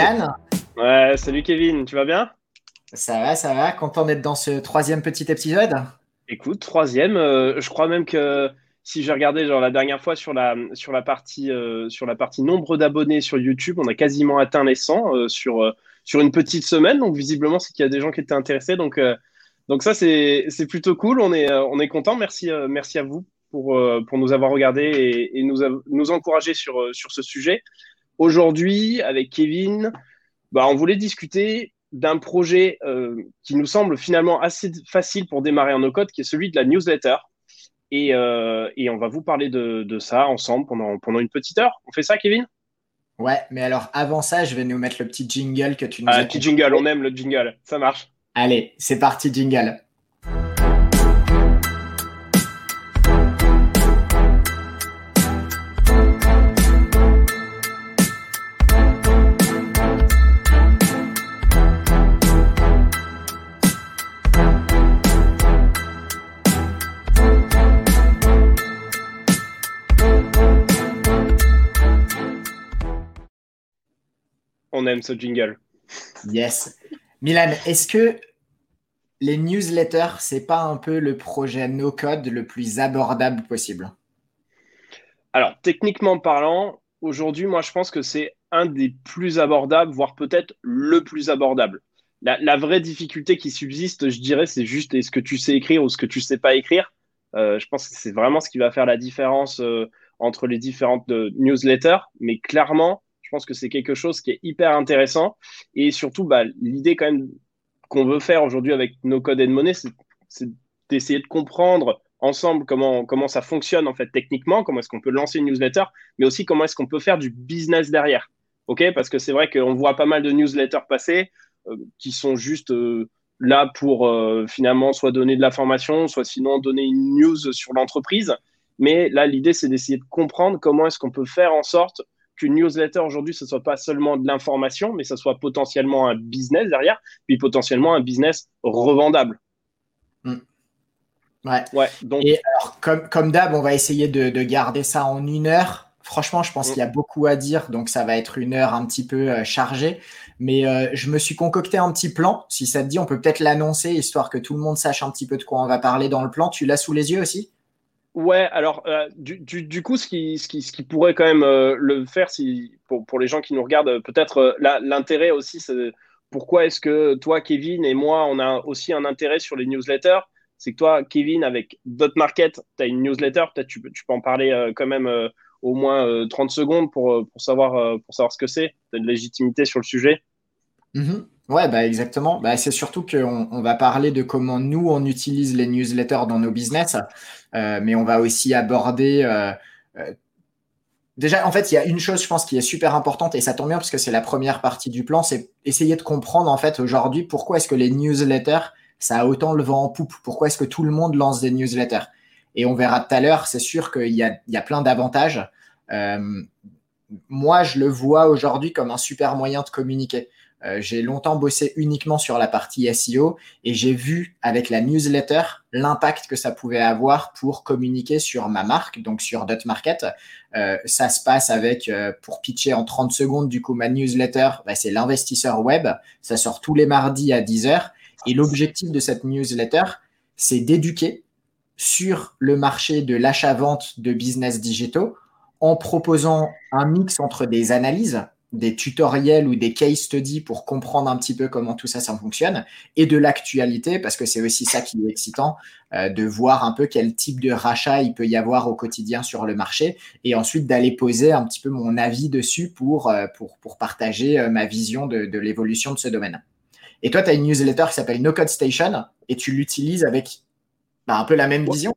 Salut Milan. Ouais, salut Kevin, tu vas bien? Ça va, ça va. Content d'être dans ce troisième petit épisode Écoute, troisième, euh, je crois même que si j'ai regardé genre la dernière fois sur la, sur la, partie, euh, sur la partie nombre d'abonnés sur YouTube, on a quasiment atteint les 100 euh, sur, sur une petite semaine. Donc visiblement, c'est qu'il y a des gens qui étaient intéressés. Donc, donc ça, c'est plutôt cool. On est, on est content. Merci, merci à vous pour, pour nous avoir regardé et, et nous, nous encourager sur, sur ce sujet. Aujourd'hui, avec Kevin, bah, on voulait discuter d'un projet euh, qui nous semble finalement assez facile pour démarrer en no-code, qui est celui de la newsletter. Et, euh, on va vous parler de, ça ensemble pendant, pendant une petite heure. On fait ça, Kevin? Ouais, mais alors avant ça, je vais nous mettre le petit jingle que tu nous ah, as. Le petit jingle, on aime le jingle, ça marche. Allez, c'est parti, jingle. On aime ce jingle. Yes. Milan, est-ce que les newsletters, c'est pas un peu le projet no code le plus abordable possible? Alors, techniquement parlant, aujourd'hui, moi, je pense que c'est un des plus abordables, voire peut-être le plus abordable. La, vraie difficulté qui subsiste, je dirais, c'est juste est-ce que tu sais écrire ou ce que tu sais pas écrire? Euh, je pense que c'est vraiment ce qui va faire la différence euh, entre les différentes euh, newsletters. Mais clairement, je pense que c'est quelque chose qui est hyper intéressant. Et surtout, bah, l'idée quand même qu'on veut faire aujourd'hui avec nos codes et de monnaie, c'est d'essayer de comprendre ensemble comment, comment ça fonctionne en fait techniquement, comment est-ce qu'on peut lancer une newsletter, mais aussi comment est-ce qu'on peut faire du business derrière. ok Parce que c'est vrai qu'on voit pas mal de newsletters passer euh, qui sont juste euh, là pour euh, finalement soit donner de la formation, soit sinon donner une news sur l'entreprise. Mais là, l'idée, c'est d'essayer de comprendre comment est-ce qu'on peut faire en sorte qu'une newsletter aujourd'hui, ce soit pas seulement de l'information, mais ce soit potentiellement un business derrière, puis potentiellement un business revendable. Hmm. Ouais. ouais donc... Et alors, comme, comme d'hab, on va essayer de, garder ça en une heure. Franchement, je pense hmm. qu'il y a beaucoup à dire, donc ça va être une heure un petit peu euh, chargée. Mais euh, je me suis concocté un petit plan. Si ça te dit, on peut peut-être l'annoncer, histoire que tout le monde sache un petit peu de quoi on va parler dans le plan. Tu l'as sous les yeux aussi? Ouais, alors euh, du, du, du, coup, ce qui, ce, qui, ce qui pourrait quand même euh, le faire, si, pour, pour, les gens qui nous regardent, peut-être euh, l'intérêt aussi, c'est pourquoi est-ce que toi, Kevin, et moi, on a aussi un intérêt sur les newsletters? C'est que toi, Kevin, avec Dot Market, tu as une newsletter, peut-être tu, tu, peux en parler quand même au moins 30 secondes pour, pour, savoir, pour savoir ce que c'est, une légitimité sur le sujet. Mm-hmm. Ouais, bah exactement. Bah, c'est surtout qu'on on va parler de comment nous, on utilise les newsletters dans nos business, euh, mais on va aussi aborder... Euh, euh, déjà, en fait, il y a une chose, je pense, qui est super importante, et ça tombe bien parce que c'est la première partie du plan, c'est essayer de comprendre, en fait, aujourd'hui, pourquoi est-ce que les newsletters, ça a autant le vent en poupe? Pourquoi est-ce que tout le monde lance des newsletters? Et on verra tout à l'heure, c'est sûr qu'il y a, il y a plein d'avantages. moi, je le vois aujourd'hui comme un super moyen de communiquer. Euh, j'ai longtemps bossé uniquement sur la partie SEO et j'ai vu avec la newsletter l'impact que ça pouvait avoir pour communiquer sur ma marque, donc sur Dot Market. Euh, ça se passe avec, euh, pour pitcher en 30 secondes, du coup, ma newsletter, bah, c'est l'investisseur web. Ça sort tous les mardis à 10h. Et l'objectif de cette newsletter, c'est d'éduquer sur le marché de l'achat-vente de business digitaux en proposant un mix entre des analyses des tutoriels ou des case studies pour comprendre un petit peu comment tout ça, ça fonctionne, et de l'actualité, parce que c'est aussi ça qui est excitant, euh, de voir un peu quel type de rachat il peut y avoir au quotidien sur le marché, et ensuite d'aller poser un petit peu mon avis dessus pour, euh, pour, pour partager euh, ma vision de, de l'évolution de ce domaine. Et toi, tu as une newsletter qui s'appelle No Code Station, et tu l'utilises avec bah, un peu la même vision.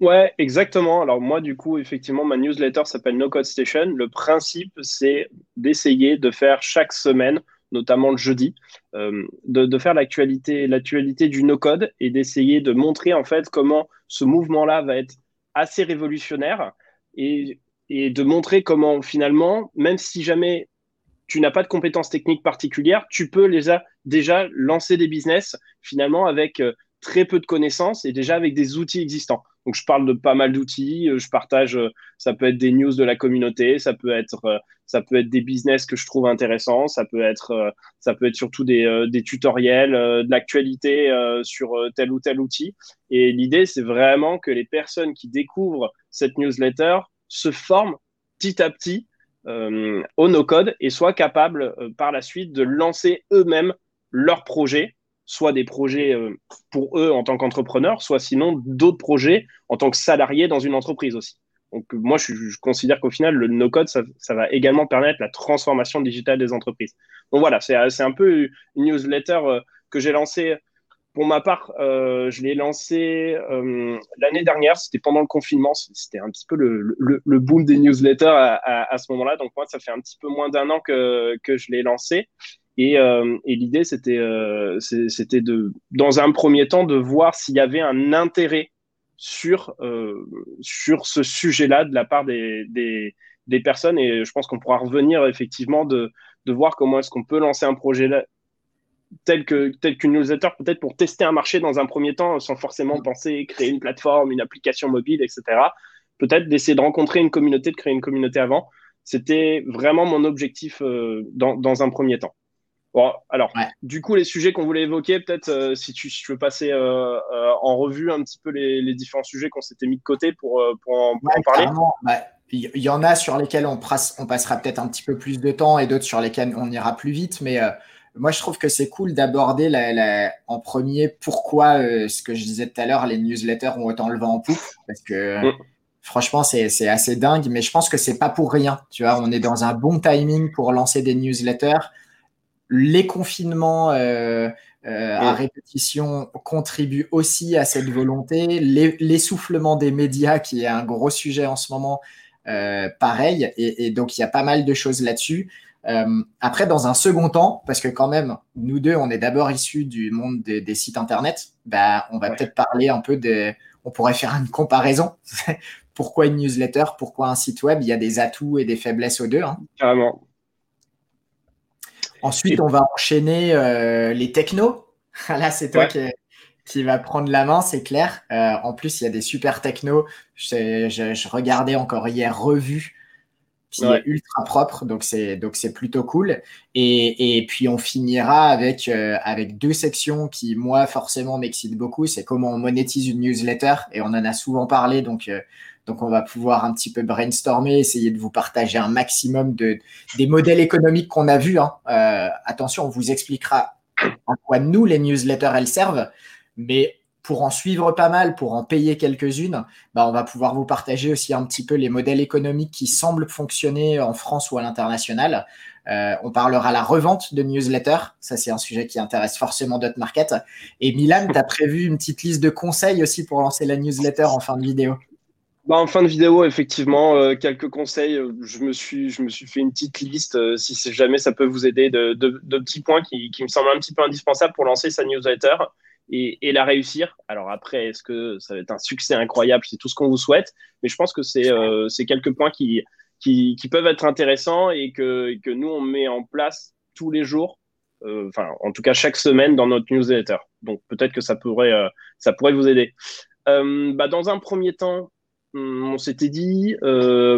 Ouais, exactement. Alors moi, du coup, effectivement, ma newsletter s'appelle No Code Station. Le principe, c'est d'essayer de faire chaque semaine, notamment le jeudi, euh, de, faire l'actualité, l'actualité du no code et d'essayer de montrer en fait comment ce mouvement-là va être assez révolutionnaire et, de montrer comment finalement, même si jamais tu n'as pas de compétences techniques particulières, tu peux déjà lancer des business finalement avec euh, très peu de connaissances et déjà avec des outils existants. Donc, je parle de pas mal d'outils. Je partage, ça peut être des news de la communauté, ça peut être, ça peut être des business que je trouve intéressants, ça peut être, ça peut être surtout des, tutoriels, de l'actualité sur tel ou tel outil. Et l'idée, c'est vraiment que les personnes qui découvrent cette newsletter se forment petit à petit euh, au no-code et soient capables euh, par la suite de lancer eux-mêmes leurs projets, soit des projets euh, pour eux en tant qu'entrepreneurs, soit sinon d'autres projets en tant que salariés dans une entreprise aussi. Donc moi, je, considère qu'au final, le no-code, ça, va également permettre la transformation digitale des entreprises. Donc voilà, c'est un peu une newsletter que j'ai lancée pour ma part, euh, je l'ai lancé euh, l'année dernière, c'était pendant le confinement, c'était un petit peu le, le, boom des newsletters à, à, à ce moment-là. Donc moi, ça fait un petit peu moins d'un an que, que je l'ai lancé. Et, euh, et l'idée, c'était euh, c'était de, dans un premier temps, de voir s'il y avait un intérêt sur, euh, sur ce sujet-là de la part des, des, des personnes. Et je pense qu'on pourra revenir effectivement de, de voir comment est-ce qu'on peut lancer un projet tel que tel qu'une newsletter peut-être pour tester un marché dans un premier temps sans forcément penser créer une plateforme, une application mobile, etc. Peut-être d'essayer de rencontrer une communauté, de créer une communauté avant. C'était vraiment mon objectif euh, dans, dans, un premier temps. Bon, alors, du coup, les sujets qu'on voulait évoquer, peut-être euh, si, tu, veux passer euh, en revue un petit peu les, les différents sujets qu'on s'était mis de côté pour, pour, en, parler. Bah, il y en a sur lesquels on, on passera peut-être un petit peu plus de temps et d'autres sur lesquels on ira plus vite, mais moi, je trouve que c'est cool d'aborder la, en premier pourquoi, euh, ce que je disais tout à l'heure, les newsletters ont autant le vent en poupe. Parce que mm. franchement, c'est assez dingue. Mais je pense que c'est pas pour rien. Tu vois, on est dans un bon timing pour lancer des newsletters. Les confinements euh, euh, à répétition contribuent aussi à cette volonté. L'essoufflement des médias, qui est un gros sujet en ce moment, pareil. Et, et, donc, il y a pas mal de choses là-dessus. Euh, après, dans un second temps, parce que quand même, nous deux, on est d'abord issus du monde des, sites internet, bah, on va peut-être parler un peu de. On pourrait faire une comparaison. pourquoi une newsletter? Pourquoi un site web? Il y a des atouts et des faiblesses aux deux. Hein. Carrément. Ensuite, on va enchaîner euh, les technos. Là, c'est toi qui, qui, va prendre la main, c'est clair. Euh, en plus, il y a des super technos. Je, je regardais encore hier revue qui est ultra propre, donc c'est donc c'est plutôt cool. Et, et, puis on finira avec euh, avec deux sections qui moi forcément m'excitent beaucoup. C'est comment on monétise une newsletter et on en a souvent parlé, donc donc on va pouvoir un petit peu brainstormer, essayer de vous partager un maximum de des modèles économiques qu'on a vus. Hein. Euh, attention, on vous expliquera en quoi nous les newsletters elles servent, mais pour en suivre pas mal, pour en payer quelques-unes, bah, on va pouvoir vous partager aussi un petit peu les modèles économiques qui semblent fonctionner en France ou à l'international. Euh, on parlera la revente de newsletters. Ça, c'est un sujet qui intéresse forcément d'autres market. Et Milan, tu as prévu une petite liste de conseils aussi pour lancer la newsletter en fin de vidéo? Bah, en fin de vidéo, effectivement, euh, quelques conseils. Je me suis, je me suis fait une petite liste. Euh, si jamais ça peut vous aider, de, de, petits points qui, qui, me semblent un petit peu indispensables pour lancer sa newsletter et, la réussir. Alors après, est-ce que ça va être un succès incroyable? C'est tout ce qu'on vous souhaite. Mais je pense que c'est euh, quelques points qui, qui, qui, peuvent être intéressants et que, que nous, on met en place tous les jours. Euh, enfin, en tout cas, chaque semaine dans notre newsletter. Donc peut-être que ça pourrait, euh, ça pourrait vous aider. Euh, bah, dans un premier temps, on s'était dit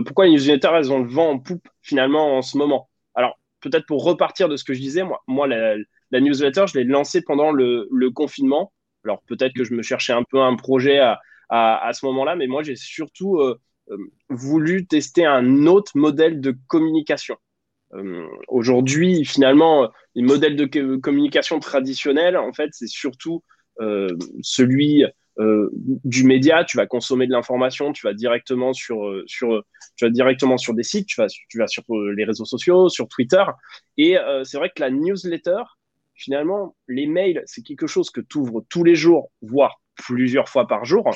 pourquoi les newsletters, elles ont le vent en poupe finalement en ce moment? Alors peut-être pour repartir de ce que je disais, moi, moi la, newsletter, je l'ai lancée pendant le, confinement. Alors peut-être que je me cherchais un peu un projet à, à, ce moment-là, mais moi j'ai surtout euh, euh, voulu tester un autre modèle de communication. Euh, aujourd'hui, finalement, les modèles de communication traditionnels, en fait, c'est surtout celui du média. Tu vas consommer de l'information, tu vas directement sur, sur, tu vas directement sur des sites, tu vas, tu vas sur les réseaux sociaux, sur Twitter. Et c'est vrai que la newsletter, finalement, les mails, c'est quelque chose que tu ouvres tous les jours, voire plusieurs fois par jour.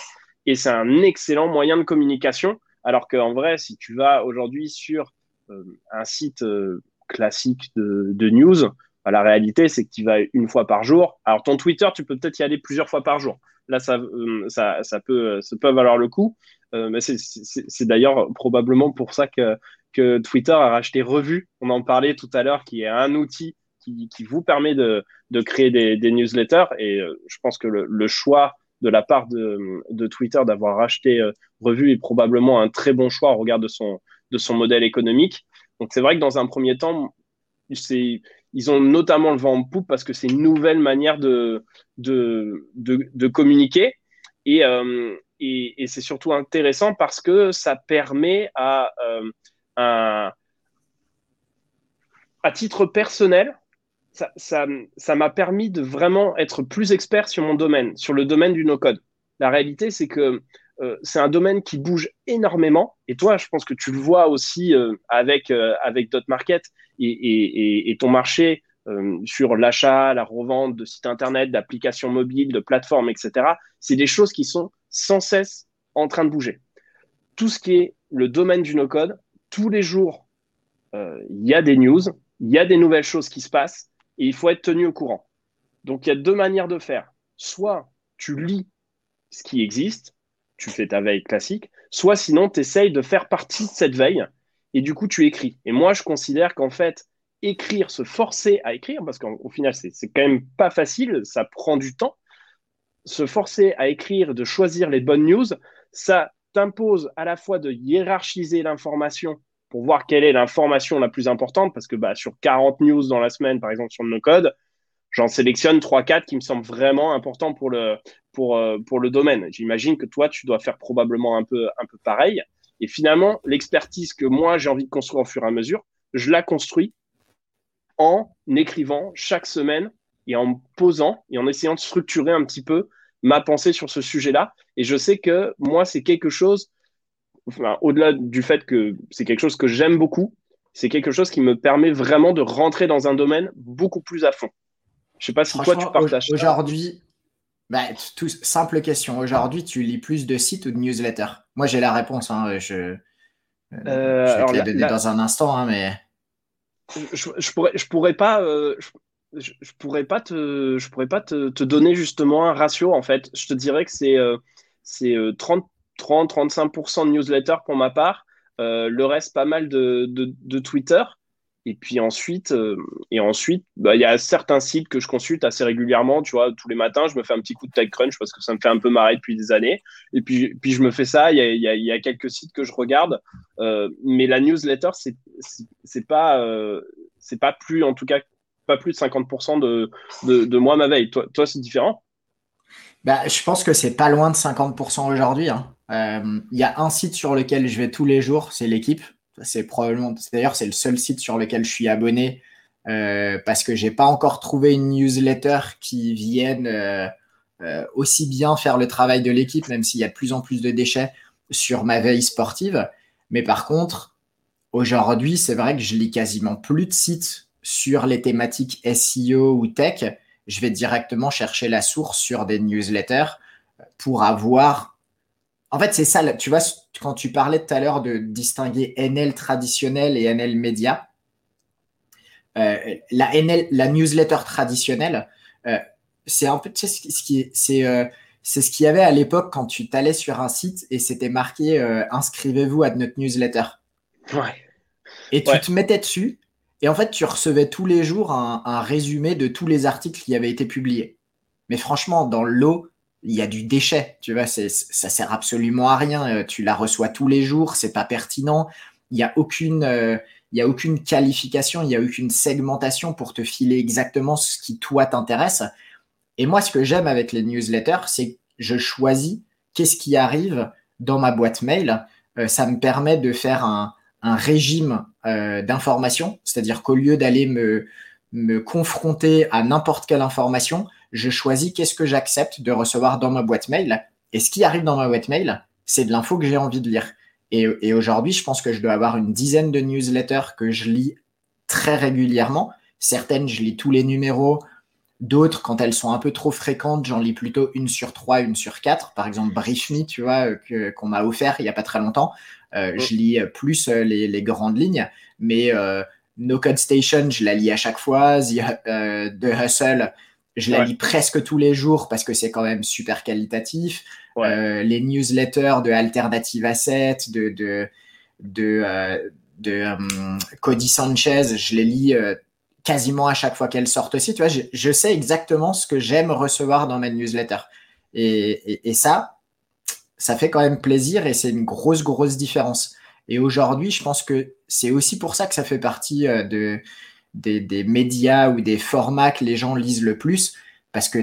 Et c'est un excellent moyen de communication. Alors qu'en vrai, si tu vas aujourd'hui sur euh, un site euh, classique de, news, bah, la réalité, c'est que tu vas une fois par jour. Alors, ton Twitter, tu peux peut-être y aller plusieurs fois par jour. Là, ça, euh, ça, ça, peut, ça peut valoir le coup. mais c'est d'ailleurs probablement pour ça que, que Twitter a racheté Revue. On en parlait tout à l'heure, qui est un outil qui, vous permet de, créer des, newsletters. Et euh, je pense que le, choix de la part de, de Twitter d'avoir racheté Revue est probablement un très bon choix au regard de son, de son modèle économique. Donc c'est vrai que dans un premier temps, ils ont notamment le vent en poupe parce que c'est une nouvelle manière de, de, de, communiquer. Et, et, et c'est surtout intéressant parce que ça permet à un, à titre personnel, ça m'a permis de vraiment être plus expert sur mon domaine, sur le domaine du no-code. La réalité, c'est que euh, c'est un domaine qui bouge énormément. Et toi, je pense que tu le vois aussi euh, avec, euh, avec DotMarket et, et, et, ton marché sur l'achat, la revente de sites internet, d'applications mobiles, de plateformes, etc. C'est des choses qui sont sans cesse en train de bouger. Tout ce qui est le domaine du no-code, tous les jours, il y a des news, il y a des nouvelles choses qui se passent et il faut être tenu au courant. Donc il y a deux manières de faire. Soit tu lis ce qui existe, tu fais ta veille classique, soit sinon tu essayes de faire partie de cette veille et du coup tu écris. Et moi je considère qu'en fait, écrire, se forcer à écrire, parce qu'au final c'est quand même pas facile, ça prend du temps, se forcer à écrire, de choisir les bonnes news, ça t'impose à la fois de hiérarchiser l'information pour voir quelle est l'information la plus importante, parce que bah, sur 40 news dans la semaine, par exemple sur le no-code, j'en sélectionne 3-4 qui me semblent vraiment importants pour le, pour, euh, pour le domaine. J'imagine que toi, tu dois faire probablement un peu, un peu pareil. Et finalement, l'expertise que moi, j'ai envie de construire au fur et à mesure, je la construis en écrivant chaque semaine et en posant et en essayant de structurer un petit peu ma pensée sur ce sujet-là. Et je sais que moi, c'est quelque chose au-delà du fait que c'est quelque chose que j'aime beaucoup, c'est quelque chose qui me permet vraiment de rentrer dans un domaine beaucoup plus à fond. Je sais pas si toi tu partages. Aujourd'hui, bah, simple question. Aujourd'hui, tu lis plus de sites ou de newsletters? Moi, j'ai la réponse. Hein, je, euh, euh, vais te la donner dans un instant, hein, mais je, je, pourrais, je pourrais pas. Euh, je, pourrais pas te, je pourrais pas te, te, donner justement un ratio en fait. Je te dirais que c'est c'est 30 30-35% de newsletter pour ma part. Euh, le reste, pas mal de, de, Twitter. Et puis ensuite, euh, et ensuite, bah, il y a certains sites que je consulte assez régulièrement. Tu vois, tous les matins, je me fais un petit coup de TechCrunch parce que ça me fait un peu marrer depuis des années. Et puis, puis je me fais ça. Il y a, y a, quelques sites que je regarde, euh, mais la newsletter, c'est c'est pas c'est pas plus, en tout cas, pas plus de 50% de, de, de moi ma veille. Toi, toi c'est différent? Bah, je pense que c'est pas loin de 50% aujourd'hui. Hein. Euh, il y a un site sur lequel je vais tous les jours, c'est l'équipe. C'est probablement, d'ailleurs, c'est le seul site sur lequel je suis abonné euh, parce que j'ai pas encore trouvé une newsletter qui vienne euh, aussi bien faire le travail de l'équipe, même s'il y a de plus en plus de déchets sur ma veille sportive. Mais par contre, aujourd'hui, c'est vrai que je lis quasiment plus de sites sur les thématiques SEO ou tech. Je vais directement chercher la source sur des newsletters pour avoir en fait, c'est ça, tu vois, quand tu parlais tout à l'heure de distinguer NL traditionnel et NL média, euh, la NL, la newsletter traditionnelle, euh, c'est un peu, tu sais, ce qui, c'est, euh, c'est ce qu'il y avait à l'époque quand tu t'allais sur un site et c'était marqué inscrivez-vous à notre newsletter. Ouais. Et tu te mettais dessus et en fait, tu recevais tous les jours un, un, résumé de tous les articles qui avaient été publiés. Mais franchement, dans l'eau, il y a du déchet, tu vois, ça sert absolument à rien. Euh, tu la reçois tous les jours, c'est pas pertinent. Il n'y a aucune, euh, il y a aucune qualification, il n'y a aucune segmentation pour te filer exactement ce qui toi t'intéresse. Et moi, ce que j'aime avec les newsletters, c'est que je choisis qu'est-ce qui arrive dans ma boîte mail. Euh, ça me permet de faire un, un régime d'information, c'est-à-dire qu'au lieu d'aller me, me confronter à n'importe quelle information, je choisis qu'est-ce que j'accepte de recevoir dans ma boîte mail. Et ce qui arrive dans ma boîte mail, c'est de l'info que j'ai envie de lire. Et, aujourd'hui, je pense que je dois avoir une dizaine de newsletters que je lis très régulièrement. Certaines, je lis tous les numéros. D'autres, quand elles sont un peu trop fréquentes, j'en lis plutôt une sur trois, une sur quatre. Par exemple, Brief Me, tu vois, qu'on m'a offert il n'y a pas très longtemps. Euh, je lis plus euh, les, les, grandes lignes. Mais euh, No Code Station, je la lis à chaque fois. The, The Hustle, je la lis presque tous les jours parce que c'est quand même super qualitatif. Euh, les newsletters de Alternative Asset, de, de, de, euh, de euh, Cody Sanchez, je les lis quasiment à chaque fois qu'elles sortent aussi. Tu vois, je, sais exactement ce que j'aime recevoir dans mes newsletters. Et, et, ça, ça fait quand même plaisir et c'est une grosse, grosse différence. Et aujourd'hui, je pense que c'est aussi pour ça que ça fait partie euh, de, des, des, médias ou des formats que les gens lisent le plus, parce que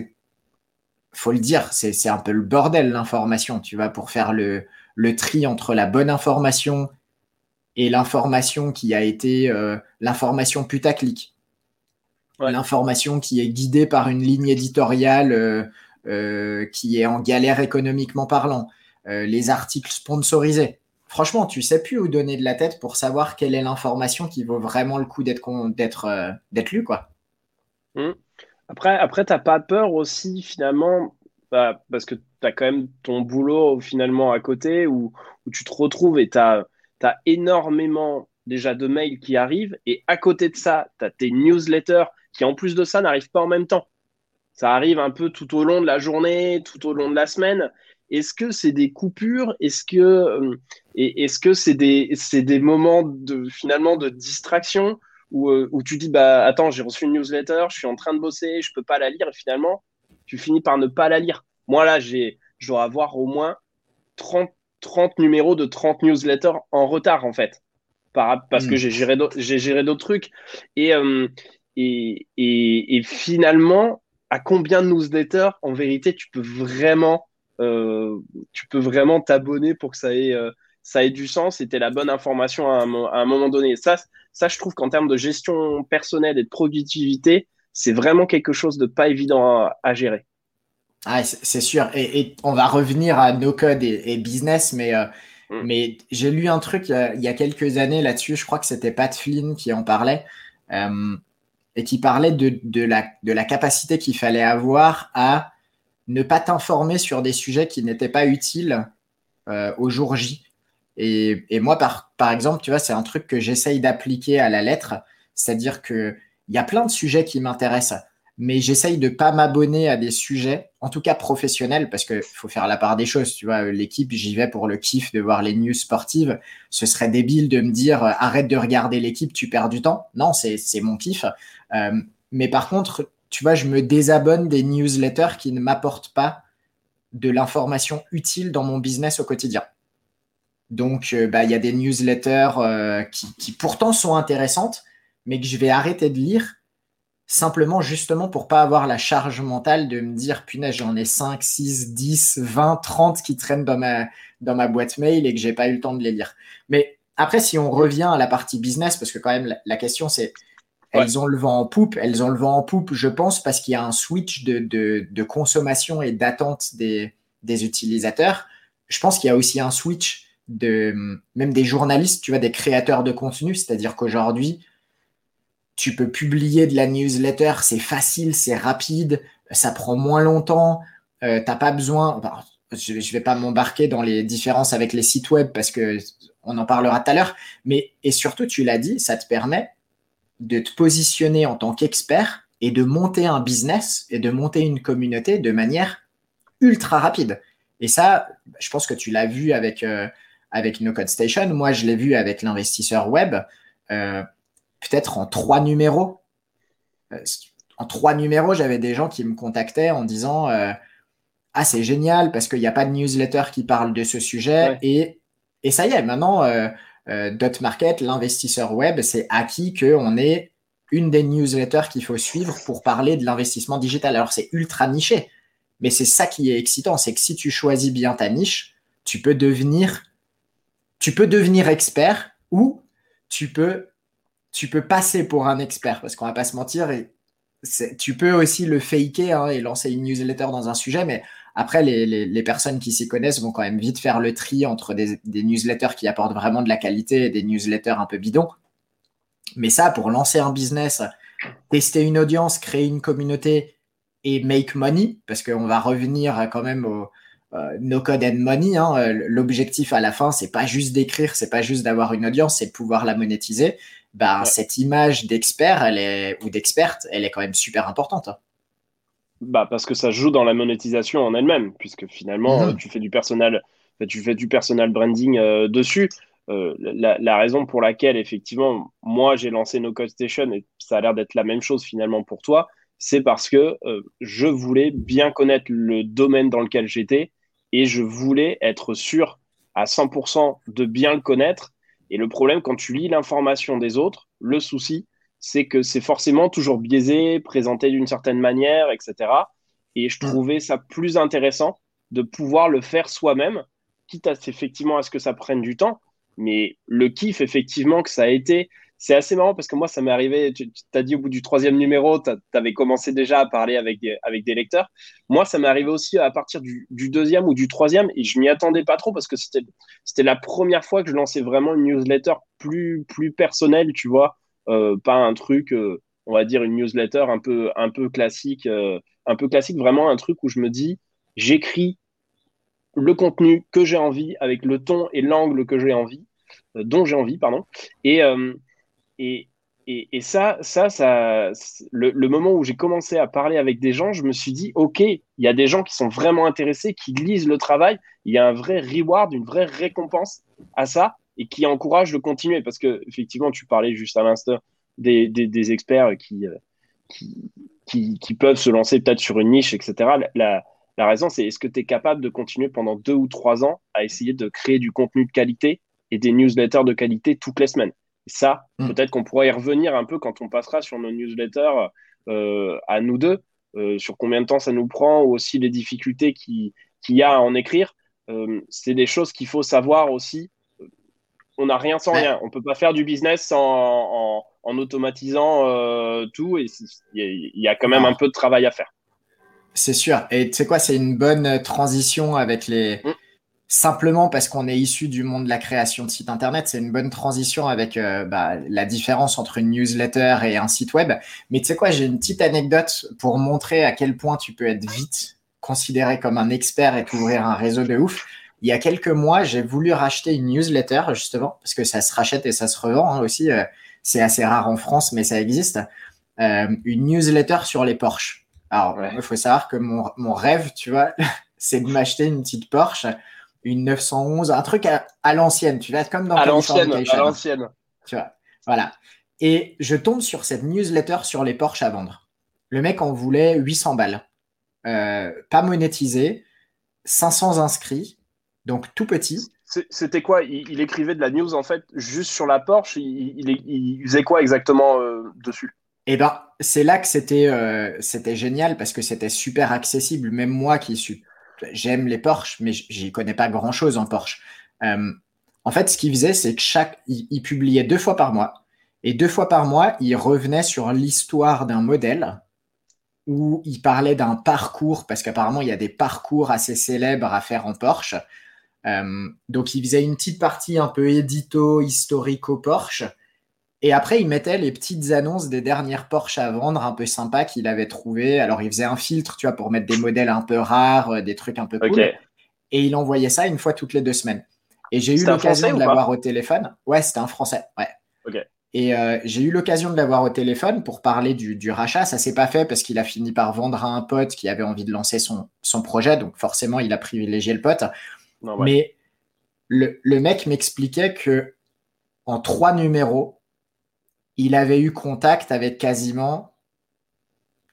faut le dire, c'est un peu le bordel l'information, tu vois, pour faire le, le tri entre la bonne information et l'information qui a été euh, l'information putaclic. L'information qui est guidée par une ligne éditoriale euh, euh, qui est en galère économiquement parlant. les articles sponsorisés. Franchement, tu sais plus où donner de la tête pour savoir quelle est l'information qui vaut vraiment le coup d'être d'être lue, quoi. Mmh. Après, après tu n'as pas peur aussi, finalement, bah, parce que tu as quand même ton boulot finalement à côté où, tu te retrouves et tu énormément déjà de mails qui arrivent et à côté de ça, tu as tes newsletters qui en plus de ça n'arrivent pas en même temps. Ça arrive un peu tout au long de la journée, tout au long de la semaine. Est-ce que c'est des coupures? Est-ce que euh, est-ce que c'est des c'est des moments de finalement de distraction où, euh, où tu dis bah attends j'ai reçu une newsletter, je suis en train de bosser, je peux pas la lire et finalement tu finis par ne pas la lire. Moi là j'ai je dois avoir au moins 30 30 numéros de 30 newsletters en retard, en fait. parce que hmm. j'ai géré, j'ai géré d'autres trucs. Euh, et, et, et, finalement, à combien de newsletters, en vérité, tu peux vraiment, tu peux vraiment t'abonner pour que ça ait, euh, ça ait du sens et la bonne information à un, moment donné. Ça, ça, je trouve qu'en termes de gestion personnelle et de productivité, c'est vraiment quelque chose de pas évident à gérer. Ah, c'est sûr. Et, on va revenir à no code et, business, mais, euh, mm. mais j'ai lu un truc il y a, quelques années là-dessus. Je crois que c'était Pat Flynn qui en parlait euh, et qui parlait de, de, la, de la capacité qu'il fallait avoir à ne pas t'informer sur des sujets qui n'étaient pas utiles euh, au jour J. Et, moi, par, par exemple, tu vois, c'est un truc que j'essaye d'appliquer à la lettre. C'est-à-dire qu'il y a plein de sujets qui m'intéressent mais j'essaye de pas m'abonner à des sujets, en tout cas professionnels, parce qu'il faut faire la part des choses. Tu vois, l'équipe, j'y vais pour le kiff de voir les news sportives. Ce serait débile de me dire euh, arrête de regarder l'équipe, tu perds du temps. Non, c'est mon kiff. Euh, mais par contre, tu vois, je me désabonne des newsletters qui ne m'apportent pas de l'information utile dans mon business au quotidien. Donc, euh, bah, il y a des newsletters qui, qui pourtant sont intéressantes, mais que je vais arrêter de lire simplement justement pour pas avoir la charge mentale de me dire punaise j'en ai 5, 6, 10, 20, 30 qui traînent dans ma, dans ma boîte mail et que j'ai pas eu le temps de les lire. Mais après si on revient à la partie business parce que quand même la, question c'est elles ont le vent en poupe, elles ont le vent en poupe je pense parce qu'il y a un switch de, consommation et d'attente des, des utilisateurs. Je pense qu'il y a aussi un switch de même des journalistes, tu vois, des créateurs de contenu, c'est-à-dire qu'aujourd'hui, tu peux publier de la newsletter, c'est facile, c'est rapide, ça prend moins longtemps, euh, t'as pas besoin. je, ne vais pas m'embarquer dans les différences avec les sites web parce que on en parlera tout à l'heure, mais et surtout tu l'as dit, ça te permet de te positionner en tant qu'expert et de monter un business et de monter une communauté de manière ultra rapide. Et ça, je pense que tu l'as vu avec euh, avec No Code Station. Moi, je l'ai vu avec l'investisseur web. Euh, peut-être en trois numéros. Euh, en trois numéros, j'avais des gens qui me contactaient en disant Ah, c'est génial parce qu'il n'y a pas de newsletter qui parle de ce sujet. Et, et, ça y est, maintenant, Dot Market, l'investisseur web, c'est acquis qu'on est une des newsletters qu'il faut suivre pour parler de l'investissement digital. Alors, c'est ultra niché, mais c'est ça qui est excitant c'est que si tu choisis bien ta niche, tu peux devenir, expert ou tu peux tu peux passer pour un expert parce qu'on va pas se mentir. Et tu peux aussi le faker hein, et lancer une newsletter dans un sujet, mais après, les, personnes qui s'y connaissent vont quand même vite faire le tri entre des, newsletters qui apportent vraiment de la qualité et des newsletters un peu bidons. Mais ça, pour lancer un business, tester une audience, créer une communauté et make money, parce qu'on va revenir quand même au euh, no code and money. Hein, l'objectif à la fin, c'est pas juste d'écrire, c'est pas juste d'avoir une audience, c'est de pouvoir la monétiser bah, cette image d'expert elle est, ou d'experte, elle est quand même super importante. Hein. Bah, parce que ça joue dans la monétisation en elle-même, puisque finalement, mhm. tu fais du personal, tu fais du personal branding euh, dessus. Euh, la, raison pour laquelle, effectivement, moi, j'ai lancé No Code Station, et ça a l'air d'être la même chose finalement pour toi, c'est parce que euh, je voulais bien connaître le domaine dans lequel j'étais et je voulais être sûr à 100% de bien le connaître. Et le problème, quand tu lis l'information des autres, le souci, c'est que c'est forcément toujours biaisé, présenté d'une certaine manière, etc. Et je trouvais ça plus intéressant de pouvoir le faire soi-même, quitte à, effectivement à ce que ça prenne du temps. Mais le kiff, effectivement, que ça a été, c'est assez marrant parce que moi, ça m'est arrivé, tu as dit au bout du troisième numéro, tu avais commencé déjà à parler avec des, avec des lecteurs. Moi, ça m'est arrivé aussi à partir du, deuxième ou du troisième et je m'y attendais pas trop parce que c'était la première fois que je lançais vraiment une newsletter plus, plus personnelle, tu vois, pas un truc, euh, on va dire une newsletter un peu, un peu classique, euh, un peu classique, vraiment un truc où je me dis, j'écris le contenu que j'ai envie avec le ton et l'angle que j'ai envie, dont j'ai envie, pardon, et et, et, ça, ça, ça le, moment où j'ai commencé à parler avec des gens, je me suis dit, OK, il y a des gens qui sont vraiment intéressés, qui lisent le travail, il y a un vrai reward, une vraie récompense à ça et qui encourage de continuer. Parce que, effectivement, tu parlais juste à l'instant des, des, experts qui, euh, qui, qui, peuvent se lancer peut-être sur une niche, etc. La, la raison, c'est est-ce que tu es capable de continuer pendant deux ou trois ans à essayer de créer du contenu de qualité et des newsletters de qualité toutes les semaines? Ça, mm. peut-être qu'on pourra y revenir un peu quand on passera sur nos newsletters euh, à nous deux, euh, sur combien de temps ça nous prend, ou aussi les difficultés qu'il y a à en écrire. Euh, c'est des choses qu'il faut savoir aussi. On n'a rien sans rien. On ne peut pas faire du business en, automatisant tout. Et il y, a quand même un peu de travail à faire. C'est sûr. Et tu sais quoi, c'est une bonne transition avec les, mm simplement parce qu'on est issu du monde de la création de site internet, c'est une bonne transition avec euh, bah, la différence entre une newsletter et un site web. Mais tu sais quoi, j'ai une petite anecdote pour montrer à quel point tu peux être vite considéré comme un expert et t'ouvrir un réseau de ouf. Il y a quelques mois, j'ai voulu racheter une newsletter justement parce que ça se rachète et ça se revend hein, aussi. Euh, c'est assez rare en France, mais ça existe. Euh, une newsletter sur les Porsche. Alors, il faut savoir que mon, mon rêve, tu vois, c'est de m'acheter une petite Porsche une 911, un truc à, l'ancienne, tu vois, comme dans à l'ancienne, à l'ancienne. Tu vois, voilà. Et je tombe sur cette newsletter sur les Porsche à vendre. Le mec en voulait 800 balles. Euh, pas monétisé, 500 inscrits, donc tout petit. C'était quoi? Il, écrivait de la news en fait juste sur la Porsche? Il, faisait quoi exactement euh, dessus? Eh ben, c'est là que c'était euh, c'était génial parce que c'était super accessible. Même moi qui suis j'aime les Porsche, mais j'y connais pas grand chose en Porsche. Euh, en fait, ce qu'il faisait, c'est que chaque, il, publiait deux fois par mois. Et deux fois par mois, il revenait sur l'histoire d'un modèle où il parlait d'un parcours, parce qu'apparemment, il y a des parcours assez célèbres à faire en Porsche. Euh, donc, il faisait une petite partie un peu édito, historico Porsche. Et après, il mettait les petites annonces des dernières Porsche à vendre un peu sympas qu'il avait trouvées. Alors, il faisait un filtre, tu vois, pour mettre des modèles un peu rares, euh, des trucs un peu cool. Et il envoyait ça une fois toutes les deux semaines. Et j'ai eu l'occasion de l'avoir au téléphone. Ouais, c'était un français. Ouais. Et euh, j'ai eu l'occasion de l'avoir au téléphone pour parler du, rachat. Ça s'est pas fait parce qu'il a fini par vendre à un pote qui avait envie de lancer son, son projet. Donc forcément, il a privilégié le pote. Mais le, mec m'expliquait que en trois numéros, il avait eu contact avec quasiment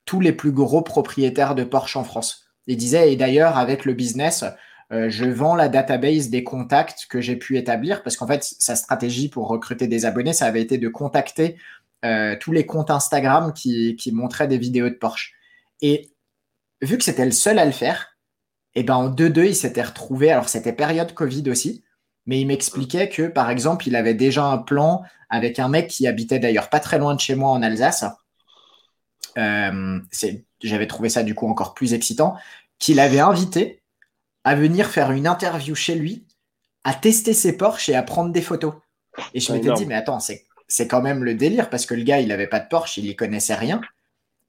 tous les plus gros propriétaires de Porsche en France. Il disait, et d'ailleurs, avec le business, euh, je vends la database des contacts que j'ai pu établir parce qu'en fait, sa stratégie pour recruter des abonnés, ça avait été de contacter euh, tous les comptes Instagram qui, montraient des vidéos de Porsche. Et vu que c'était le seul à le faire, et eh ben en 2-2, il s'était retrouvé. Alors, c'était période Covid aussi mais il m'expliquait que, par exemple, il avait déjà un plan avec un mec qui habitait d'ailleurs pas très loin de chez moi en Alsace. Euh, j'avais trouvé ça du coup encore plus excitant, qu'il avait invité à venir faire une interview chez lui, à tester ses Porsche et à prendre des photos. Et je m'étais dit, mais attends, c'est quand même le délire parce que le gars, il n'avait pas de Porsche, il n'y connaissait rien.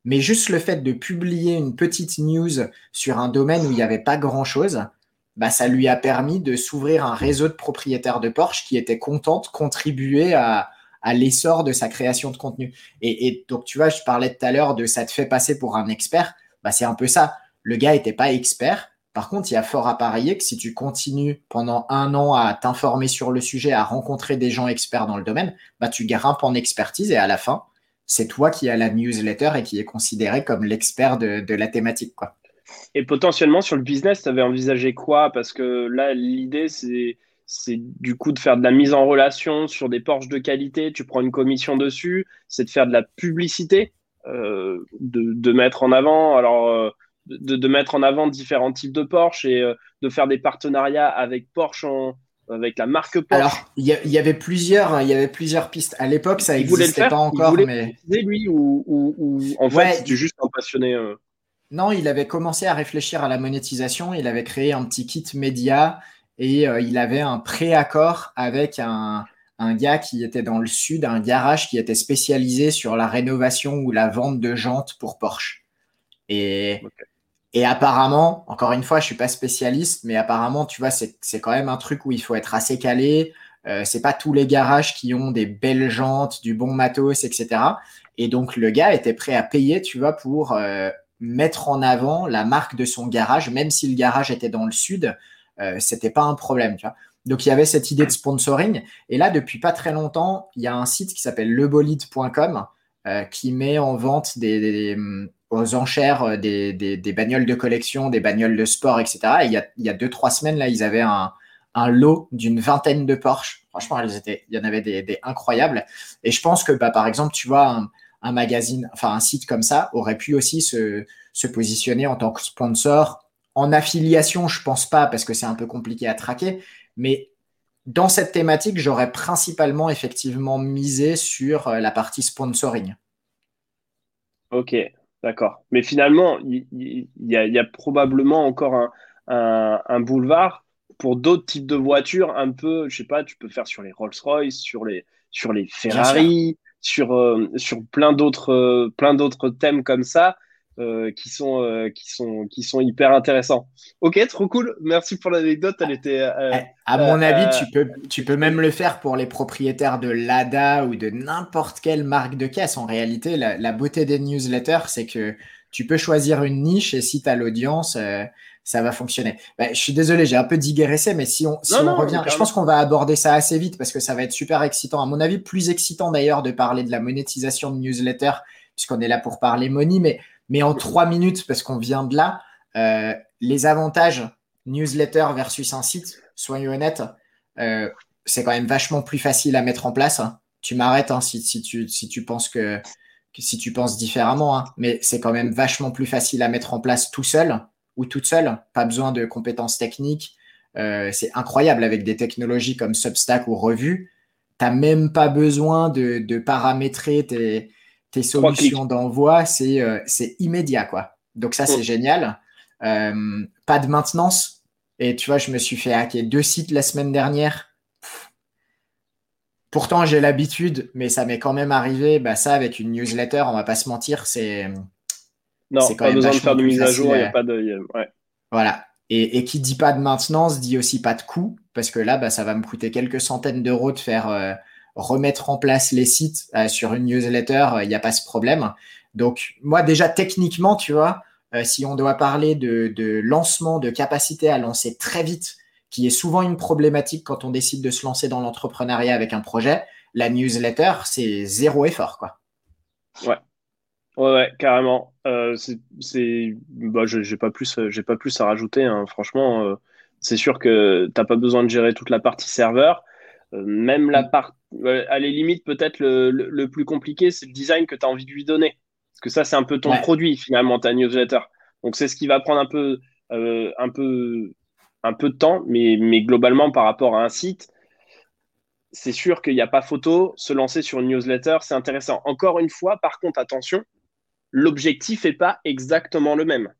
Mais juste le fait de publier une petite news sur un domaine où il n'y avait pas grand-chose, bah, ça lui a permis de s'ouvrir un réseau de propriétaires de Porsche qui étaient contents de contribuer à, l'essor de sa création de contenu. Et, donc, tu vois, je parlais tout à l'heure de ça te fait passer pour un expert. Bah, c'est un peu ça. Le gars n'était pas expert. Par contre, il y a fort à parier que si tu continues pendant un an à t'informer sur le sujet, à rencontrer des gens experts dans le domaine, bah, tu grimpes en expertise et à la fin, c'est toi qui as la newsletter et qui est considéré comme l'expert de, la thématique. Quoi. Et potentiellement sur le business, tu avais envisagé quoi? Parce que là, l'idée, c'est, du coup de faire de la mise en relation sur des Porsche de qualité, tu prends une commission dessus, c'est de faire de la publicité, euh, de, mettre en avant, alors, euh, de, mettre en avant différents types de Porsche et euh, de faire des partenariats avec Porsche en, avec la marque Porsche. Alors, il y, avait plusieurs, il y avait plusieurs pistes. À l'époque, ça n'existait pas encore, il mais lui ou, ou, en fait, tu juste un passionné. Euh. Non, il avait commencé à réfléchir à la monétisation. Il avait créé un petit kit média et euh, il avait un préaccord avec un, un gars qui était dans le sud, un garage qui était spécialisé sur la rénovation ou la vente de jantes pour Porsche. Et et apparemment, encore une fois, je suis pas spécialiste, mais apparemment, tu vois, c'est quand même un truc où il faut être assez calé. Euh, c'est pas tous les garages qui ont des belles jantes, du bon matos, etc. Et donc, le gars était prêt à payer, tu vois, pour euh, mettre en avant la marque de son garage, même si le garage était dans le sud, euh, c'était pas un problème, tu vois. Donc, il y avait cette idée de sponsoring. Et là, depuis pas très longtemps, il y a un site qui s'appelle lebolide.com euh, qui met en vente des, aux enchères euh, des, des, bagnoles de collection, des bagnoles de sport, etc. Et il y a, il y a deux, trois semaines, là, ils avaient un, un lot d'une vingtaine de Porsche. Franchement, elles étaient, il y en avait des, des incroyables. Et je pense que, bah, par exemple, tu vois, un, un, magazine, enfin, un site comme ça aurait pu aussi se, se positionner en tant que sponsor. En affiliation, je pense pas parce que c'est un peu compliqué à traquer, mais dans cette thématique, j'aurais principalement effectivement misé sur euh, la partie sponsoring. Ok, D'accord. Mais finalement, il y, a, probablement encore un, boulevard pour d'autres types de voitures, un peu, je sais pas, tu peux faire sur les Rolls-Royce, sur les, sur les Ferrari, sur, euh, sur plein d'autres euh, plein d'autres thèmes comme ça. Euh, qui sont euh, qui sont qui sont hyper intéressants. Ok, trop cool. Merci pour l'anecdote. Elle était. Euh, eh, à mon avis, tu peux tu peux même le faire pour les propriétaires de Lada ou de n'importe quelle marque de caisse. En réalité, la, beauté des newsletters, c'est que tu peux choisir une niche et si tu as l'audience, ça va fonctionner. Bah, je suis désolé, j'ai un peu digressé, mais si on, si on revient, je pense qu'on va aborder ça assez vite parce que ça va être super excitant. À mon avis, plus excitant d'ailleurs de parler de la monétisation de newsletters puisqu'on est là pour parler money, mais mais en trois minutes, parce qu'on vient de là, euh, les avantages newsletter versus un site, soyons honnêtes, euh, c'est quand même vachement plus facile à mettre en place. Tu m'arrêtes hein, si, tu, penses que, si tu penses différemment, hein. mais c'est quand même vachement plus facile à mettre en place tout seul ou toute seule. Pas besoin de compétences techniques. Euh, c'est incroyable avec des technologies comme Substack ou Revue. Tu n'as même pas besoin de paramétrer tes, tes solutions d'envoi, euh, c'est immédiat, quoi. Donc ça, c'est génial. Euh, pas de maintenance. Et tu vois, je me suis fait hacker deux sites la semaine dernière. Pourtant, j'ai l'habitude, mais ça m'est quand même arrivé. Bah, ça, avec une newsletter, on va pas se mentir, c'est. Non, quand pas besoin de faire de mise à jour, il n'y a pas de. Ouais. Voilà. Et, et, qui dit pas de maintenance dit aussi pas de coût, parce que là, bah, ça va me coûter quelques centaines d'euros de faire euh, remettre en place les sites euh, sur une newsletter, il euh, n'y a pas ce problème. Donc, moi, déjà, techniquement, tu vois, euh, si on doit parler de, lancement, de capacité à lancer très vite, qui est souvent une problématique quand on décide de se lancer dans l'entrepreneuriat avec un projet, la newsletter, c'est zéro effort, quoi. Ouais. Ouais, carrément. c'est, bah, j'ai pas plus, j'ai pas plus à rajouter. Hein. Franchement, c'est sûr que tu n'as pas besoin de gérer toute la partie serveur. Même la partie à les limites, peut-être le, plus compliqué, c'est le design que tu as envie de lui donner. Parce que ça, c'est un peu ton produit, finalement, ta newsletter. Donc, c'est ce qui va prendre un peu, euh, un peu, un peu de temps, mais, mais globalement, par rapport à un site, c'est sûr qu'il n'y a pas photo. Se lancer sur une newsletter, c'est intéressant. Encore une fois, par contre, attention, l'objectif n'est pas exactement le même.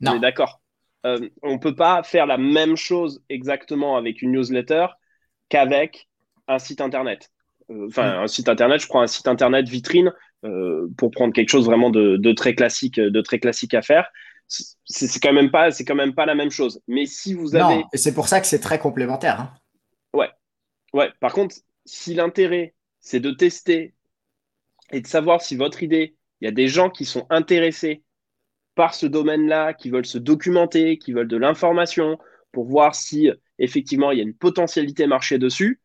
Non. On est d'accord. Euh, on ne peut pas faire la même chose exactement avec une newsletter qu'avec un site internet. Euh, enfin, mm. un site internet, je prends un site internet vitrine euh, pour prendre quelque chose vraiment de, très classique, de très classique à faire. C'est quand même pas, c'est quand même pas la même chose. Mais si vous avez, non, et c'est pour ça que c'est très complémentaire. Hein. Ouais, ouais. Par contre, si l'intérêt c'est de tester et de savoir si votre idée, il y a des gens qui sont intéressés par ce domaine-là, qui veulent se documenter, qui veulent de l'information pour voir si effectivement il y a une potentialité marché dessus,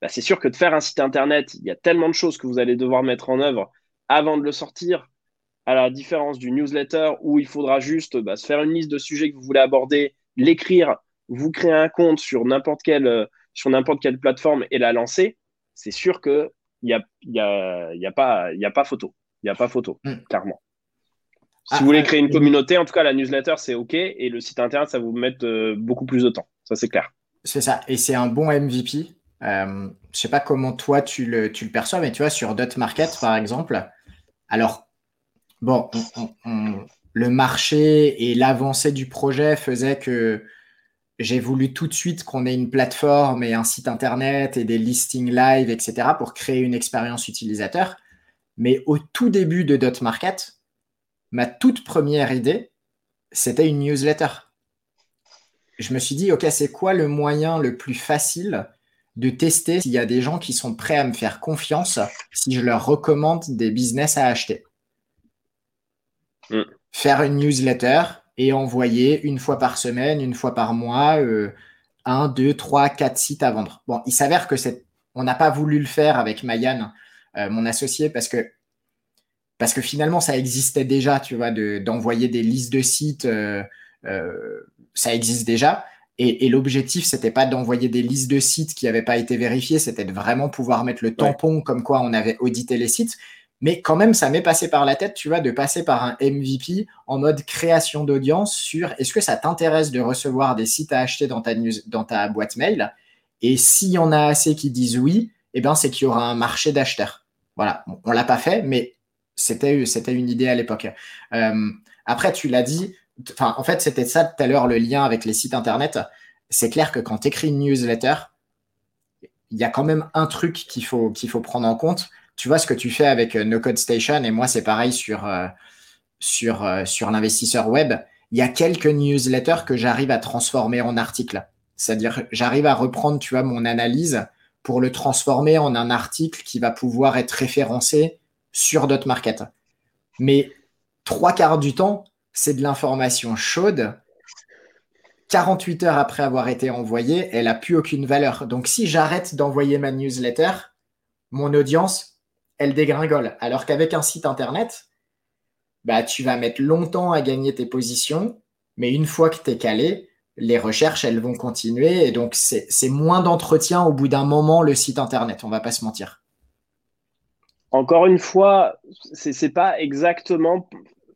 bah, c'est sûr que de faire un site internet, il y a tellement de choses que vous allez devoir mettre en œuvre avant de le sortir, à la différence du newsletter où il faudra juste bah, se faire une liste de sujets que vous voulez aborder, l'écrire, vous créer un compte sur n'importe quelle, euh, sur n'importe quelle plateforme et la lancer, c'est sûr qu'il n'y a, y a, y a, pas, y a pas photo. Il n'y a pas photo, mm. clairement. Si ah, vous voulez créer une communauté, en tout cas, la newsletter, c'est OK. Et le site internet, ça va vous mettre euh, beaucoup plus de temps. Ça, c'est clair. C'est ça. Et c'est un bon MVP. Euh, je sais pas comment toi, tu le, tu le perçois, mais tu vois, sur Dot Market, par exemple, alors, bon, le marché et l'avancée du projet faisaient que j'ai voulu tout de suite qu'on ait une plateforme et un site internet et des listings live, etc., pour créer une expérience utilisateur. Mais au tout début de Dot Market, ma toute première idée, c'était une newsletter. Je me suis dit, OK, c'est quoi le moyen le plus facile de tester s'il y a des gens qui sont prêts à me faire confiance si je leur recommande des business à acheter mm. Faire une newsletter et envoyer une fois par semaine, une fois par mois, euh, un, deux, trois, quatre sites à vendre. Bon, il s'avère que c'est, on n'a pas voulu le faire avec Mayan, euh, mon associé, parce que parce que finalement, ça existait déjà, tu vois, d'envoyer des listes de sites, euh, euh, ça existe déjà. Et, et l'objectif, c'était pas d'envoyer des listes de sites qui n'avaient pas été vérifiés, c'était de vraiment pouvoir mettre le tampon comme quoi on avait audité les sites. Mais quand même, ça m'est passé par la tête, tu vois, de passer par un MVP en mode création d'audience sur est-ce que ça t'intéresse de recevoir des sites à acheter dans ta, news, dans ta boîte mail? Et s'il y en a assez qui disent oui, eh ben, c'est qu'il y aura un marché d'acheteurs. Voilà, on l'a pas fait, mais c'était, c'était une idée à l'époque. Euh, après, tu l'as dit, en fait, c'était ça tout à l'heure le lien avec les sites internet. C'est clair que quand tu écris une newsletter, il y a quand même un truc qu'il faut, prendre en compte. Tu vois ce que tu fais avec euh, No Code Station, et moi, c'est pareil sur, euh, sur, sur l'investisseur web. Il y a quelques newsletters que j'arrive à transformer en articles. C'est-à-dire, j'arrive à reprendre, tu vois, mon analyse pour le transformer en un article qui va pouvoir être référencé sur Dot Market. Mais trois quarts du temps, c'est de l'information chaude. 48 heures après avoir été envoyée, elle n'a plus aucune valeur. Donc si j'arrête d'envoyer ma newsletter, mon audience, elle dégringole. Alors qu'avec un site internet, bah, tu vas mettre longtemps à gagner tes positions, mais une fois que tu es calé, les recherches, elles vont continuer. Et donc, c'est moins d'entretien au bout d'un moment, le site internet, on va pas se mentir. Encore une fois, c'est pas exactement.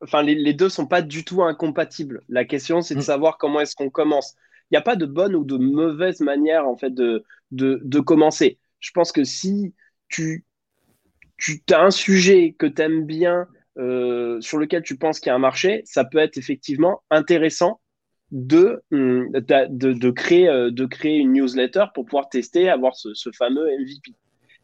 Enfin, les, les, deux sont pas du tout incompatibles. La question, c'est de mm. savoir comment est-ce qu'on commence. Il n'y a pas de bonne ou de mauvaise manière en fait de, de, de commencer. Je pense que si tu, tu as un sujet que tu aimes bien, euh, sur lequel tu penses qu'il y a un marché, ça peut être effectivement intéressant de, hum, de, de, créer, euh, de créer une newsletter pour pouvoir tester, avoir ce, ce fameux MVP.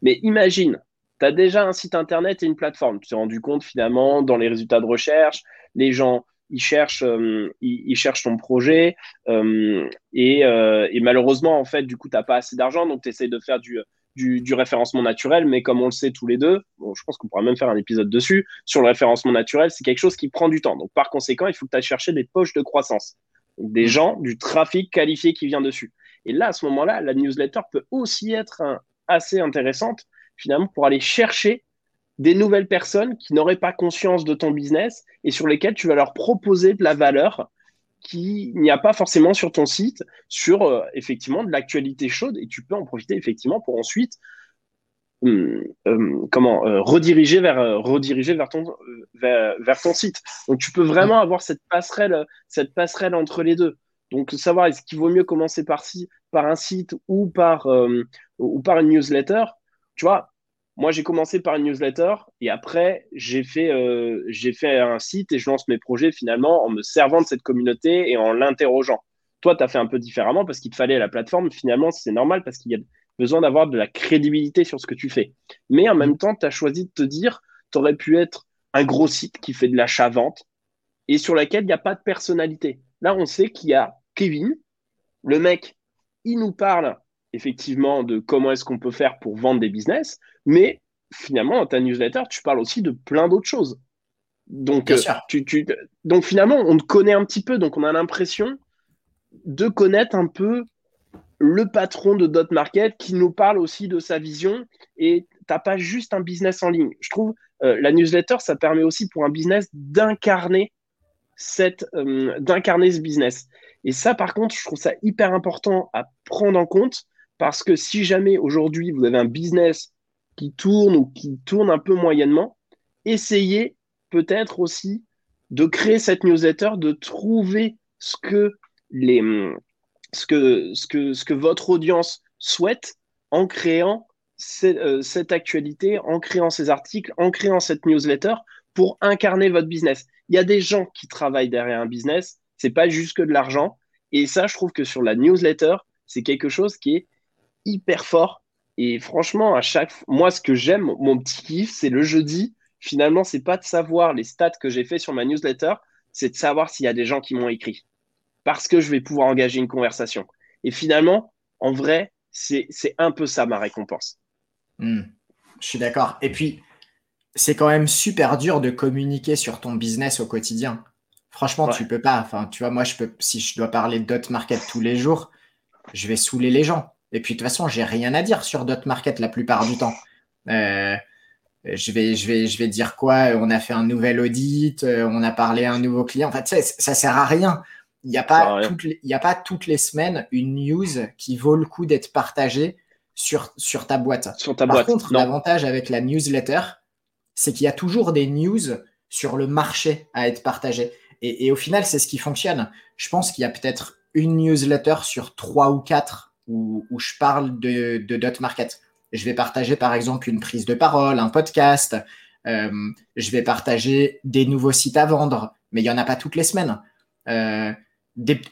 Mais imagine, tu as déjà un site internet et une plateforme. Tu t'es rendu compte finalement dans les résultats de recherche, les gens ils cherchent, euh, ils, cherchent ton projet euh, et, euh, et, malheureusement en fait du coup tu n'as pas assez d'argent donc tu essayes de faire du, du, du, référencement naturel mais comme on le sait tous les deux, bon, je pense qu'on pourra même faire un épisode dessus sur le référencement naturel, c'est quelque chose qui prend du temps. Donc par conséquent il faut que tu ailles chercher des poches de croissance, des gens, du trafic qualifié qui vient dessus. Et là à ce moment-là la newsletter peut aussi être assez intéressante finalement pour aller chercher des nouvelles personnes qui n'auraient pas conscience de ton business et sur lesquelles tu vas leur proposer de la valeur qui n'y a pas forcément sur ton site, sur euh, effectivement de l'actualité chaude et tu peux en profiter effectivement pour ensuite hum, hum, comment euh, rediriger vers euh, rediriger vers ton vers, ton site. Donc tu peux vraiment avoir cette passerelle cette passerelle entre les deux. Donc savoir est-ce qu'il vaut mieux commencer par si, par un site ou par ou par une newsletter. Tu vois, moi, j'ai commencé par une newsletter et après, j'ai fait, euh, fait un site et je lance mes projets finalement en me servant de cette communauté et en l'interrogeant. Toi, tu as fait un peu différemment parce qu'il te fallait la plateforme. Finalement, c'est normal parce qu'il y a besoin d'avoir de la crédibilité sur ce que tu fais. Mais en même temps, tu as choisi de te dire, tu aurais pu être un gros site qui fait de l'achat-vente et sur lequel il n'y a pas de personnalité. Là, on sait qu'il y a Kevin, le mec, il nous parle effectivement de comment est-ce qu'on peut faire pour vendre des business, mais finalement, dans ta newsletter, tu parles aussi de plein d'autres choses. Donc, euh, tu, tu, donc finalement, on te connaît un petit peu, donc on a l'impression de connaître un peu le patron de Dot Market qui nous parle aussi de sa vision et n'as pas juste un business en ligne. Je trouve euh, la newsletter, ça permet aussi pour un business d'incarner cette, euh, d'incarner ce business. Et ça, par contre, je trouve ça hyper important à prendre en compte parce que si jamais aujourd'hui vous avez un business qui tourne ou qui tourne un peu moyennement, essayez peut-être aussi de créer cette newsletter, de trouver ce que, les, ce que, ce que, ce que votre audience souhaite en créant euh, cette actualité, en créant ces articles, en créant cette newsletter pour incarner votre business. Il y a des gens qui travaillent derrière un business, c'est pas juste que de l'argent. Et ça, je trouve que sur la newsletter, c'est quelque chose qui est hyper fort. Et franchement, à chaque moi, ce que j'aime, mon petit kiff, c'est le jeudi. Finalement, c'est pas de savoir les stats que j'ai fait sur ma newsletter, c'est de savoir s'il y a des gens qui m'ont écrit. Parce que je vais pouvoir engager une conversation. Et finalement, en vrai, c'est un peu ça ma récompense. Hmm. je suis d'accord. Et puis, c'est quand même super dur de communiquer sur ton business au quotidien. Franchement, tu peux pas. Enfin, tu vois, moi, je peux, si je dois parler de dot market tous les jours, je vais saouler les gens. Et puis, de toute façon, j'ai rien à dire sur dot market la plupart du temps. Euh, je vais, je vais, je vais dire quoi? On a fait un nouvel audit, euh, on a parlé à un nouveau client. En fait, ça, ça sert à rien. Il n'y a, pas toutes les, il a pas toutes les semaines une news qui vaut le coup d'être partagée sur, sur ta boîte. Sur ta Par contre, l'avantage avec la newsletter, c'est qu'il y a toujours des news sur le marché à être partagées. Et, au final, c'est ce qui fonctionne. Je pense qu'il y a peut-être une newsletter sur trois ou quatre où, je parle de, de dot market. Je vais partager par exemple une prise de parole, un podcast. Euh, je vais partager des nouveaux sites à vendre, mais il n'y en a pas toutes les semaines. Euh,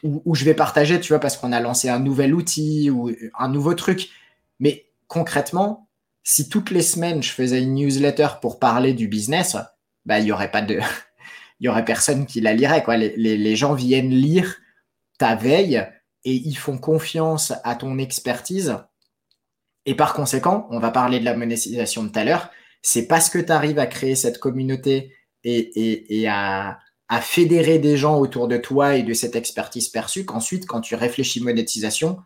où, je vais partager, tu vois, parce qu'on a lancé un nouvel outil ou un nouveau truc. Mais concrètement, si toutes les semaines je faisais une newsletter pour parler du business, bah, il y aurait pas de, il y aurait personne qui la lirait, quoi. Les, gens viennent lire ta veille et ils font confiance à ton expertise. Et par conséquent, on va parler de la monétisation de tout à l'heure. C'est parce que tu arrives à créer cette communauté et, à, fédérer des gens autour de toi et de cette expertise perçue qu'ensuite, quand tu réfléchis monétisation,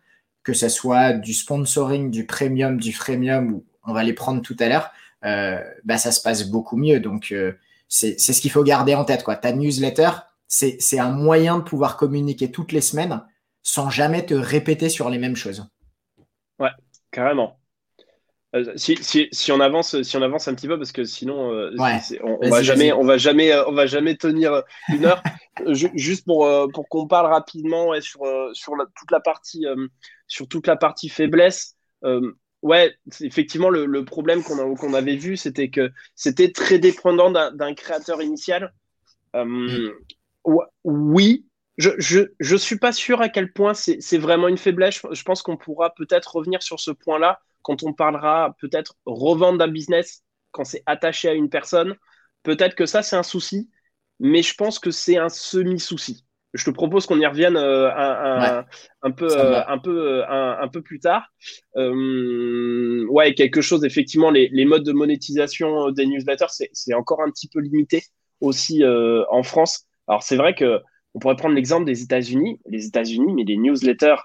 que ce soit du sponsoring, du premium, du freemium, on va les prendre tout à l'heure, euh, bah, ça se passe beaucoup mieux. Donc, euh, c'est ce qu'il faut garder en tête. Quoi. Ta newsletter, c'est un moyen de pouvoir communiquer toutes les semaines sans jamais te répéter sur les mêmes choses. Ouais, carrément. Euh, si, si, si, on avance, si on avance un petit peu, parce que sinon, on, va jamais, on va jamais, on va jamais tenir une heure. juste pour, pour qu'on parle rapidement sur, sur toute la partie sur toute la partie faiblesse, euh, ouais, effectivement, le, problème qu'on avait vu, c'était que c'était très dépendant d'un créateur initial. Euh, mm. Oui, je ne suis pas sûr à quel point c'est vraiment une faiblesse. Je, pense qu'on pourra peut-être revenir sur ce point-là quand on parlera peut-être revendre un business quand c'est attaché à une personne. Peut-être que ça, c'est un souci, mais je pense que c'est un semi-souci je te propose qu'on y revienne euh, un, peu, euh, un, peu, euh, un, peu plus tard. ouais, quelque chose, effectivement, les, modes de monétisation des newsletters, c'est encore un petit peu limité aussi en France. Alors, c'est vrai que on pourrait prendre l'exemple des États-Unis. Les États-Unis, mais des newsletters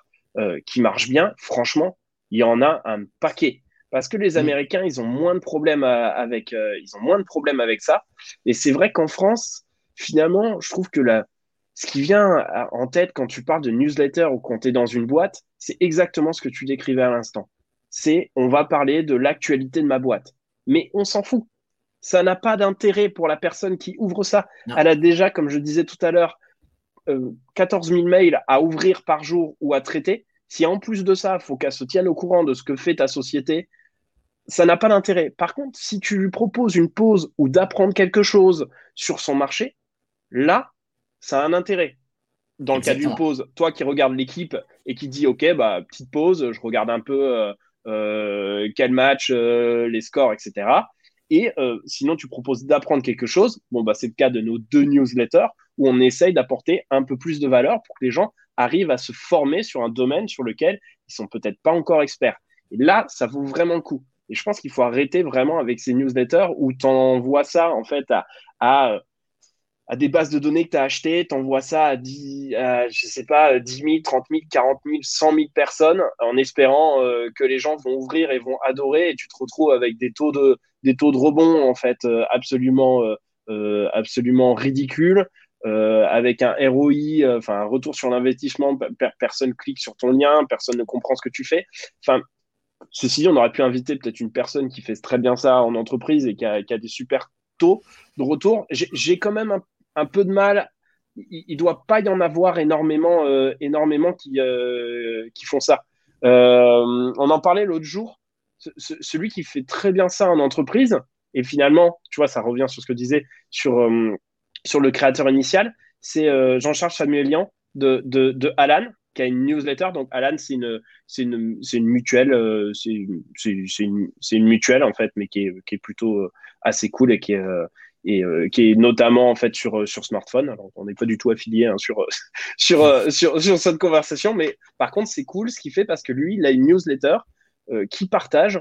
qui marchent bien, franchement, il y en a un paquet. Parce que les Américains, ils ont moins de problèmes avec, ils ont moins de problèmes avec ça. Et c'est vrai qu'en France, finalement, je trouve que la, ce qui vient en tête quand tu parles de newsletter ou quand tu es dans une boîte, c'est exactement ce que tu décrivais à l'instant. C'est on va parler de l'actualité de ma boîte. Mais on s'en fout. Ça n'a pas d'intérêt pour la personne qui ouvre ça. Elle a déjà, comme je disais tout à l'heure, 14 euh, 000 mails à ouvrir par jour ou à traiter. Si en plus de ça, il faut qu'elle se tienne au courant de ce que fait ta société, ça n'a pas d'intérêt. Par contre, si tu lui proposes une pause ou d'apprendre quelque chose sur son marché, là, ça a un intérêt. Dans le cas d'une pause, toi qui regardes l'équipe et qui dis ok, bah, petite pause, je regarde un peu euh, euh, quel match, euh, les scores, etc. Et sinon, tu proposes d'apprendre quelque chose. Bon, bah, c'est le cas de nos deux newsletters où on essaye d'apporter un peu plus de valeur pour que les gens arrivent à se former sur un domaine sur lequel ils sont peut-être pas encore experts. Et là, ça vaut vraiment le coup. Et je pense qu'il faut arrêter vraiment avec ces newsletters où tu envoies ça en fait à des bases de données que tu as achetées, tu envoies ça à 10, je sais pas, 10 000, 30 000, 40 000, 100 000 personnes en espérant euh, que les gens vont ouvrir et vont adorer et tu te retrouves avec des taux de, des taux de rebond en fait euh, absolument, euh, absolument ridicules. Avec un ROI, enfin un retour sur l'investissement, personne clique sur ton lien, personne ne comprend ce que tu fais. Enfin, ceci dit, on aurait pu inviter peut-être une personne qui fait très bien ça en entreprise et qui a, des super taux de retour. J'ai quand même un, peu de mal. Il ne doit pas y en avoir énormément, euh, énormément qui, euh, font ça. Euh, on en parlait l'autre jour. celui qui fait très bien ça en entreprise, et finalement, tu vois, ça revient sur ce que je disais sur, sur le créateur initial, c'est Jean-Charles Samuelian de, de, de Alan, qui a une newsletter. Donc, Alan, c'est une, c'est une, une, mutuelle, c'est une, une, mutuelle, en fait, mais qui est, qui est plutôt assez cool et qui est, et euh, qui est notamment en fait sur, euh, sur smartphone. Alors, on n'est pas du tout affilié hein, sur, sur, euh, sur, sur, cette conversation, mais par contre, c'est cool ce qu'il fait parce que lui, il a une newsletter qui partage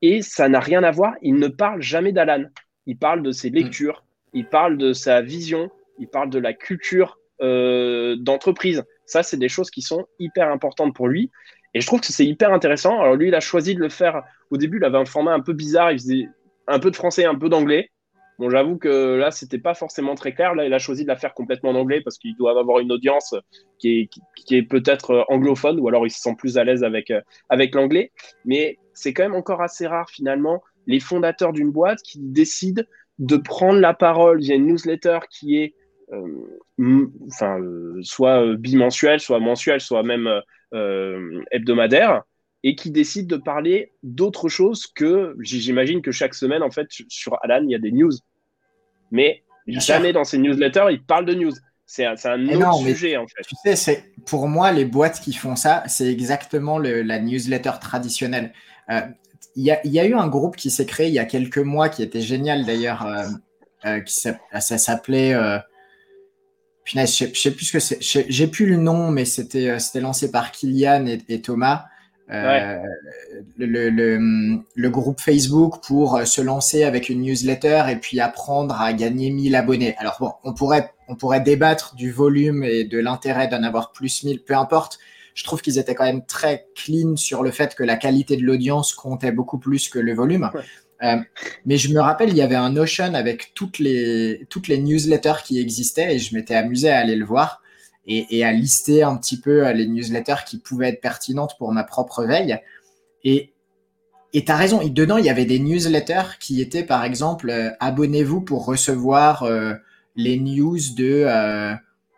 et ça n'a rien à voir. Il ne parle jamais d'Alan. Il parle de ses mm. lectures, il parle de sa vision, il parle de la culture d'entreprise. Ça, c'est des choses qui sont hyper importantes pour lui. Et je trouve que c'est hyper intéressant. Alors lui, il a choisi de le faire. Au début, il avait un format un peu bizarre. Il faisait un peu de français, un peu d'anglais. Bon, j'avoue que là, c'était pas forcément très clair. Là, il a choisi de la faire complètement en anglais parce qu'il doit avoir une audience qui est, qui, est peut-être euh, anglophone ou alors il se sent plus à l'aise avec, euh, avec l'anglais. Mais c'est quand même encore assez rare finalement les fondateurs d'une boîte qui décident de prendre la parole via une newsletter qui est euh, enfin, soit bimensuelle, soit mensuelle, soit même hebdomadaire et qui décide de parler d'autre chose que, j'imagine que chaque semaine, en fait, sur Alan, il y a des news. Mais jamais dans ces newsletters, il parle de news. C'est un, un autre sujet, en fait. Tu sais, c'est, pour moi, les boîtes qui font ça, c'est exactement le, la newsletter traditionnelle. Euh, il y, y, a eu un groupe qui s'est créé il y a quelques mois, qui était génial d'ailleurs, euh, euh, qui ça s'appelait... je sais, sais plus ce que c'est. J'ai plus le nom, mais c'était c'était lancé par Kylian et, et Thomas. Euh, le, le, le, groupe Facebook pour euh, se lancer avec une newsletter et puis apprendre à gagner 1000 abonnés. Alors bon, on pourrait, on pourrait débattre du volume et de l'intérêt d'en avoir plus 1000, peu importe. Je trouve qu'ils étaient quand même très clean sur le fait que la qualité de l'audience comptait beaucoup plus que le volume. Euh, mais je me rappelle, il y avait un Notion avec toutes les, toutes les newsletters qui existaient et je m'étais amusé à aller le voir et, à lister un petit peu euh, les newsletters qui pouvaient être pertinentes pour ma propre veille. Et et tu as raison, dedans, il y avait des newsletters qui étaient, par exemple, euh, abonnez-vous pour recevoir euh, les news de,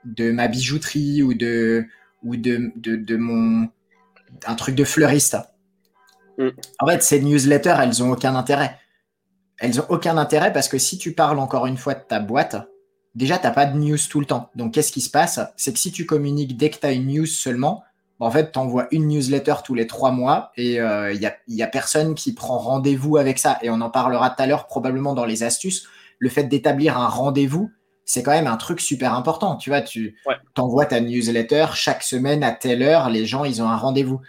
de ma bijouterie ou de, ou de, de, de mon un truc de fleuriste. Mm. En fait, ces newsletters, elles ont aucun intérêt. Elles ont aucun intérêt parce que si tu parles encore une fois de ta boîte, déjà, tu n'as pas de news tout le temps. Donc, qu'est-ce qui se passe? C'est que si tu communiques dès que tu as une news seulement, bah, en fait, tu envoies une newsletter tous les trois mois et il euh, n'y a, y a personne qui prend rendez-vous avec ça. Et on en parlera tout à l'heure, probablement dans les astuces. Le fait d'établir un rendez-vous, c'est quand même un truc super important. Tu vois, tu envoies ta newsletter chaque semaine à telle heure, les gens, ils ont un rendez-vous.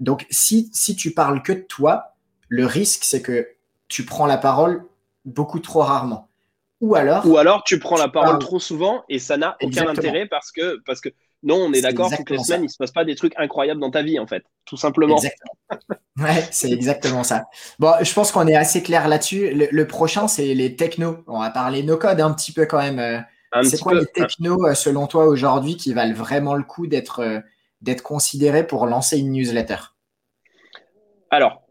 Donc, si, si tu parles que de toi, le risque, c'est que tu prends la parole beaucoup trop rarement. Ou alors, Ou alors tu prends la parole trop souvent et ça n'a aucun intérêt parce que, parce que non, on est, d'accord, toutes les semaines, il ne se passe pas des trucs incroyables dans ta vie, en fait, tout simplement. ouais, c'est exactement ça. Bon, je pense qu'on est assez clair là-dessus. Le, prochain, c'est les technos. On va parler no-code un petit peu quand même. Euh. C'est quoi les technos, euh, selon toi, aujourd'hui, qui valent vraiment le coup d'être euh, d'être considérés pour lancer une newsletter? Alors,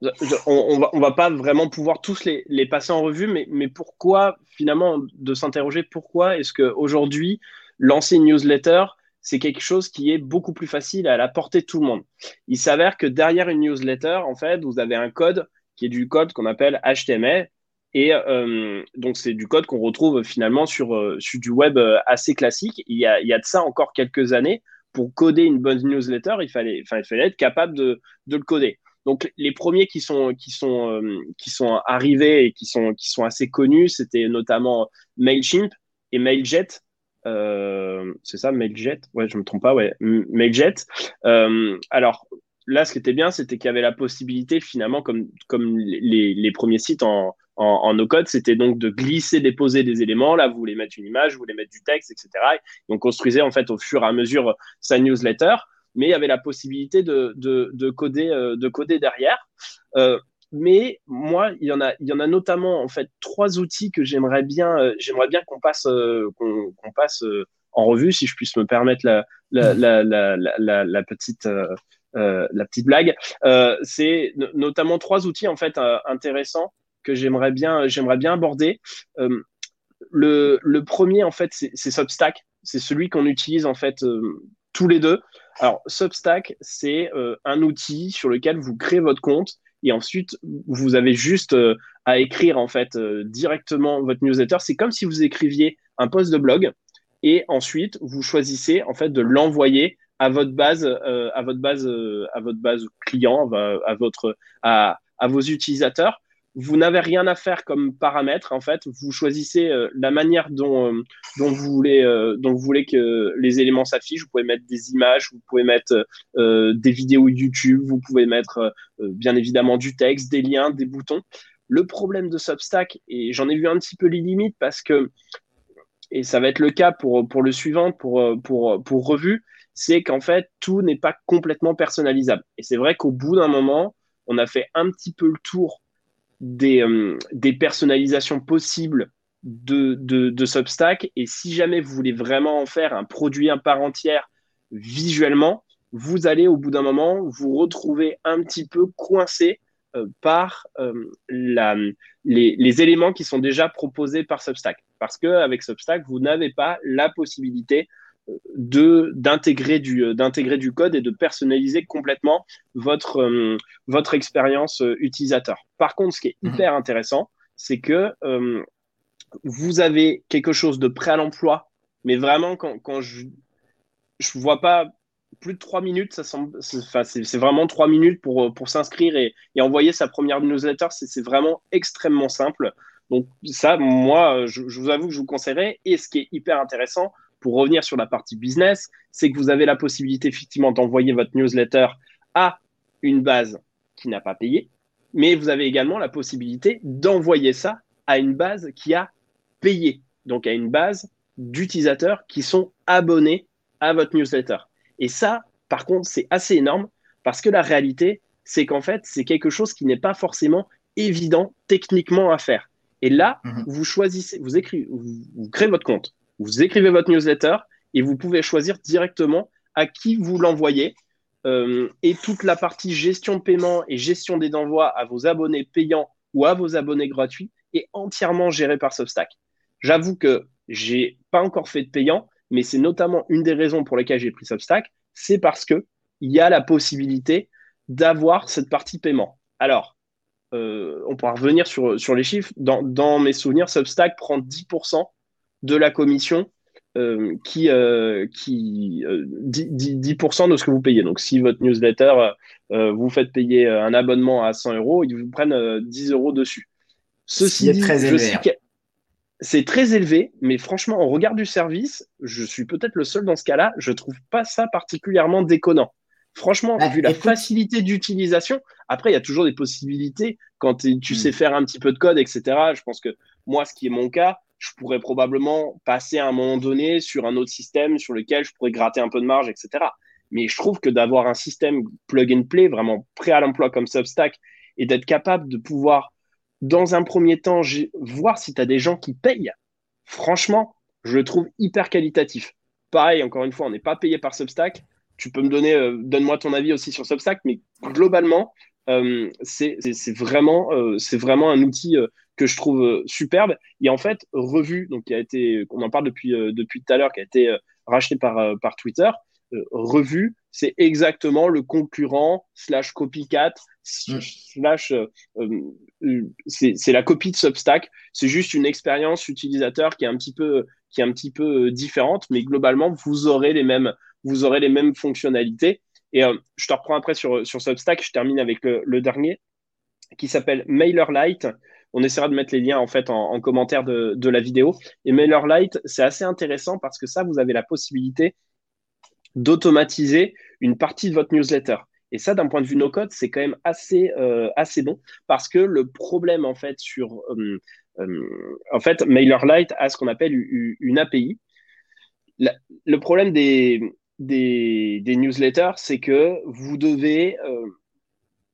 on, ne va, pas vraiment pouvoir tous les, passer en revue, mais, pourquoi, finalement, de s'interroger pourquoi est-ce qu'aujourd'hui, lancer une newsletter, c'est quelque chose qui est beaucoup plus facile à la portée de tout le monde. Il s'avère que derrière une newsletter, en fait, vous avez un code qui est du code qu'on appelle HTML. Et euh, donc, c'est du code qu'on retrouve finalement sur, euh, du web euh, assez classique. Il y, a, de ça encore quelques années. Pour coder une bonne newsletter, il fallait, il fallait être capable de le coder. Donc les premiers qui sont qui sont qui sont arrivés et qui sont qui sont assez connus, c'était notamment Mailchimp et Mailjet. Euh, c'est ça, Mailjet? Ouais, je me trompe pas, ouais, Mailjet. Euh, alors là, ce qui était bien, c'était qu'il y avait la possibilité finalement, comme comme les, les premiers sites en en, no-code, c'était donc de glisser, déposer des éléments. Là, vous voulez mettre une image, vous voulez mettre du texte, etc. Et on construisait en fait au fur et à mesure sa newsletter, mais il y avait la possibilité de, de, coder, de coder derrière. Mais moi, il y en a, il y en a notamment en fait trois outils que j'aimerais bien, j'aimerais bien qu'on passe, qu'on passe en revue, si je puisse me permettre la, la, la, la petite, euh, la petite blague. Euh, c'est notamment trois outils en fait euh, intéressants que j'aimerais bien, j'aimerais bien aborder. Le, le, premier en fait, c'est Substack. C'est celui qu'on utilise en fait tous les deux. Alors, Substack, c'est un outil sur lequel vous créez votre compte et ensuite vous avez juste à écrire en fait directement votre newsletter. C'est comme si vous écriviez un post de blog et ensuite vous choisissez en fait de l'envoyer à votre base, euh, à votre base, euh, à votre base client, à vos utilisateurs. Vous n'avez rien à faire comme paramètre. En fait, vous choisissez euh, la manière dont, dont, vous voulez, dont vous voulez que les éléments s'affichent. Vous pouvez mettre des images, vous pouvez mettre des vidéos YouTube, vous pouvez mettre bien évidemment du texte, des liens, des boutons. Le problème de Substack, et j'en ai vu un petit peu les limites parce que, et ça va être le cas pour, pour le suivant, pour, pour, pour revue, c'est qu'en fait, tout n'est pas complètement personnalisable. Et c'est vrai qu'au bout d'un moment, on a fait un petit peu le tour des, euh, des personnalisations possibles de, de, Substack. Et si jamais vous voulez vraiment en faire un produit à part entière visuellement, vous allez au bout d'un moment vous retrouver un petit peu coincé euh, par euh, les, les, éléments qui sont déjà proposés par Substack. Parce qu'avec Substack, vous n'avez pas la possibilité de d'intégrer du euh, d'intégrer du code et de personnaliser complètement votre euh, votre expérience euh, utilisateur. Par contre, ce qui est mhm. hyper intéressant, c'est que vous avez quelque chose de prêt à l'emploi, mais vraiment quand, quand je je vois pas plus de trois minutes, ça semble, c'est vraiment trois minutes pour, pour s'inscrire et, et, envoyer sa première newsletter. C'est vraiment extrêmement simple. Donc ça, moi, je, je, vous avoue que je vous conseillerais. Et ce qui est hyper intéressant, pour revenir sur la partie business, c'est que vous avez la possibilité effectivement d'envoyer votre newsletter à une base qui n'a pas payé, mais vous avez également la possibilité d'envoyer ça à une base qui a payé, donc à une base d'utilisateurs qui sont abonnés à votre newsletter. Et ça, par contre, c'est assez énorme parce que la réalité, c'est qu'en fait, c'est quelque chose qui n'est pas forcément évident techniquement à faire. Et là, mhm. vous choisissez, vous, écrivez, vous créez votre compte, vous écrivez votre newsletter et vous pouvez choisir directement à qui vous l'envoyez. Euh, et toute la partie gestion de paiement et gestion des envois à vos abonnés payants ou à vos abonnés gratuits est entièrement gérée par Substack. J'avoue que j'ai pas encore fait de payant, mais c'est notamment une des raisons pour lesquelles j'ai pris Substack, c'est parce que il y a la possibilité d'avoir cette partie paiement. Alors, euh, on pourra revenir sur, sur les chiffres. Dans, dans mes souvenirs, Substack prend 10% de la commission euh, qui, euh, qui 10%, euh, de ce que vous payez. Donc, si votre newsletter, vous faites payer un abonnement à 100 euros, ils vous prennent 10 euros dessus. Ceci est très élevé. Hein. C'est très élevé, mais franchement, au regard du service, je suis peut-être le seul dans ce cas-là, je trouve pas ça particulièrement déconnant. Franchement, bah, vu la facilité d'utilisation, après, il y a toujours des possibilités quand tu hmm. sais faire un petit peu de code, etc. Je pense que moi, ce qui est mon cas, je pourrais probablement passer à un moment donné sur un autre système sur lequel je pourrais gratter un peu de marge, etc. Mais je trouve que d'avoir un système plug and play vraiment prêt à l'emploi comme Substack et d'être capable de pouvoir, dans un premier temps, voir si tu as des gens qui payent, franchement, je le trouve hyper qualitatif. Pareil, encore une fois, on n'est pas payé par Substack. Tu peux me donner, euh, donne-moi ton avis aussi sur Substack, mais globalement, euh, c'est vraiment, euh, c'est vraiment un outil que je trouve euh, superbe. Et en fait, Revue, donc qui a été, on en parle depuis, euh, depuis tout à l'heure, qui a été euh, racheté par, par Twitter, Revue, c'est exactement le concurrent slash copycat mm. slash c'est la copie de Substack. C'est juste une expérience utilisateur qui est un petit peu qui est un petit peu différente, mais globalement vous aurez les mêmes vous aurez les mêmes fonctionnalités. Et je te reprends après sur, sur Substack. Je termine avec le, le dernier qui s'appelle MailerLite. On essaiera de mettre les liens en fait en, commentaire de, la vidéo. Et MailerLite, c'est assez intéressant parce que ça, vous avez la possibilité d'automatiser une partie de votre newsletter. Et ça, d'un point de vue no-code, c'est quand même assez, euh, bon parce que le problème, en fait, sur. Euh, euh, en fait, MailerLite a ce qu'on appelle une API. le problème des newsletters, c'est que vous devez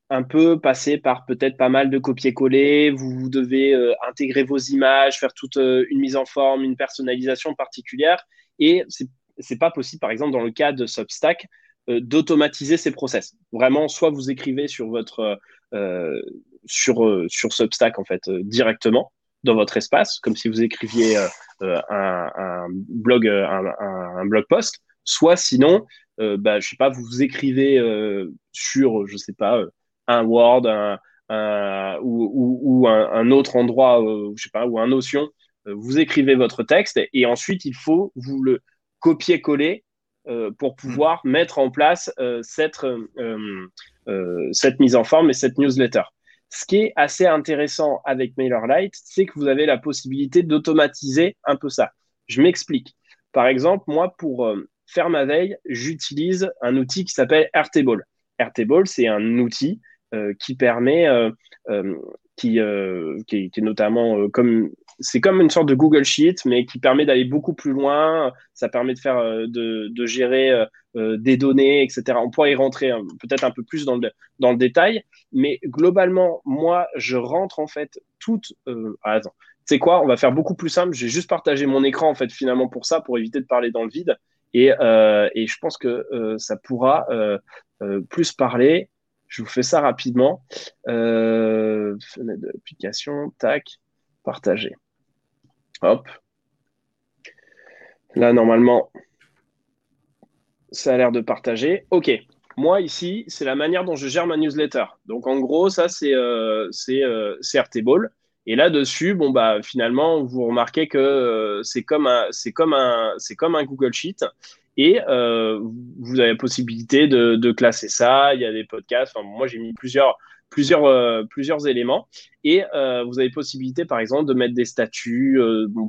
un peu passer par peut-être pas mal de copier-coller. Vous devez intégrer vos images, faire toute une mise en forme, une personnalisation particulière. Et c'est c'est pas possible, par exemple, dans le cas de Substack, euh, d'automatiser ces process. Vraiment, soit vous écrivez sur votre euh, sur, euh, sur Substack en fait directement dans votre espace, comme si vous écriviez un, blog un, blog post, soit sinon, bah, je sais pas, vous écrivez sur, je sais pas, un Word, ou, ou, un, autre endroit, je sais pas, ou un Notion, vous écrivez votre texte et ensuite il faut vous le copier-coller euh, pour pouvoir mm. mettre en place euh, cette, euh, cette mise en forme et cette newsletter. Ce qui est assez intéressant avec MailerLite, c'est que vous avez la possibilité d'automatiser un peu ça. Je m'explique. Par exemple, moi, pour faire ma veille, j'utilise un outil qui s'appelle Airtable. Airtable, c'est un outil qui permet, qui, qui, est, qui, est, notamment comme c'est comme une sorte de Google Sheet, mais qui permet d'aller beaucoup plus loin. Ça permet de faire, euh, de, gérer euh, euh, des données, etc. On pourrait y rentrer peut-être un peu plus dans le, dans le détail, mais globalement, moi, je rentre en fait toute. Ah, attends, tu quoi On va faire beaucoup plus simple. J'ai juste partagé mon écran en fait finalement pour ça, pour éviter de parler dans le vide. Et, et je pense que ça pourra plus parler. Je vous fais ça rapidement. fenêtre d'application, tac, partager. Hop. Là, normalement, ça a l'air de partager. OK. Moi, ici, c'est la manière dont je gère ma newsletter. Donc, en gros, ça, c'est euh, euh, Airtable. Et là-dessus, bon, bah, finalement, vous remarquez que euh, c'est comme un Google Sheet. Et euh, vous avez la possibilité de, classer ça. Il y a des podcasts. Moi, j'ai mis plusieurs, euh, éléments. Et euh, vous avez possibilité, par exemple, de mettre des statuts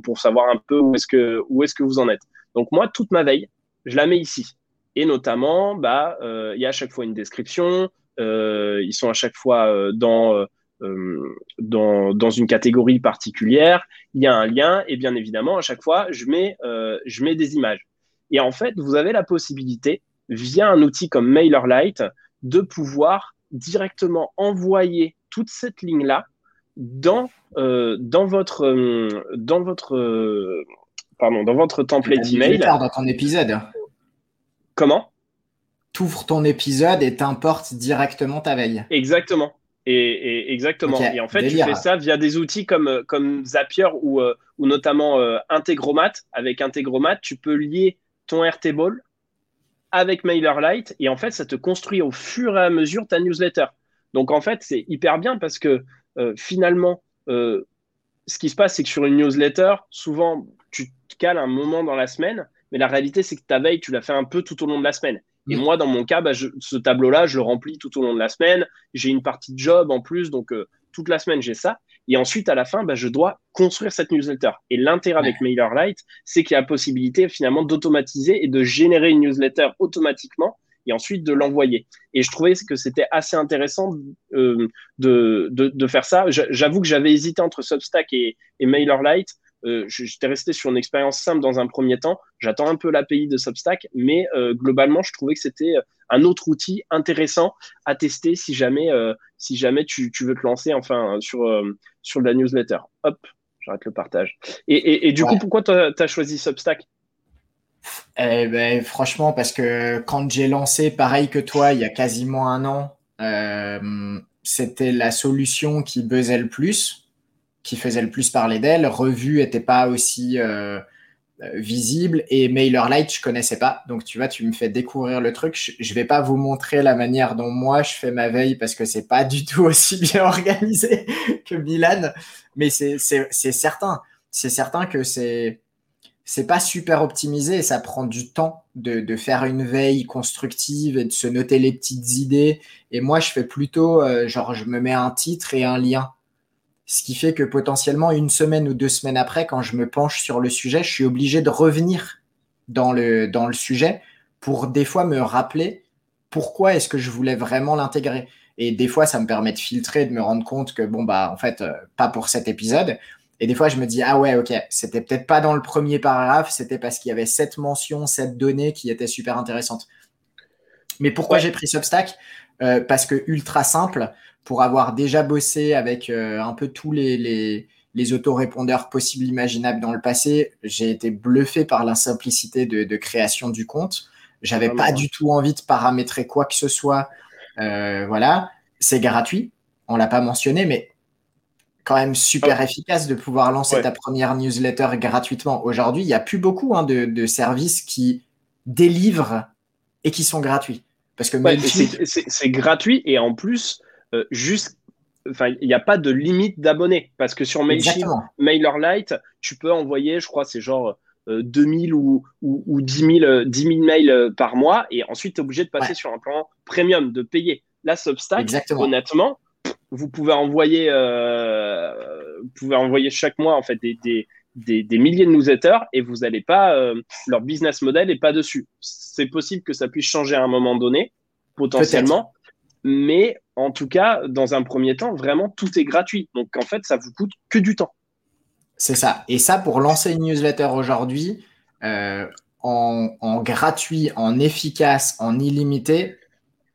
pour savoir un peu où est-ce que, vous en êtes. Donc moi, toute ma veille, je la mets ici. Et notamment, bah, il y a à chaque fois une description. ils sont à chaque fois dans, une catégorie particulière. Il y a un lien. Et bien évidemment, à chaque fois, je mets des images. Et en fait, vous avez la possibilité, via un outil comme MailerLite, de pouvoir directement envoyer toute cette ligne-là dans, euh, dans votre, euh, dans votre, euh, pardon, dans votre template email. Dans ton épisode. Comment? T'ouvres ton épisode et t'importes directement ta veille. Exactement. Et, exactement. et en fait, tu fais ça via des outils comme, comme Zapier ou, ou notamment Integromat. Avec Integromat, tu peux lier ton Airtable avec MailerLite et en fait, ça te construit au fur et à mesure ta newsletter. Donc en fait, c'est hyper bien parce que euh, finalement, euh, ce qui se passe, c'est que sur une newsletter, souvent, tu te cales un moment dans la semaine, mais la réalité, c'est que ta veille, tu l'as fait un peu tout au long de la semaine. Et moi, dans mon cas, bah, ce tableau-là, je le remplis tout au long de la semaine. J'ai une partie de job en plus, donc euh, toute la semaine, j'ai ça. Et ensuite, à la fin, bah, je dois construire cette newsletter. Et l'intérêt avec MailerLite, c'est qu'il y a la possibilité finalement d'automatiser et de générer une newsletter automatiquement et ensuite de l'envoyer. Et je trouvais que c'était assez intéressant euh, de, de, faire ça. J'avoue que j'avais hésité entre Substack et, et MailerLite euh, j'étais resté sur une expérience simple dans un premier temps. J'attends un peu l'API de Substack, mais euh, globalement, je trouvais que c'était euh, un autre outil intéressant à tester si jamais, si jamais tu, veux te lancer enfin, sur, sur la newsletter. Hop, j'arrête le partage. Et, du coup, pourquoi tu as, choisi Substack? Eh ben, Franchement, parce que quand j'ai lancé, pareil que toi, il y a quasiment un an, c'était la solution qui buzzait le plus qui faisait le plus parler d'elle. Revue n'était pas aussi euh, euh, visible et MailerLite, je connaissais pas. Donc, tu vois, tu me fais découvrir le truc. Je, vais pas vous montrer la manière dont moi je fais ma veille parce que c'est pas du tout aussi bien organisé que Milan. Mais c'est certain. C'est certain que c'est c'est pas super optimisé et ça prend du temps de, de, faire une veille constructive et de se noter les petites idées. Et moi, je fais plutôt, euh, genre, je me mets un titre et un lien ce qui fait que potentiellement une semaine ou deux semaines après, quand je me penche sur le sujet, je suis obligé de revenir dans le, dans le sujet pour des fois me rappeler pourquoi est-ce que je voulais vraiment l'intégrer. Et des fois, ça me permet de filtrer, de me rendre compte que, bon, bah, en fait, euh, pas pour cet épisode. Et des fois, je me dis, ah ouais, ok, c'était peut-être pas dans le premier paragraphe, c'était parce qu'il y avait cette mention, cette donnée qui était super intéressante. Mais pourquoi j'ai pris Substack? Euh, Parce que ultra simple, pour avoir déjà bossé avec euh, un peu tous les, les, les autorépondeurs possibles, imaginables dans le passé, j'ai été bluffé par la simplicité de, de création du compte. J'avais pas du tout envie de paramétrer quoi que ce soit. Euh, voilà, c'est gratuit. On l'a pas mentionné, mais quand même super ah. efficace de pouvoir lancer ta première newsletter gratuitement. Aujourd'hui, il n'y a plus beaucoup hein, de, services qui délivrent et qui sont gratuits. Parce que c'est gratuit et en plus, euh, juste, il n'y a pas de limite d'abonnés. Parce que sur Mailchimp, MailerLite, tu peux envoyer, je crois, c'est genre 2000 euh, ou, ou, 10, 000, 10 000 mails par mois et ensuite tu es obligé de passer sur un plan premium, de payer. La Substack, honnêtement, vous pouvez envoyer, euh, vous pouvez envoyer chaque mois en fait des, des, des, milliers de newsletters et vous n'allez pas, euh, leur business model n'est pas dessus. C'est possible que ça puisse changer à un moment donné, potentiellement, mais en tout cas, dans un premier temps, vraiment tout est gratuit. Donc en fait, ça vous coûte que du temps. C'est ça. Et ça, pour lancer une newsletter aujourd'hui, euh, en, gratuit, en efficace, en illimité,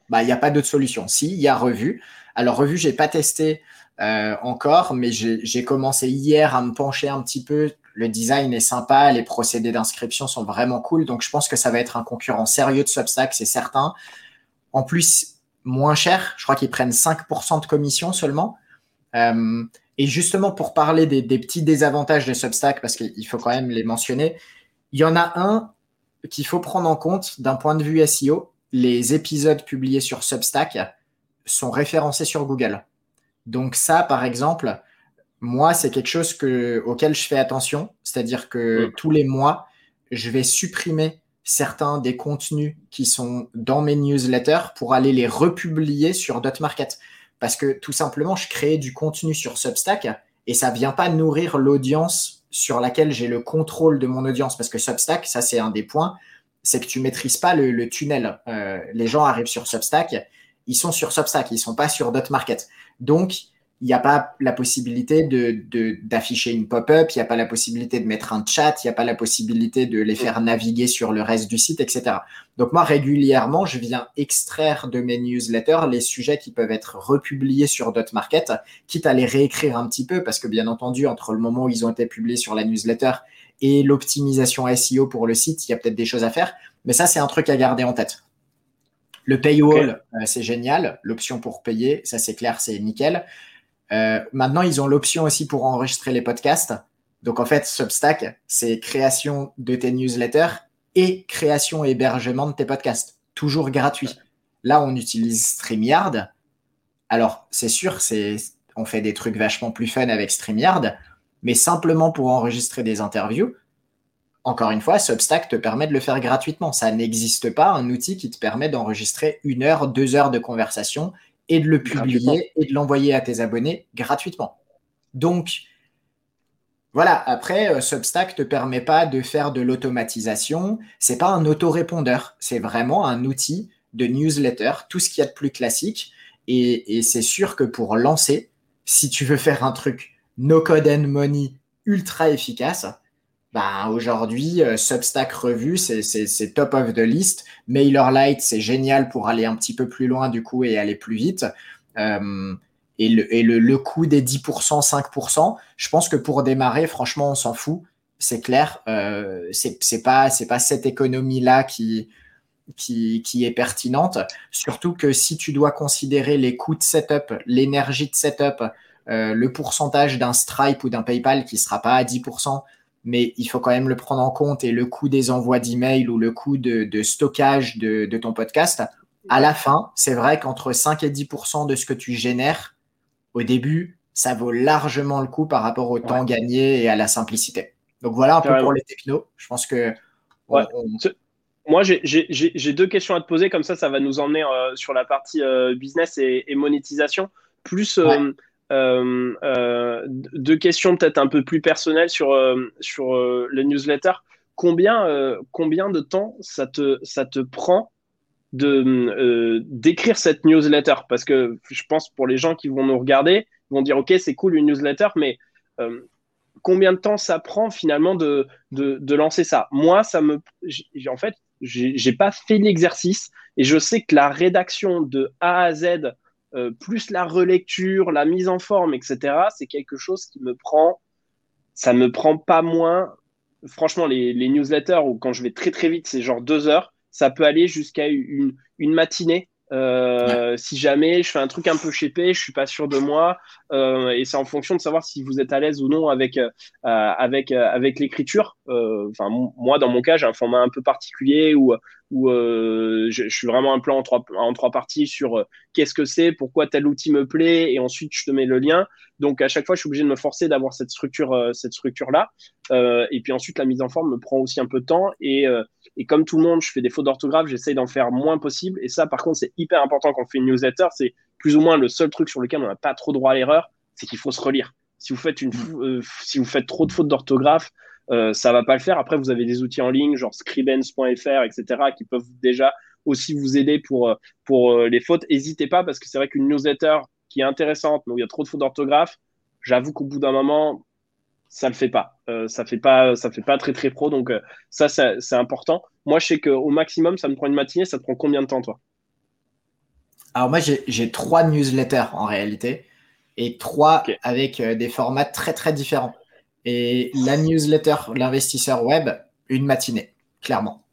bah, il n'y a pas d'autre solution. Si, il y a Revue. Alors, Revue, j'ai pas testé euh, encore, mais j'ai commencé hier à me pencher un petit peu. Le design est sympa, les procédés d'inscription sont vraiment cool. Donc, je pense que ça va être un concurrent sérieux de Substack, c'est certain. En plus, moins cher. Je crois qu'ils prennent 5% de commission seulement. Euh, et justement, pour parler des, des, petits désavantages de Substack, parce qu'il faut quand même les mentionner, il y en a un qu'il faut prendre en compte d'un point de vue SEO. Les épisodes publiés sur Substack, sont référencés sur Google. Donc ça, par exemple, moi, c'est quelque chose que, auquel je fais attention. C'est-à-dire que mm. tous les mois, je vais supprimer certains des contenus qui sont dans mes newsletters pour aller les republier sur DotMarket. Parce que tout simplement, je crée du contenu sur Substack et ça vient pas nourrir l'audience sur laquelle j'ai le contrôle de mon audience. Parce que Substack, ça c'est un des points, c'est que tu maîtrises pas le, tunnel. Euh, les gens arrivent sur Substack ils sont sur Substack, ils sont pas sur DotMarket. Donc, il n'y a pas la possibilité de, d'afficher une pop-up, il n'y a pas la possibilité de mettre un chat, il n'y a pas la possibilité de les faire naviguer sur le reste du site, etc. Donc moi, régulièrement, je viens extraire de mes newsletters les sujets qui peuvent être republiés sur DotMarket, quitte à les réécrire un petit peu, parce que bien entendu, entre le moment où ils ont été publiés sur la newsletter et l'optimisation SEO pour le site, il y a peut-être des choses à faire. Mais ça, c'est un truc à garder en tête. Le paywall, euh, c'est génial. L'option pour payer, ça c'est clair, c'est nickel. Euh, maintenant, ils ont l'option aussi pour enregistrer les podcasts. Donc en fait, Substack, c'est création de tes newsletters et création et hébergement de tes podcasts. Toujours gratuit. Là, on utilise StreamYard. Alors, c'est sûr, on fait des trucs vachement plus fun avec StreamYard, mais simplement pour enregistrer des interviews, encore une fois, Substack te permet de le faire gratuitement. Ça n'existe pas un outil qui te permet d'enregistrer une heure, deux heures de conversation et de le publier et de l'envoyer à tes abonnés gratuitement. Donc, voilà, après, euh, Substack ne te permet pas de faire de l'automatisation. C'est pas un autorépondeur, c'est vraiment un outil de newsletter, tout ce qu'il y a de plus classique. Et, et c'est sûr que pour lancer, si tu veux faire un truc no code and money ultra efficace, bah, aujourd'hui, euh, Substack Revue, c'est top of the list. MailerLite, c'est génial pour aller un petit peu plus loin du coup et aller plus vite. Euh, et, le, et le, coût des 10%, 5%, je pense que pour démarrer, franchement, on s'en fout. C'est clair. Euh, c'est pas, pas cette économie-là qui, qui, qui, est pertinente. Surtout que si tu dois considérer les coûts de setup, l'énergie de setup, euh, le pourcentage d'un Stripe ou d'un PayPal qui sera pas à 10%, mais il faut quand même le prendre en compte et le coût des envois d'emails ou le coût de, stockage de, ton podcast, à la fin, c'est vrai qu'entre 5 et 10% de ce que tu génères au début, ça vaut largement le coup par rapport au temps gagné et à la simplicité. Donc voilà un peu pour les technos. Je pense que. Moi, j'ai deux questions à te poser, comme ça, ça va nous emmener euh, sur la partie euh, business et, monétisation. Plus, euh, deux questions peut-être un peu plus personnelles sur, euh, sur le newsletter. Combien, combien de temps ça te, ça te prend de d'écrire cette newsletter? Parce que je pense pour les gens qui vont nous regarder, ils vont dire ok c'est cool une newsletter, mais combien de temps ça prend finalement de, de, lancer ça? Moi, ça me, en fait, j'ai pas fait l'exercice et je sais que la rédaction de A à Z, euh, plus la relecture, la mise en forme, etc., c'est quelque chose qui me prend, ça me prend pas moins. Franchement, les, les newsletters ou quand je vais très très vite, c'est genre deux heures, ça peut aller jusqu'à une, une matinée euh, si jamais je fais un truc un peu chépé, je suis pas sûr de moi, euh, et c'est en fonction de savoir si vous êtes à l'aise ou non avec euh, avec avec l'écriture. Enfin, moi, dans mon cas, j'ai un format un peu particulier où je, suis vraiment un plan en trois parties sur qu'est-ce que c'est, pourquoi tel outil me plaît, et ensuite je te mets le lien. Donc à chaque fois, je suis obligé de me forcer d'avoir cette structure cette structure là. et puis ensuite, la mise en forme me prend aussi un peu de temps et et comme tout le monde, je fais des fautes d'orthographe, j'essaye d'en faire moins possible. Et ça, par contre, c'est hyper important quand on fait une newsletter. C'est plus ou moins le seul truc sur lequel on n'a pas trop droit à l'erreur, c'est qu'il faut se relire. Si vous faites, une, euh, si vous faites trop de fautes d'orthographe, euh, ça va pas le faire. Après, vous avez des outils en ligne, genre scribens.fr, etc., qui peuvent déjà aussi vous aider pour, euh, pour euh, les fautes. N'hésitez pas, parce que c'est vrai qu'une newsletter qui est intéressante, mais où il y a trop de fautes d'orthographe, j'avoue qu'au bout d'un moment, ça le fait pas. Euh, ça fait pas, ça fait pas très très pro. Donc euh, ça, c'est important. Moi, je sais qu'au maximum, ça me prend une matinée. Ça te prend combien de temps, toi? Alors moi, j'ai trois newsletters en réalité et trois avec euh, des formats très très différents. Et la newsletter, l'investisseur web, une matinée, clairement.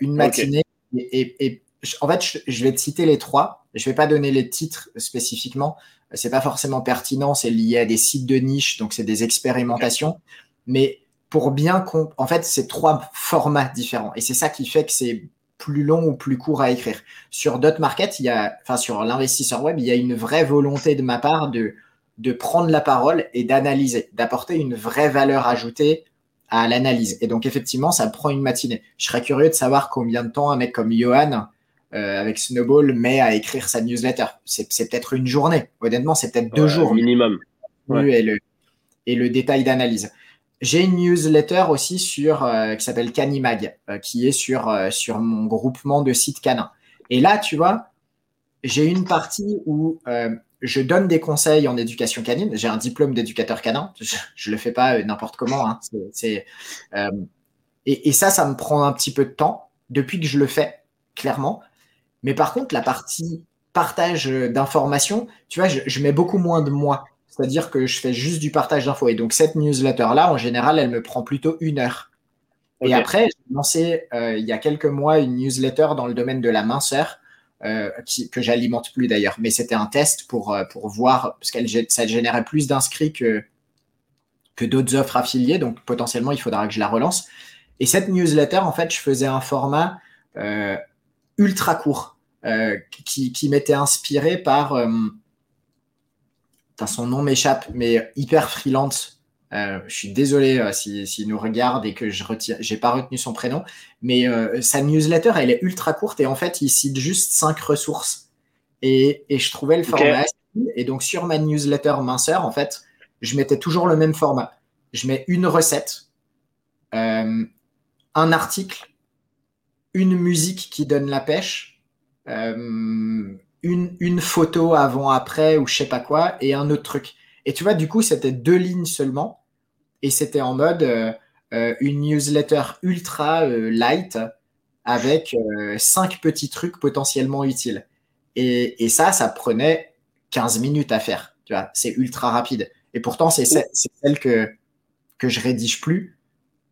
une matinée. Et, en fait, je, vais te citer les trois. Je vais pas donner les titres spécifiquement c'est pas forcément pertinent, c'est lié à des sites de niche, donc c'est des expérimentations. Mais pour bien en fait, c'est trois formats différents. Et c'est ça qui fait que c'est plus long ou plus court à écrire. Sur Dot Market, il y a, enfin, sur l'investisseur web, il y a une vraie volonté de ma part de, de prendre la parole et d'analyser, d'apporter une vraie valeur ajoutée à l'analyse. Et donc, effectivement, ça prend une matinée. Je serais curieux de savoir combien de temps un mec comme Johan euh, avec Snowball met à écrire sa newsletter. C'est peut-être une journée. Honnêtement, c'est peut-être deux jours. Minimum. Et, le, et le détail d'analyse. J'ai une newsletter aussi euh, qui s'appelle Canimag, euh, qui est sur, sur mon groupement de sites canins. Et là, tu vois, j'ai une partie où je donne des conseils en éducation canine. J'ai un diplôme d'éducateur canin. Je ne le fais pas n'importe comment. Hein. Et, ça, ça me prend un petit peu de temps depuis que je le fais, clairement. Mais par contre, la partie partage d'informations, tu vois, je, mets beaucoup moins de moi. C'est-à-dire que je fais juste du partage d'infos. Et donc, cette newsletter-là, en général, elle me prend plutôt une heure. Et après, j'ai lancé euh, il y a quelques mois une newsletter dans le domaine de la minceur, euh, que j'alimente plus d'ailleurs. Mais c'était un test pour, euh, pour voir, parce que ça générait plus d'inscrits que, que d'autres offres affiliées. Donc, potentiellement, il faudra que je la relance. Et cette newsletter, en fait, je faisais un format ultra court qui, qui m'était inspiré par. Euh, son nom m'échappe, mais hyper freelance. Euh, je suis désolé s'il si, nous regarde et que je j'ai pas retenu son prénom, mais sa newsletter elle est ultra courte et en fait il cite juste cinq ressources et, et je trouvais le format et donc sur ma newsletter minceur en fait je mettais toujours le même format. Je mets une recette, un article une musique qui donne la pêche, euh, une, une photo avant-après ou je sais pas quoi, et un autre truc. Et tu vois, du coup, c'était deux lignes seulement, et c'était en mode euh, euh, une newsletter ultra light avec cinq petits trucs potentiellement utiles. Et, et, ça, ça prenait 15 minutes à faire. Tu vois, c'est ultra rapide. Et pourtant, c'est celle que, que je rédige plus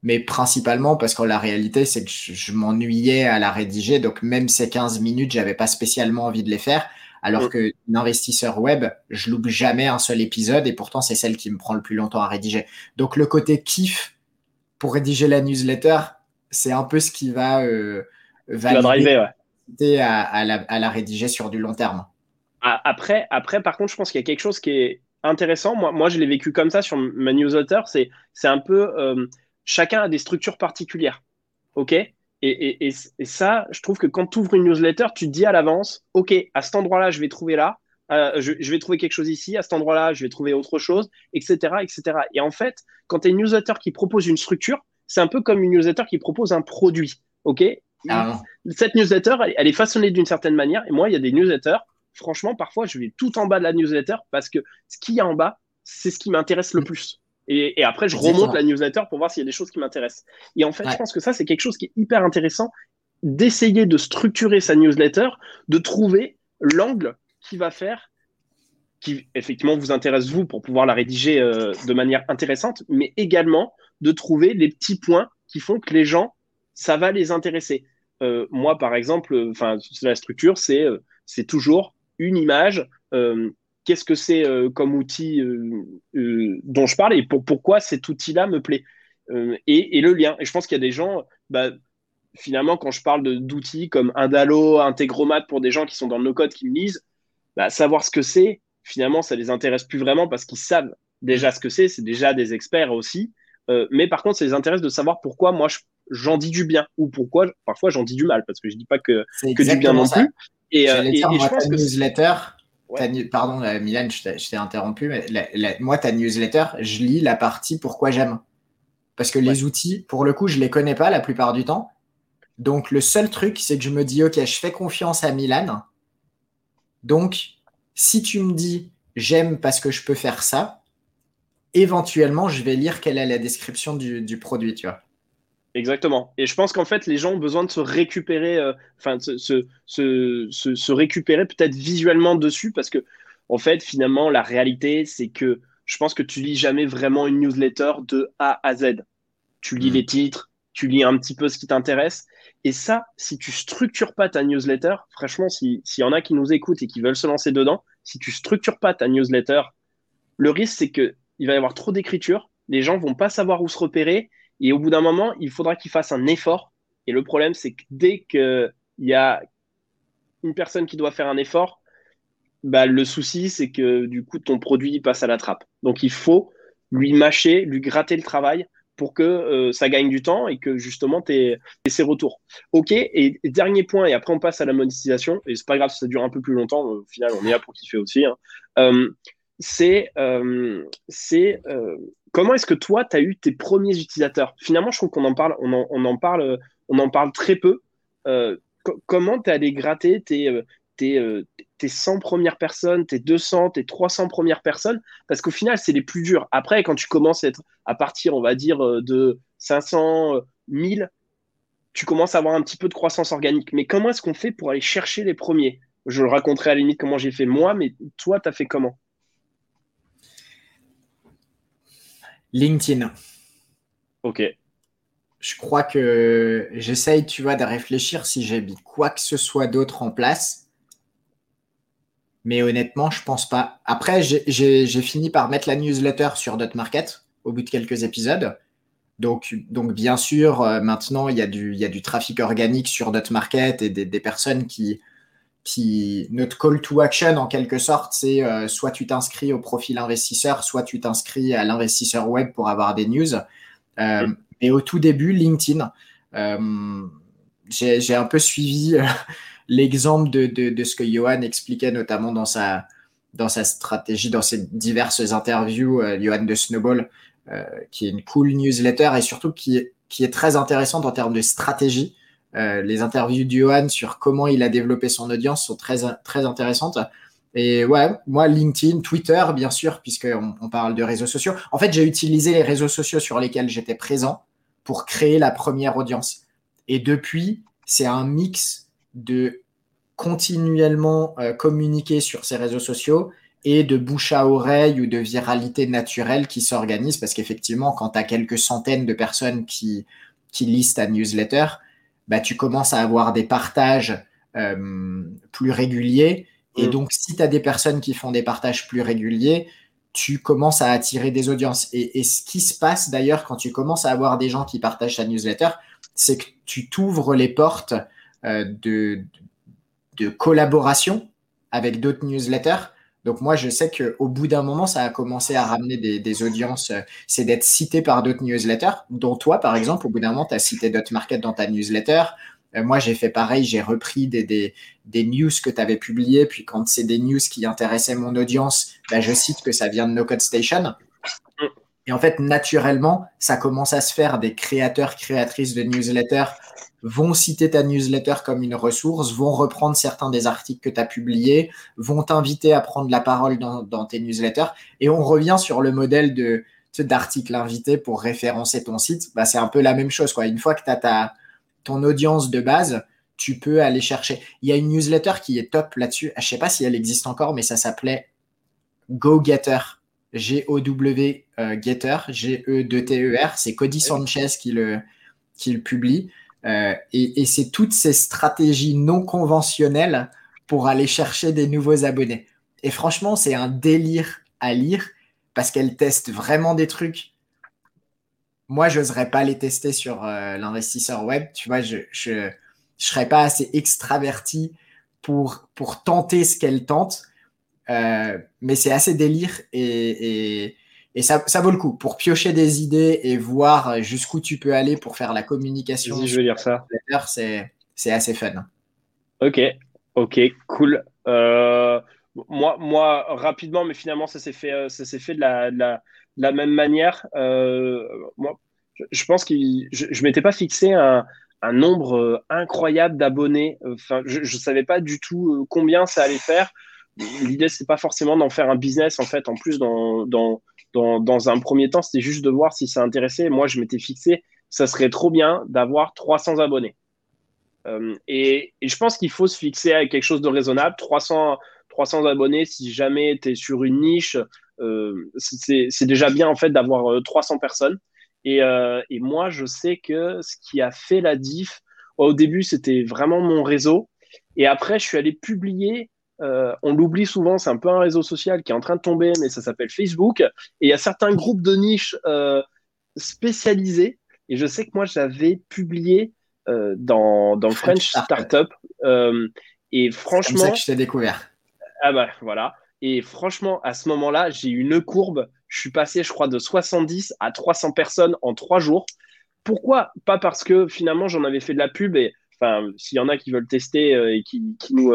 mais principalement parce que la réalité, c'est que je, m'ennuyais à la rédiger. Donc, même ces 15 minutes, j'avais pas spécialement envie de les faire. Alors que l'investisseur web, je loupe jamais un seul épisode et pourtant, c'est celle qui me prend le plus longtemps à rédiger. Donc, le côté kiff pour rédiger la newsletter, c'est un peu ce qui va, euh, driver, ouais. à, la, à, la, rédiger sur du long terme. Après, après par contre, je pense qu'il y a quelque chose qui est intéressant. Moi, moi je l'ai vécu comme ça sur ma newsletter. C'est un peu. Euh, chacun a des structures particulières. OK? Et, et, et, ça, je trouve que quand tu ouvres une newsletter, tu te dis à l'avance, OK, à cet endroit-là, je vais trouver là, euh, je, je, vais trouver quelque chose ici, à cet endroit-là, je vais trouver autre chose, etc., etc. Et en fait, quand tu as une newsletter qui propose une structure, c'est un peu comme une newsletter qui propose un produit. OK? Cette newsletter, elle, est façonnée d'une certaine manière. Et moi, il y a des newsletters. Franchement, parfois, je vais tout en bas de la newsletter parce que ce qu'il y a en bas, c'est ce qui m'intéresse le mm. plus. Et, après, je remonte la newsletter pour voir s'il y a des choses qui m'intéressent. Et en fait, je pense que ça, c'est quelque chose qui est hyper intéressant d'essayer de structurer sa newsletter, de trouver l'angle qui va faire, qui effectivement vous intéresse vous pour pouvoir la rédiger euh, de manière intéressante, mais également de trouver les petits points qui font que les gens, ça va les intéresser. Euh, moi, par exemple, enfin, la structure, c'est euh, c'est toujours une image. Qu'est-ce que c'est comme outil dont je parle et pourquoi cet outil-là me plaît et, et, le lien. Et je pense qu'il y a des gens, bah, finalement, quand je parle d'outils comme Indalo, Integromat pour des gens qui sont dans le no-code qui me lisent, bah, savoir ce que c'est, finalement, ça les intéresse plus vraiment parce qu'ils savent déjà ce que c'est, c'est déjà des experts aussi. Euh, mais par contre, ça les intéresse de savoir pourquoi moi j'en dis du bien ou pourquoi parfois j'en dis du mal parce que je dis pas que, que du bien non plus. Et, euh, et, je pense que newsletter, pardon euh, Milan, je t'ai interrompu, mais moi ta newsletter, je lis la partie pourquoi j'aime. Parce que les outils, pour le coup, je les connais pas la plupart du temps. Donc le seul truc, c'est que je me dis, ok, je fais confiance à Milan. Donc, si tu me dis, j'aime parce que je peux faire ça, éventuellement, je vais lire quelle est la description du, produit, tu vois. Exactement. Et je pense qu'en fait, les gens ont besoin de se récupérer, euh, enfin, se, se, récupérer peut-être visuellement dessus, parce que, en fait, finalement, la réalité, c'est que je pense que tu lis jamais vraiment une newsletter de A à Z. Tu lis mm. les titres, tu lis un petit peu ce qui t'intéresse. Et ça, si tu structures pas ta newsletter, franchement, s'il y en a qui nous écoutent et qui veulent se lancer dedans, si tu structures pas ta newsletter, le risque, c'est qu'il va y avoir trop d'écriture, les gens vont pas savoir où se repérer, et au bout d'un moment, il faudra qu'ils fassent un effort. Et le problème, c'est que dès qu'il y a une personne qui doit faire un effort, bah, le souci, c'est que du coup, ton produit passe à la trappe. Donc, il faut lui mâcher, lui gratter le travail pour que euh, ça gagne du temps et que justement tu aies, ces retours. Ok, et, dernier point, et après on passe à la monétisation, et c'est pas grave si ça dure un peu plus longtemps, au final on est là pour kiffer aussi. Hein. Euh, c'est euh, comment est-ce que toi tu as eu tes premiers utilisateurs? Finalement, je trouve qu'on en parle, on en, parle, on en parle très peu. comment tu es allé gratter tes, euh, tes 100 premières personnes, tes 200, tes 300 premières personnes, parce qu'au final, c'est les plus durs. Après, quand tu commences à, partir, on va dire, euh, de 500, 1000, tu commences à avoir un petit peu de croissance organique. Mais comment est-ce qu'on fait pour aller chercher les premiers? Je le raconterai à la limite comment j'ai fait moi, mais toi, tu as fait comment? LinkedIn. Ok. Je crois que j'essaye, tu vois, de réfléchir si j'ai mis quoi que ce soit d'autre en place mais honnêtement, je pense pas. Après, j'ai fini par mettre la newsletter sur Market au bout de quelques épisodes. Donc, donc bien sûr, euh, maintenant, il y, a du, il y a du trafic organique sur Market et des, des, personnes qui, qui. Notre call to action, en quelque sorte, c'est euh, soit tu t'inscris au profil investisseur, soit tu t'inscris à l'investisseur web pour avoir des news. Euh, et au tout début, LinkedIn, j'ai un peu suivi l'exemple de, de, ce que Johan expliquait notamment dans sa, dans sa stratégie, dans ses diverses interviews, euh, Johan de Snowball, euh, qui est une cool newsletter et surtout qui qui est très intéressante en termes de stratégie. Euh, les interviews de sur comment il a développé son audience sont très, très intéressantes. Et ouais, moi, LinkedIn, Twitter, bien sûr, puisqu'on on parle de réseaux sociaux. En fait, j'ai utilisé les réseaux sociaux sur lesquels j'étais présent pour créer la première audience. Et depuis, c'est un mix de continuellement euh, communiquer sur ces réseaux sociaux et de bouche à oreille ou de viralité naturelle qui s'organise parce qu'effectivement, quand tu as quelques centaines de personnes qui, qui lisent ta newsletter, bah, tu commences à avoir des partages euh, plus réguliers. Et mm. donc, si tu as des personnes qui font des partages plus réguliers, tu commences à attirer des audiences. Et, et ce qui se passe d'ailleurs quand tu commences à avoir des gens qui partagent ta newsletter, c'est que tu t'ouvres les portes euh, de, de collaboration avec d'autres newsletters. Donc moi, je sais qu'au bout d'un moment, ça a commencé à ramener des, audiences. Euh, c'est d'être cité par d'autres newsletters, dont toi, par exemple, au bout d'un moment, tu as cité Market dans ta newsletter. Euh, moi, j'ai fait pareil, j'ai repris des, des, news que tu avais publiées. Puis quand c'est des news qui intéressaient mon audience, bah, je cite que ça vient de No Code Station. Et en fait, naturellement, ça commence à se faire des créateurs, créatrices de newsletters vont citer ta newsletter comme une ressource, vont reprendre certains des articles que tu as publiés, vont t'inviter à prendre la parole dans, tes newsletters. Et on revient sur le modèle de d'article invité pour référencer ton site. Bah, c'est un peu la même chose. Quoi. Une fois que tu as ta, ton audience de base, tu peux aller chercher. Il y a une newsletter qui est top là-dessus. Je ne sais pas si elle existe encore, mais ça s'appelait GoGetter. G-O-W euh, Getter, G-E-T-E-R. C'est Cody Sanchez qui le, qui le publie. Euh, et, c'est toutes ces stratégies non conventionnelles pour aller chercher des nouveaux abonnés. Et franchement, c'est un délire à lire parce qu'elle teste vraiment des trucs. Moi, je n'oserais pas les tester sur euh, l'investisseur web. Tu vois, je ne serais pas assez extraverti pour, pour tenter ce qu'elle tente. Euh, mais c'est assez délire et, et ça, ça, vaut le coup pour piocher des idées et voir jusqu'où tu peux aller pour faire la communication. Si je veux dire ça. C'est assez fun. Ok, ok, cool. Euh, moi, moi, rapidement, mais finalement, ça s'est fait, euh, ça s'est fait de la, de la, la, même manière. Euh, moi, je, pense que je, je m'étais pas fixé un, un nombre incroyable d'abonnés. Enfin, je ne savais pas du tout combien ça allait faire. L'idée, c'est pas forcément d'en faire un business, en fait. En plus, dans, dans dans, un premier temps, c'était juste de voir si ça intéressait. Moi, je m'étais fixé, ça serait trop bien d'avoir 300 abonnés. Euh, et, je pense qu'il faut se fixer avec quelque chose de raisonnable. 300, 300 abonnés, si jamais tu es sur une niche, euh, c'est déjà bien en fait d'avoir 300 euh, personnes. Et, et, moi, je sais que ce qui a fait la diff, au début, c'était vraiment mon réseau. Et après, je suis allé publier euh, on l'oublie souvent, c'est un peu un réseau social qui est en train de tomber, mais ça s'appelle Facebook. Et il y a certains groupes de niche euh, spécialisés. Et je sais que moi, j'avais publié euh, dans, dans French, Startup. et franchement. C'est ça que je t'ai découvert. Ah bah voilà. Et franchement, à ce moment-là, j'ai eu une courbe. Je suis passé, je crois, de 70 à 300 personnes en trois jours. Pourquoi Pas parce que finalement, j'en avais fait de la pub et enfin, s'il y en a qui veulent tester et qui, qui nous,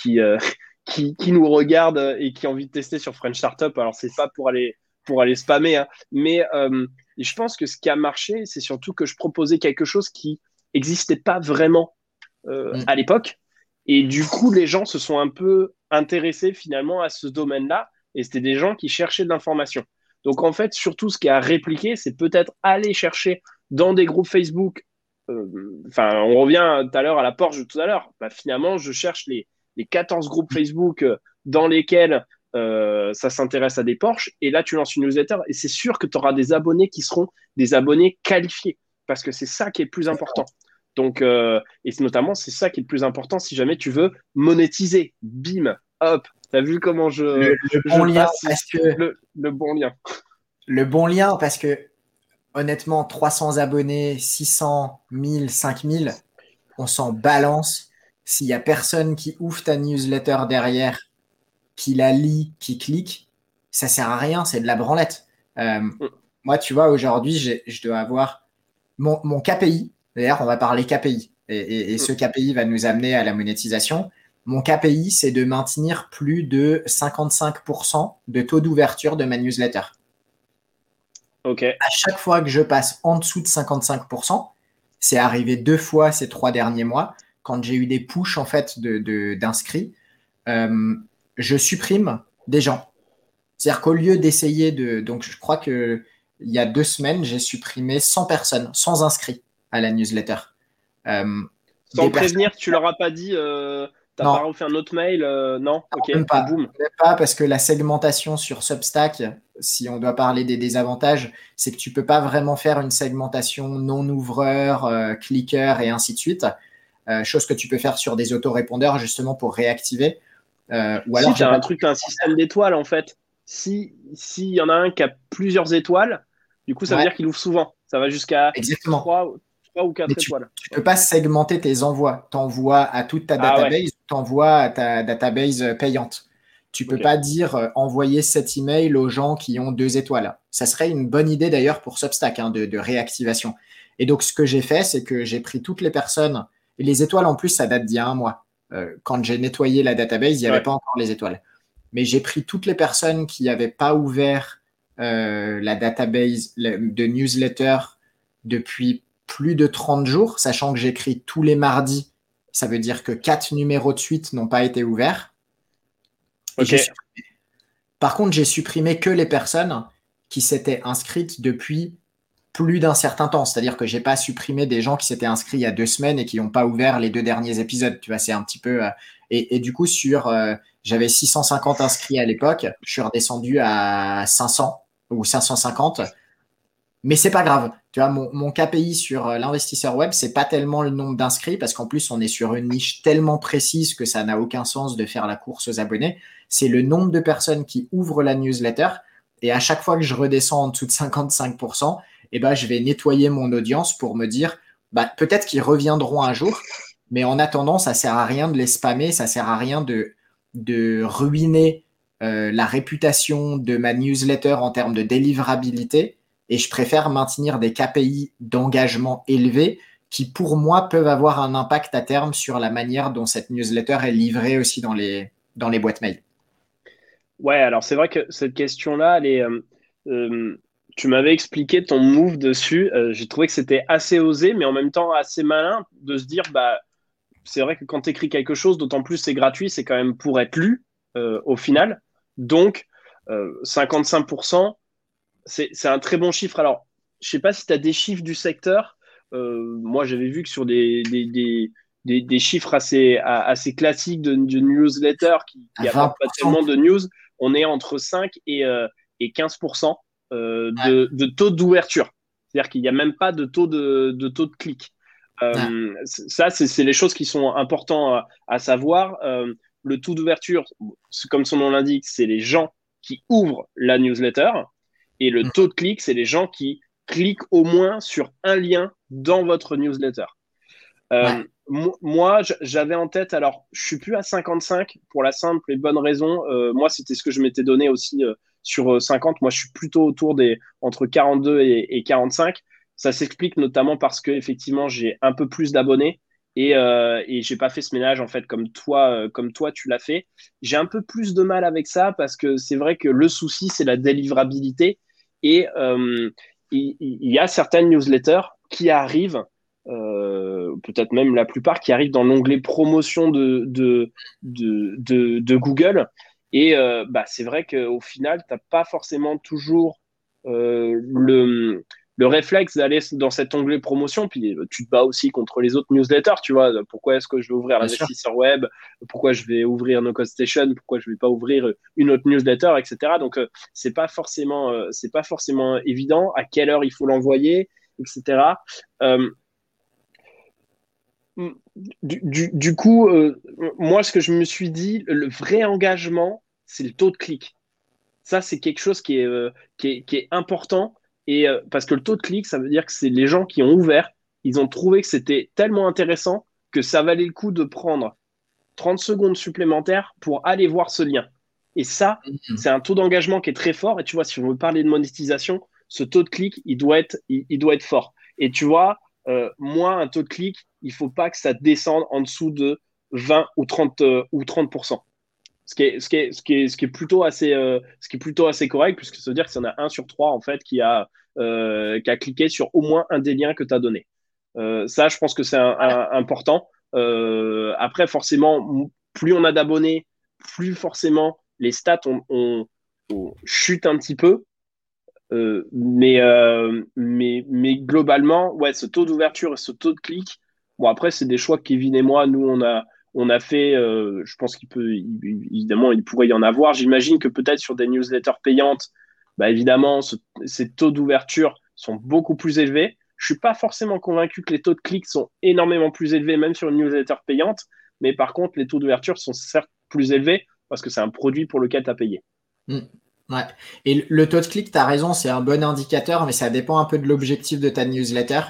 qui, euh, qui, qui, nous regarde et qui a envie de tester sur French Startup. Alors, c'est pas pour aller, pour aller spammer, hein. mais euh, je pense que ce qui a marché, c'est surtout que je proposais quelque chose qui n'existait pas vraiment euh, mm. à l'époque. Et du coup, les gens se sont un peu intéressés finalement à ce domaine-là. Et c'était des gens qui cherchaient de l'information. Donc en fait, surtout ce qui a répliqué, c'est peut-être aller chercher dans des groupes Facebook. Enfin, on revient tout à l'heure à la Porsche de tout à l'heure. Bah, finalement, je cherche les, les 14 groupes Facebook euh, dans lesquels euh, ça s'intéresse à des Porsche. Et là, tu lances une newsletter et c'est sûr que tu auras des abonnés qui seront des abonnés qualifiés parce que c'est ça qui est le plus important. Donc, euh, et notamment, c'est ça qui est le plus important si jamais tu veux monétiser. Bim, hop, tu as vu comment je. Le, bon lien, parce que. Le, bon lien. Le bon lien, parce que honnêtement, 300 abonnés, 600, 1000, 5000, on s'en balance s'il y a personne qui ouvre ta newsletter derrière, qui la lit, qui clique, ça sert à rien, c'est de la branlette. Euh, mm. moi, tu vois, aujourd'hui, je dois avoir mon, KPI. D'ailleurs, on va parler KPI. Et, et, ce mm. KPI va nous amener à la monétisation. Mon KPI, c'est de maintenir plus de 55% de taux d'ouverture de ma newsletter. Ok. À chaque fois que je passe en dessous de 55%, c'est arrivé deux fois ces trois derniers mois, quand j'ai eu des pushs en fait d'inscrits, de, euh, je supprime des gens. C'est-à-dire qu'au lieu d'essayer de. Donc, je crois que il y a deux semaines, j'ai supprimé 100 personnes, sans inscrits à la newsletter. Euh, sans prévenir, tu leur as pas dit. Euh, T'as pas refait un autre mail euh, Non? Ok, même pas. Boum. pas parce que la segmentation sur Substack, si on doit parler des désavantages, c'est que tu peux pas vraiment faire une segmentation non-ouvreur, cliqueur et ainsi de suite. Euh, chose que tu peux faire sur des autorépondeurs justement pour réactiver. Euh, ou alors, si tu as un truc, un système d'étoiles en fait. Si s'il y en a un qui a plusieurs étoiles, du coup, ça veut dire qu'il ouvre souvent. Ça va jusqu'à 3, ou 4 étoiles. Tu ne peux pas segmenter tes envois. Tu envoies à toute ta ah database, tu envoies à ta database payante. Tu ne peux pas dire euh, envoyer cet email aux gens qui ont deux étoiles. Ça serait une bonne idée d'ailleurs pour Substack hein, de, de, réactivation. Et donc, ce que j'ai fait, c'est que j'ai pris toutes les personnes et les étoiles, en plus, ça date d'il y a un mois. Euh, quand j'ai nettoyé la database, il n'y avait pas encore les étoiles. Mais j'ai pris toutes les personnes qui n'avaient pas ouvert euh, la database de newsletter depuis plus de 30 jours, sachant que j'écris tous les mardis. Ça veut dire que quatre numéros de suite n'ont pas été ouverts. Par contre, j'ai supprimé que les personnes qui s'étaient inscrites depuis plus d'un certain temps. C'est-à-dire que j'ai pas supprimé des gens qui s'étaient inscrits il y a deux semaines et qui n'ont pas ouvert les deux derniers épisodes. Tu vois, c'est un petit peu. Euh, et, du coup, sur, euh, j'avais 650 inscrits à l'époque, je suis redescendu à 500 ou 550. Mais c'est pas grave. Tu vois, mon, KPI sur euh, l'investisseur web, c'est pas tellement le nombre d'inscrits parce qu'en plus, on est sur une niche tellement précise que ça n'a aucun sens de faire la course aux abonnés. C'est le nombre de personnes qui ouvrent la newsletter. Et à chaque fois que je redescends en dessous de 55%, eh ben, je vais nettoyer mon audience pour me dire, bah, peut-être qu'ils reviendront un jour, mais en attendant, ça sert à rien de les spammer, ça sert à rien de, de ruiner euh, la réputation de ma newsletter en termes de délivrabilité. Et je préfère maintenir des KPI d'engagement élevés qui, pour moi, peuvent avoir un impact à terme sur la manière dont cette newsletter est livrée aussi dans les, dans les boîtes mail. Ouais, alors c'est vrai que cette question-là, elle est, euh, euh, tu m'avais expliqué ton move dessus. Euh, j'ai trouvé que c'était assez osé, mais en même temps assez malin de se dire, bah, c'est vrai que quand tu écris quelque chose, d'autant plus c'est gratuit, c'est quand même pour être lu euh, au final. Donc, 55%, euh, c'est un très bon chiffre. Alors, je sais pas si tu as des chiffres du secteur. moi, j'avais vu que sur des, des, des, des, chiffres assez, assez classiques de, newsletter qui n'apportent pas tellement de news, on est entre 5 et, et 15%. Euh, de, taux d'ouverture. C'est-à-dire qu'il n'y a même pas de taux de, de taux de clic. Euh, ça, c'est les choses qui sont importantes à, savoir. Euh, le taux d'ouverture, comme son nom l'indique, c'est les gens qui ouvrent la newsletter. Et le mm. taux de clic, c'est les gens qui cliquent au moins sur un lien dans votre newsletter. Moi, j'avais en tête, alors je suis plus à 55 pour la simple et bonne raison. moi, c'était ce que je m'étais donné aussi sur 50. Euh, moi, je suis plutôt autour des entre 42 et, 45. Ça s'explique notamment parce que effectivement, j'ai un peu plus d'abonnés et, euh, et j'ai pas fait ce ménage en fait comme toi, euh, comme toi tu l'as fait. J'ai un peu plus de mal avec ça parce que c'est vrai que le souci c'est la délivrabilité et euh, il, y a certaines newsletters qui arrivent. peut-être même la plupart qui arrivent dans l'onglet promotion de, Google et euh, bah, c'est vrai qu'au final, tu n'as pas forcément toujours euh, le, le réflexe d'aller dans cet onglet promotion, puis euh, tu te bats aussi contre les autres newsletters, tu vois. Pourquoi est-ce que je vais ouvrir l'investisseur web? Pourquoi je vais ouvrir No Code Station? Pourquoi je vais pas ouvrir une autre newsletter, etc. Donc, c'est pas forcément, c'est pas forcément évident à quelle heure il faut l'envoyer, etc. Du, du, coup, euh, moi, ce que je me suis dit, le vrai engagement, c'est le taux de clic. Ça, c'est quelque chose qui est, euh, qui est, qui est, important. Et, euh, parce que le taux de clic, ça veut dire que c'est les gens qui ont ouvert, ils ont trouvé que c'était tellement intéressant que ça valait le coup de prendre 30 secondes supplémentaires pour aller voir ce lien. Et ça, mhm. c'est un taux d'engagement qui est très fort. Et tu vois, si on veut parler de monétisation, ce taux de clic, il doit être, il doit être fort. Et tu vois, euh, moi, un taux de clic, il faut pas que ça descende en dessous de 20 ou 30 euh, ou 30%. Ce qui est, ce qui est, plutôt assez, euh, correct, puisque ça veut dire qu'il y en a un sur trois en fait qui a, a cliqué sur au moins un des liens que tu as donné. ça, je pense que c'est important. après, forcément, plus on a d'abonnés, plus forcément les stats on, chutent un petit peu. Euh, mais, euh, mais, mais globalement, ouais, ce taux d'ouverture et ce taux de clic, bon, après, c'est des choix que Kevin et moi, nous, on a, on a fait. Euh, je pense qu'il peut, évidemment, il pourrait y en avoir. J'imagine que peut-être sur des newsletters payantes, bah, évidemment, ces taux d'ouverture sont beaucoup plus élevés. Je suis pas forcément convaincu que les taux de clic sont énormément plus élevés, même sur une newsletter payante. Mais par contre, les taux d'ouverture sont certes plus élevés parce que c'est un produit pour lequel tu as payé. Mm. Ouais. Et le taux de clic, tu as raison, c'est un bon indicateur, mais ça dépend un peu de l'objectif de ta newsletter.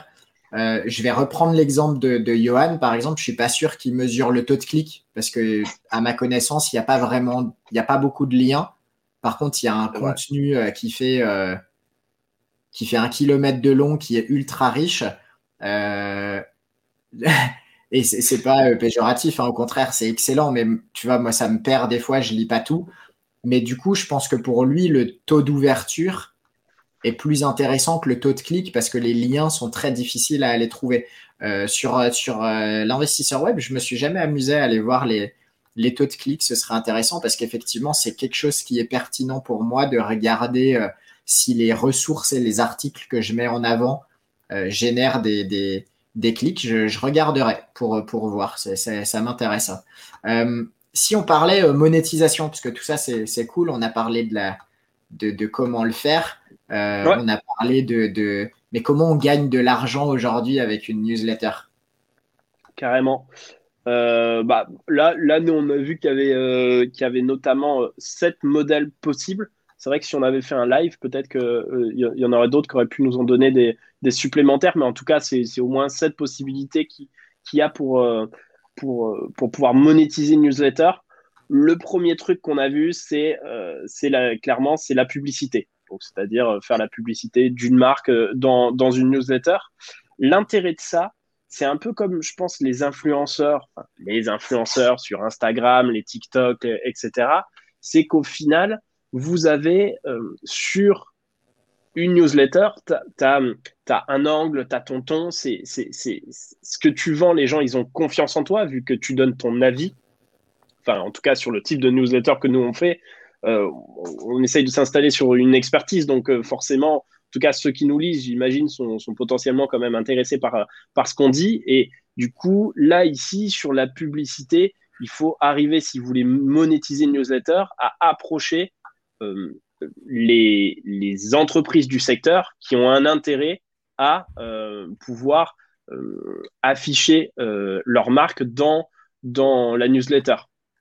Euh, je vais reprendre l'exemple de, de, Johan, par exemple. Je suis pas sûr qu'il mesure le taux de clic parce que, à ma connaissance, il n'y a pas vraiment, il n'y a pas beaucoup de liens. Par contre, il y a un contenu euh, qui fait euh, qui fait un kilomètre de long, qui est ultra riche. Et c'est pas péjoratif, hein, au contraire, c'est excellent. Mais tu vois, moi, ça me perd des fois, je lis pas tout. Mais du coup, je pense que pour lui, le taux d'ouverture est plus intéressant que le taux de clic parce que les liens sont très difficiles à aller trouver. Euh, sur sur euh, l'investisseur web, je me suis jamais amusé à aller voir les, les taux de clic. Ce serait intéressant parce qu'effectivement, c'est quelque chose qui est pertinent pour moi de regarder euh, si les ressources et les articles que je mets en avant génèrent des, des, des clics. Je, regarderai pour, pour voir. Ça m'intéresse. Si on parlait monétisation, parce que tout ça, c'est cool, on a parlé de, la, de, de comment le faire. Euh, on a parlé de, Mais comment on gagne de l'argent aujourd'hui avec une newsletter? Carrément. Euh, bah, là, là, nous, on a vu qu'il y avait, euh, y avait notamment sept modèles possibles. C'est vrai que si on avait fait un live, peut-être qu'il y, en aurait d'autres qui auraient pu nous en donner des, supplémentaires, mais en tout cas, c'est au moins sept possibilités qu'il y a pour, pour, pour pouvoir monétiser une newsletter. Le premier truc qu'on a vu, c'est clairement c'est la publicité c'est-à-dire euh, faire la publicité d'une marque euh, dans, dans une newsletter. L'intérêt de ça, c'est un peu comme, je pense, les influenceurs, les influenceurs sur Instagram, les TikTok, euh, etc. C'est qu'au final, vous avez sur une newsletter, tu as, un angle, tu as ton ton, c'est ce que tu vends, les gens, ils ont confiance en toi vu que tu donnes ton avis. Enfin, en tout cas, sur le type de newsletter que nous on fait, euh, on essaye de s'installer sur une expertise, donc euh, forcément, en tout cas ceux qui nous lisent, j'imagine, sont, potentiellement quand même intéressés par, ce qu'on dit. Et du coup, là, ici, sur la publicité, il faut arriver, si vous voulez monétiser une newsletter, à approcher euh, les, les, entreprises du secteur qui ont un intérêt à pouvoir afficher leur marque dans, dans la newsletter.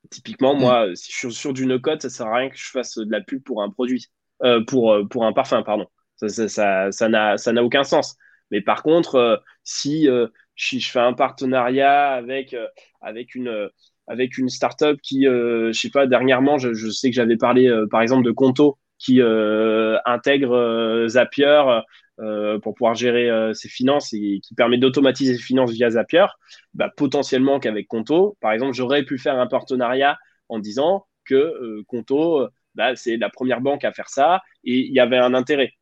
Typiquement, moi, mm. si je suis sur du no-code, ça sert à rien que je fasse de la pub pour un produit, euh, pour, euh, pour un parfum, pardon. Ça n'a ça, ça, ça aucun sens. Mais par contre, euh, si, je fais un partenariat avec, avec une avec une startup qui, je sais pas, dernièrement, je, je sais que j'avais parlé, par exemple, de Conto, qui intègre Zapier euh, pour pouvoir gérer euh, ses finances et qui permet d'automatiser ses finances via Zapier, bah, potentiellement qu'avec Conto, par exemple, j'aurais pu faire un partenariat en disant que euh, Conto, bah, c'est la première banque à faire ça et il y avait un intérêt.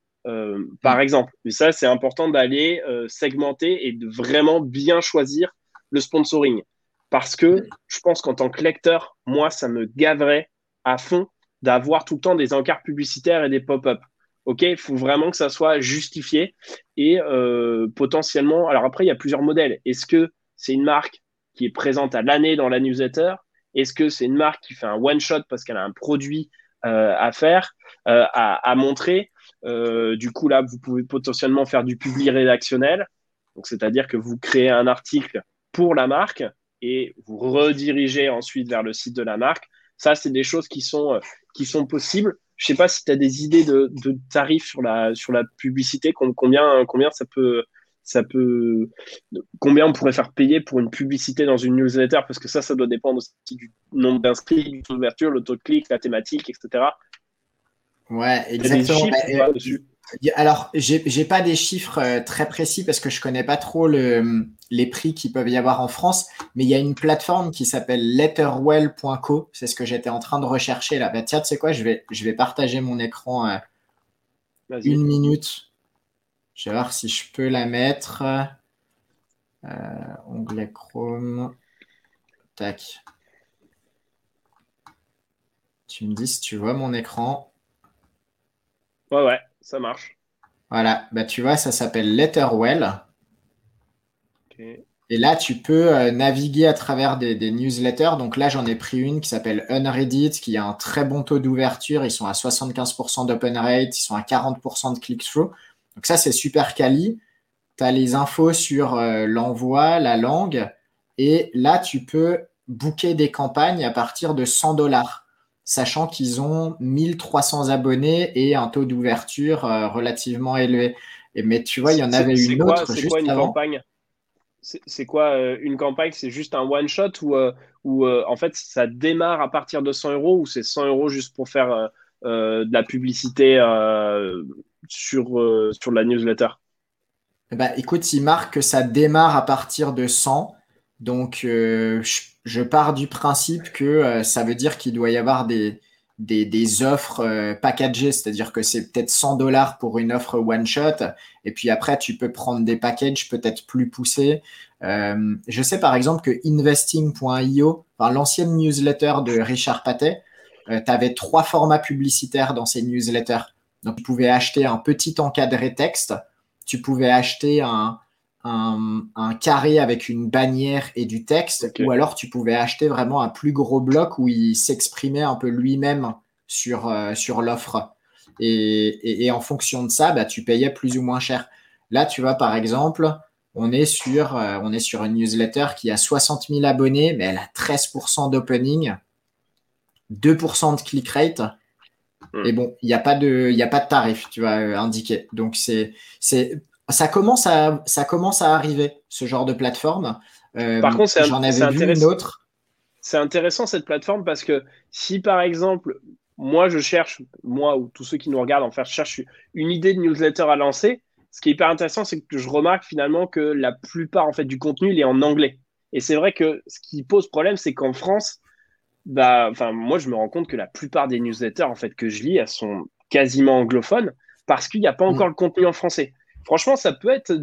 par mm. exemple, mais ça, c'est important d'aller segmenter et de vraiment bien choisir le sponsoring. Parce que je pense qu'en tant que lecteur, moi, ça me gaverait à fond d'avoir tout le temps des encarts publicitaires et des pop-up. OK, il faut vraiment que ça soit justifié et euh, potentiellement. Alors après, il y a plusieurs modèles. Est-ce que c'est une marque qui est présente à l'année dans la newsletter? Est-ce que c'est une marque qui fait un one shot parce qu'elle a un produit euh, à faire, euh, à, montrer? Du coup, là, vous pouvez potentiellement faire du public rédactionnel. C'est-à-dire que vous créez un article pour la marque et vous redirigez ensuite vers le site de la marque. Ça, c'est des choses qui sont, qui sont possibles. Je sais pas si tu as des idées de, tarifs sur la, sur la publicité, combien, combien ça peut, ça peut, combien on pourrait faire payer pour une publicité dans une newsletter, parce que ça, ça doit dépendre aussi du nombre d'inscrits, du taux d'ouverture, le taux de clic, la thématique, etc. Ouais, exactement. Bah, alors, j'ai pas des chiffres euh, très précis parce que je connais pas trop le, les prix qui peuvent y avoir en France, mais il y a une plateforme qui s'appelle letterwell.co. C'est ce que j'étais en train de rechercher là. Bah, tiens, tu sais quoi, je vais, je vais partager mon écran euh, une minute. Je vais voir si je peux la mettre. Euh, onglet Chrome. Tac. Tu me dis si tu vois mon écran. Ouais, ouais, ça marche. Voilà, bah, tu vois, ça s'appelle Letterwell. Et là, tu peux euh, naviguer à travers des, newsletters. Donc là, j'en ai pris une qui s'appelle Unreddit, qui a un très bon taux d'ouverture. Ils sont à 75% d'open rate, ils sont à 40% de click-through. Donc ça, c'est super quali. Tu as les infos sur euh, l'envoi, la langue. Et là, tu peux booker des campagnes à partir de 100 dollars, sachant qu'ils ont 1300 abonnés et un taux d'ouverture euh, relativement élevé. Et, mais tu vois, il y en avait une autre juste une avant. Campagne? C'est quoi euh, une campagne? C'est juste un one shot ou, euh, euh, en fait ça démarre à partir de 100 euros ou c'est 100 euros juste pour faire de la publicité sur, sur la newsletter? Bah, Écoute, il marque que ça démarre à partir de 100. Donc je, pars du principe que ça veut dire qu'il doit y avoir des, offres euh, packagées, c'est-à-dire que c'est peut-être 100 dollars pour une offre one shot, et puis après tu peux prendre des packages peut-être plus poussés. Euh, je sais par exemple que investing.io, l'ancienne newsletter de Richard Patet, euh, tu avais trois formats publicitaires dans ces newsletters. Donc tu pouvais acheter un petit encadré texte, tu pouvais acheter un, un, carré avec une bannière et du texte, ou alors tu pouvais acheter vraiment un plus gros bloc où il s'exprimait un peu lui-même sur, euh, sur l'offre. Et, en fonction de ça, bah, tu payais plus ou moins cher. Là, tu vois, par exemple, on est sur, euh, on est sur une newsletter qui a 60 000 abonnés, mais elle a 13% d'opening, 2% de click rate. Hmm. Et bon, il n'y a, pas de, a pas de tarif, tu vois, euh, indiqué. Donc, c'est ça commence à, ça commence à arriver, ce genre de plateforme. Euh, par contre, j'en avais vu une autre. C'est intéressant cette plateforme parce que si par exemple, moi je cherche, moi ou tous ceux qui nous regardent, en faire, cherchent une idée de newsletter à lancer, ce qui est hyper intéressant, c'est que je remarque finalement que la plupart en fait du contenu il est en anglais. Et c'est vrai que ce qui pose problème, c'est qu'en France, bah, enfin, moi je me rends compte que la plupart des newsletters en fait que je lis, elles sont quasiment anglophones parce qu'il n'y a pas encore mm. le contenu en français franchement, ça peut être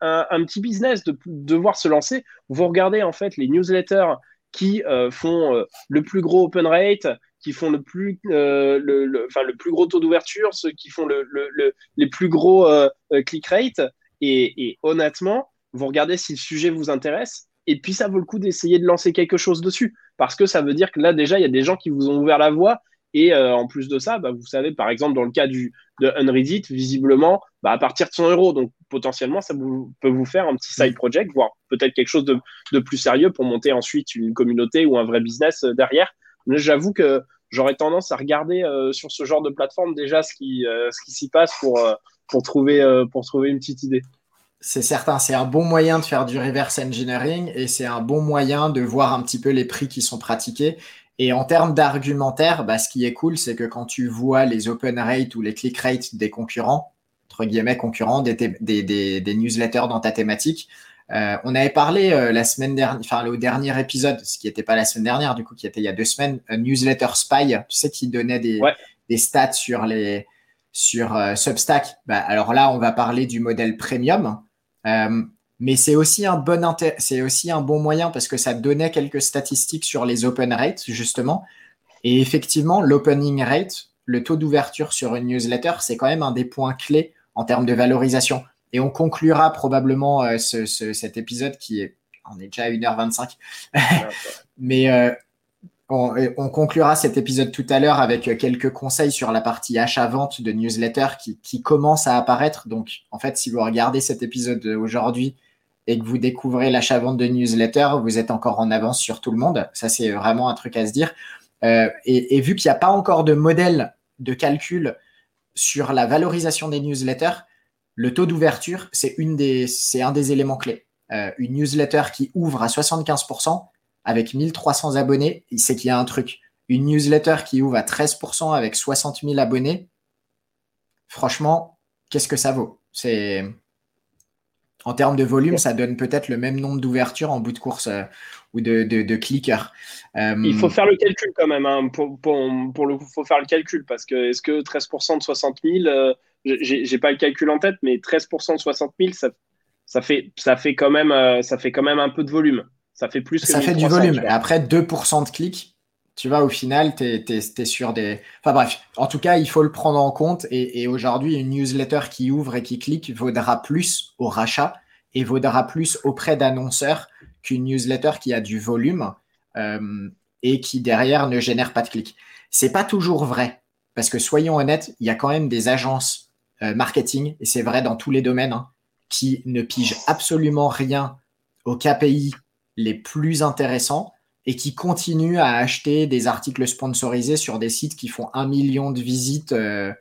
un, petit business de devoir se lancer. Vous regardez en fait les newsletters qui euh, font euh, le plus gros open rate, qui font le plus, euh, le, le plus gros taux d'ouverture, ceux qui font le, les plus gros click rate. Et, et, honnêtement, vous regardez si le sujet vous intéresse. Et puis, ça vaut le coup d'essayer de lancer quelque chose dessus. Parce que ça veut dire que là, déjà, il y a des gens qui vous ont ouvert la voie et euh, en plus de ça, bah, vous savez, par exemple, dans le cas du, de Unreddit, visiblement, bah, à partir de 100 euros, donc potentiellement, ça peut vous faire un petit side project, voire peut-être quelque chose de, plus sérieux pour monter ensuite une communauté ou un vrai business euh, derrière. Mais j'avoue que j'aurais tendance à regarder euh, sur ce genre de plateforme déjà ce qui, s'y passe pour trouver une petite idée. C'est certain, c'est un bon moyen de faire du reverse engineering et c'est un bon moyen de voir un petit peu les prix qui sont pratiqués et en termes d'argumentaire, bah, ce qui est cool, c'est que quand tu vois les open rates ou les click rates des concurrents, entre guillemets concurrents, des, des, des, des newsletters dans ta thématique, euh, on avait parlé euh, la semaine dernière, enfin au dernier épisode, ce qui n'était pas la semaine dernière, du coup, qui était il y a deux semaines, un newsletter spy, tu sais, qui donnait des, des stats sur les sur euh, Substack. Bah, alors là, on va parler du modèle premium. Euh, mais c'est aussi un bon c'est aussi un bon moyen parce que ça donnait quelques statistiques sur les open rates justement. Et effectivement, l'opening rate, le taux d'ouverture sur une newsletter, c'est quand même un des points clés en termes de valorisation. Et on conclura probablement euh, cet épisode qui est, on est déjà à 1h25, mais euh, on, conclura cet épisode tout à l'heure avec quelques conseils sur la partie achat-vente de newsletter qui, qui commence à apparaître. Donc, en fait, si vous regardez cet épisode aujourd'hui, et que vous découvrez l'achat-vente de newsletter, vous êtes encore en avance sur tout le monde. Ça, c'est vraiment un truc à se dire. Euh, et, vu qu'il n'y a pas encore de modèle de calcul sur la valorisation des newsletters, le taux d'ouverture, c'est un des éléments clés. Euh, une newsletter qui ouvre à 75% avec 1300 abonnés, c'est qu'il y a un truc. Une newsletter qui ouvre à 13% avec 60 000 abonnés, franchement, qu'est-ce que ça vaut? C'est en termes de volume, ça donne peut-être le même nombre d'ouvertures en bout de course euh, ou de, de, clickers. Euh, il faut faire le calcul quand même. Hein, pour, pour, le faut faire le calcul parce que est-ce que 13% de 60 000, euh, j'ai pas le calcul en tête, mais 13% de 60 000, ça, ça, fait, ça, fait quand même, ça fait quand même un peu de volume. Ça fait plus que Ça fait du volume. Et après, 2% de clics, tu vois, au final, tu es, sur des. Enfin bref, en tout cas, il faut le prendre en compte. Et, aujourd'hui, une newsletter qui ouvre et qui clique vaudra plus au rachat et vaudra plus auprès d'annonceurs qu'une newsletter qui a du volume euh, et qui derrière ne génère pas de clics. C'est pas toujours vrai parce que soyons honnêtes, il y a quand même des agences euh, marketing et c'est vrai dans tous les domaines hein, qui ne pigent absolument rien aux KPI les plus intéressants et qui continuent à acheter des articles sponsorisés sur des sites qui font un million de visites euh,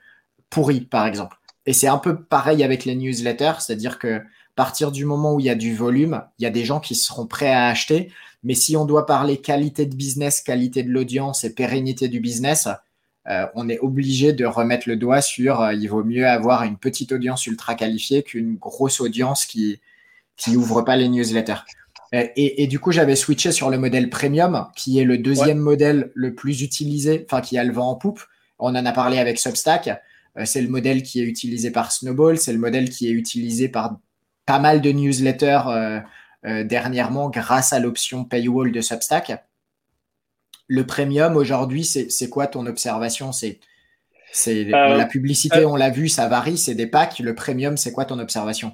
pourries, par exemple. Et c'est un peu pareil avec les newsletters, c'est-à-dire que partir du moment où il y a du volume, il y a des gens qui seront prêts à acheter. Mais si on doit parler qualité de business, qualité de l'audience et pérennité du business, euh, on est obligé de remettre le doigt sur euh, il vaut mieux avoir une petite audience ultra qualifiée qu'une grosse audience qui qui ouvre pas les newsletters. Et, du coup, j'avais switché sur le modèle premium, qui est le deuxième modèle le plus utilisé, enfin qui a le vent en poupe. On en a parlé avec Substack. Euh, c'est le modèle qui est utilisé par Snowball, c'est le modèle qui est utilisé par pas mal de newsletters euh, euh, dernièrement grâce à l'option paywall de Substack. Le premium aujourd'hui, c'est quoi ton observation? C'est la publicité, on l'a vu, ça varie, c'est des packs. Le premium, c'est quoi ton observation?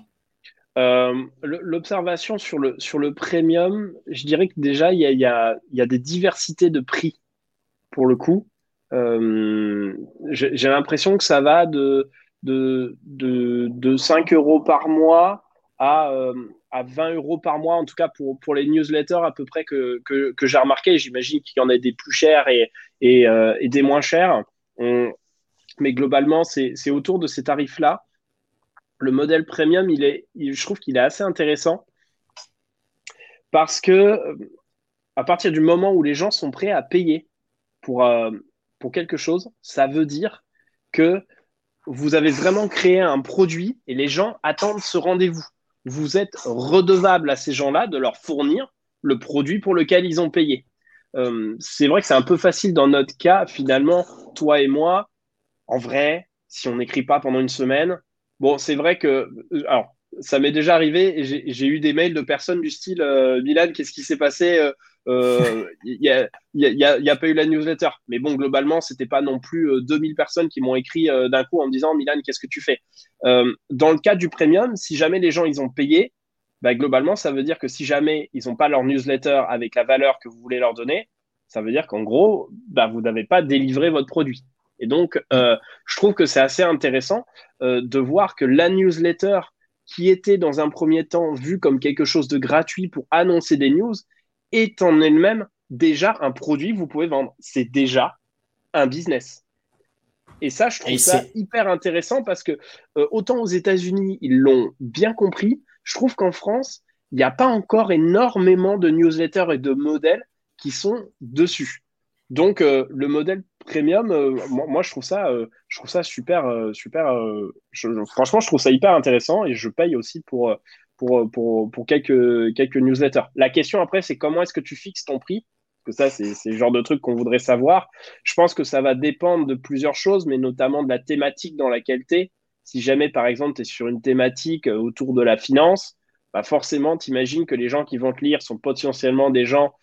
Euh, l'observation sur le, sur le premium, je dirais que déjà, il y a, des diversités de prix pour le coup. Euh, j'ai l'impression que ça va de, de, de, 5 euros par mois à, euh, à 20 euros par mois, en tout cas pour, pour les newsletters à peu près que, que, j'ai remarqué. J'imagine qu'il y en a des plus chers et, et, des moins chers. mais globalement, c'est autour de ces tarifs-là le modèle premium, je trouve qu'il est assez intéressant parce que à partir du moment où les gens sont prêts à payer pour, euh, pour quelque chose, ça veut dire que vous avez vraiment créé un produit et les gens attendent ce rendez-vous. Vous êtes redevable à ces gens-là de leur fournir le produit pour lequel ils ont payé. Euh, c'est vrai que c'est un peu facile dans notre cas, finalement, toi et moi, en vrai, si on n'écrit pas pendant une semaine, Bon, c'est vrai que, euh, alors, ça m'est déjà arrivé j'ai eu des mails de personnes du style euh, Milan, qu'est-ce qui s'est passé euh, Il n'y a, pas eu la newsletter. Mais bon, globalement, c'était pas non plus 2000 personnes qui m'ont écrit d'un coup en me disant Milan, qu'est-ce que tu fais? Dans le cas du premium, si jamais les gens ils ont payé, bah, globalement, ça veut dire que si jamais ils n'ont pas leur newsletter avec la valeur que vous voulez leur donner, ça veut dire qu'en gros, bah, vous n'avez pas délivré votre produit. Et donc, euh, je trouve que c'est assez intéressant euh, de voir que la newsletter, qui était dans un premier temps vue comme quelque chose de gratuit pour annoncer des news, est en elle-même déjà un produit que vous pouvez vendre. C'est déjà un business. Et ça, je trouve ça hyper intéressant parce que euh, autant aux États-Unis, ils l'ont bien compris, je trouve qu'en France, il n'y a pas encore énormément de newsletters et de modèles qui sont dessus. Donc, le modèle premium, euh, moi, je trouve ça, euh, je trouve ça super, euh, super. franchement, je trouve ça hyper intéressant et je paye aussi pour, pour, pour, pour quelques, quelques newsletters. La question après, c'est comment est-ce que tu fixes ton prix? Parce que ça, c'est le genre de truc qu'on voudrait savoir. Je pense que ça va dépendre de plusieurs choses, mais notamment de la thématique dans laquelle tu es. Si jamais, par exemple, tu es sur une thématique autour de la finance, bah forcément, tu imagines que les gens qui vont te lire sont potentiellement des gens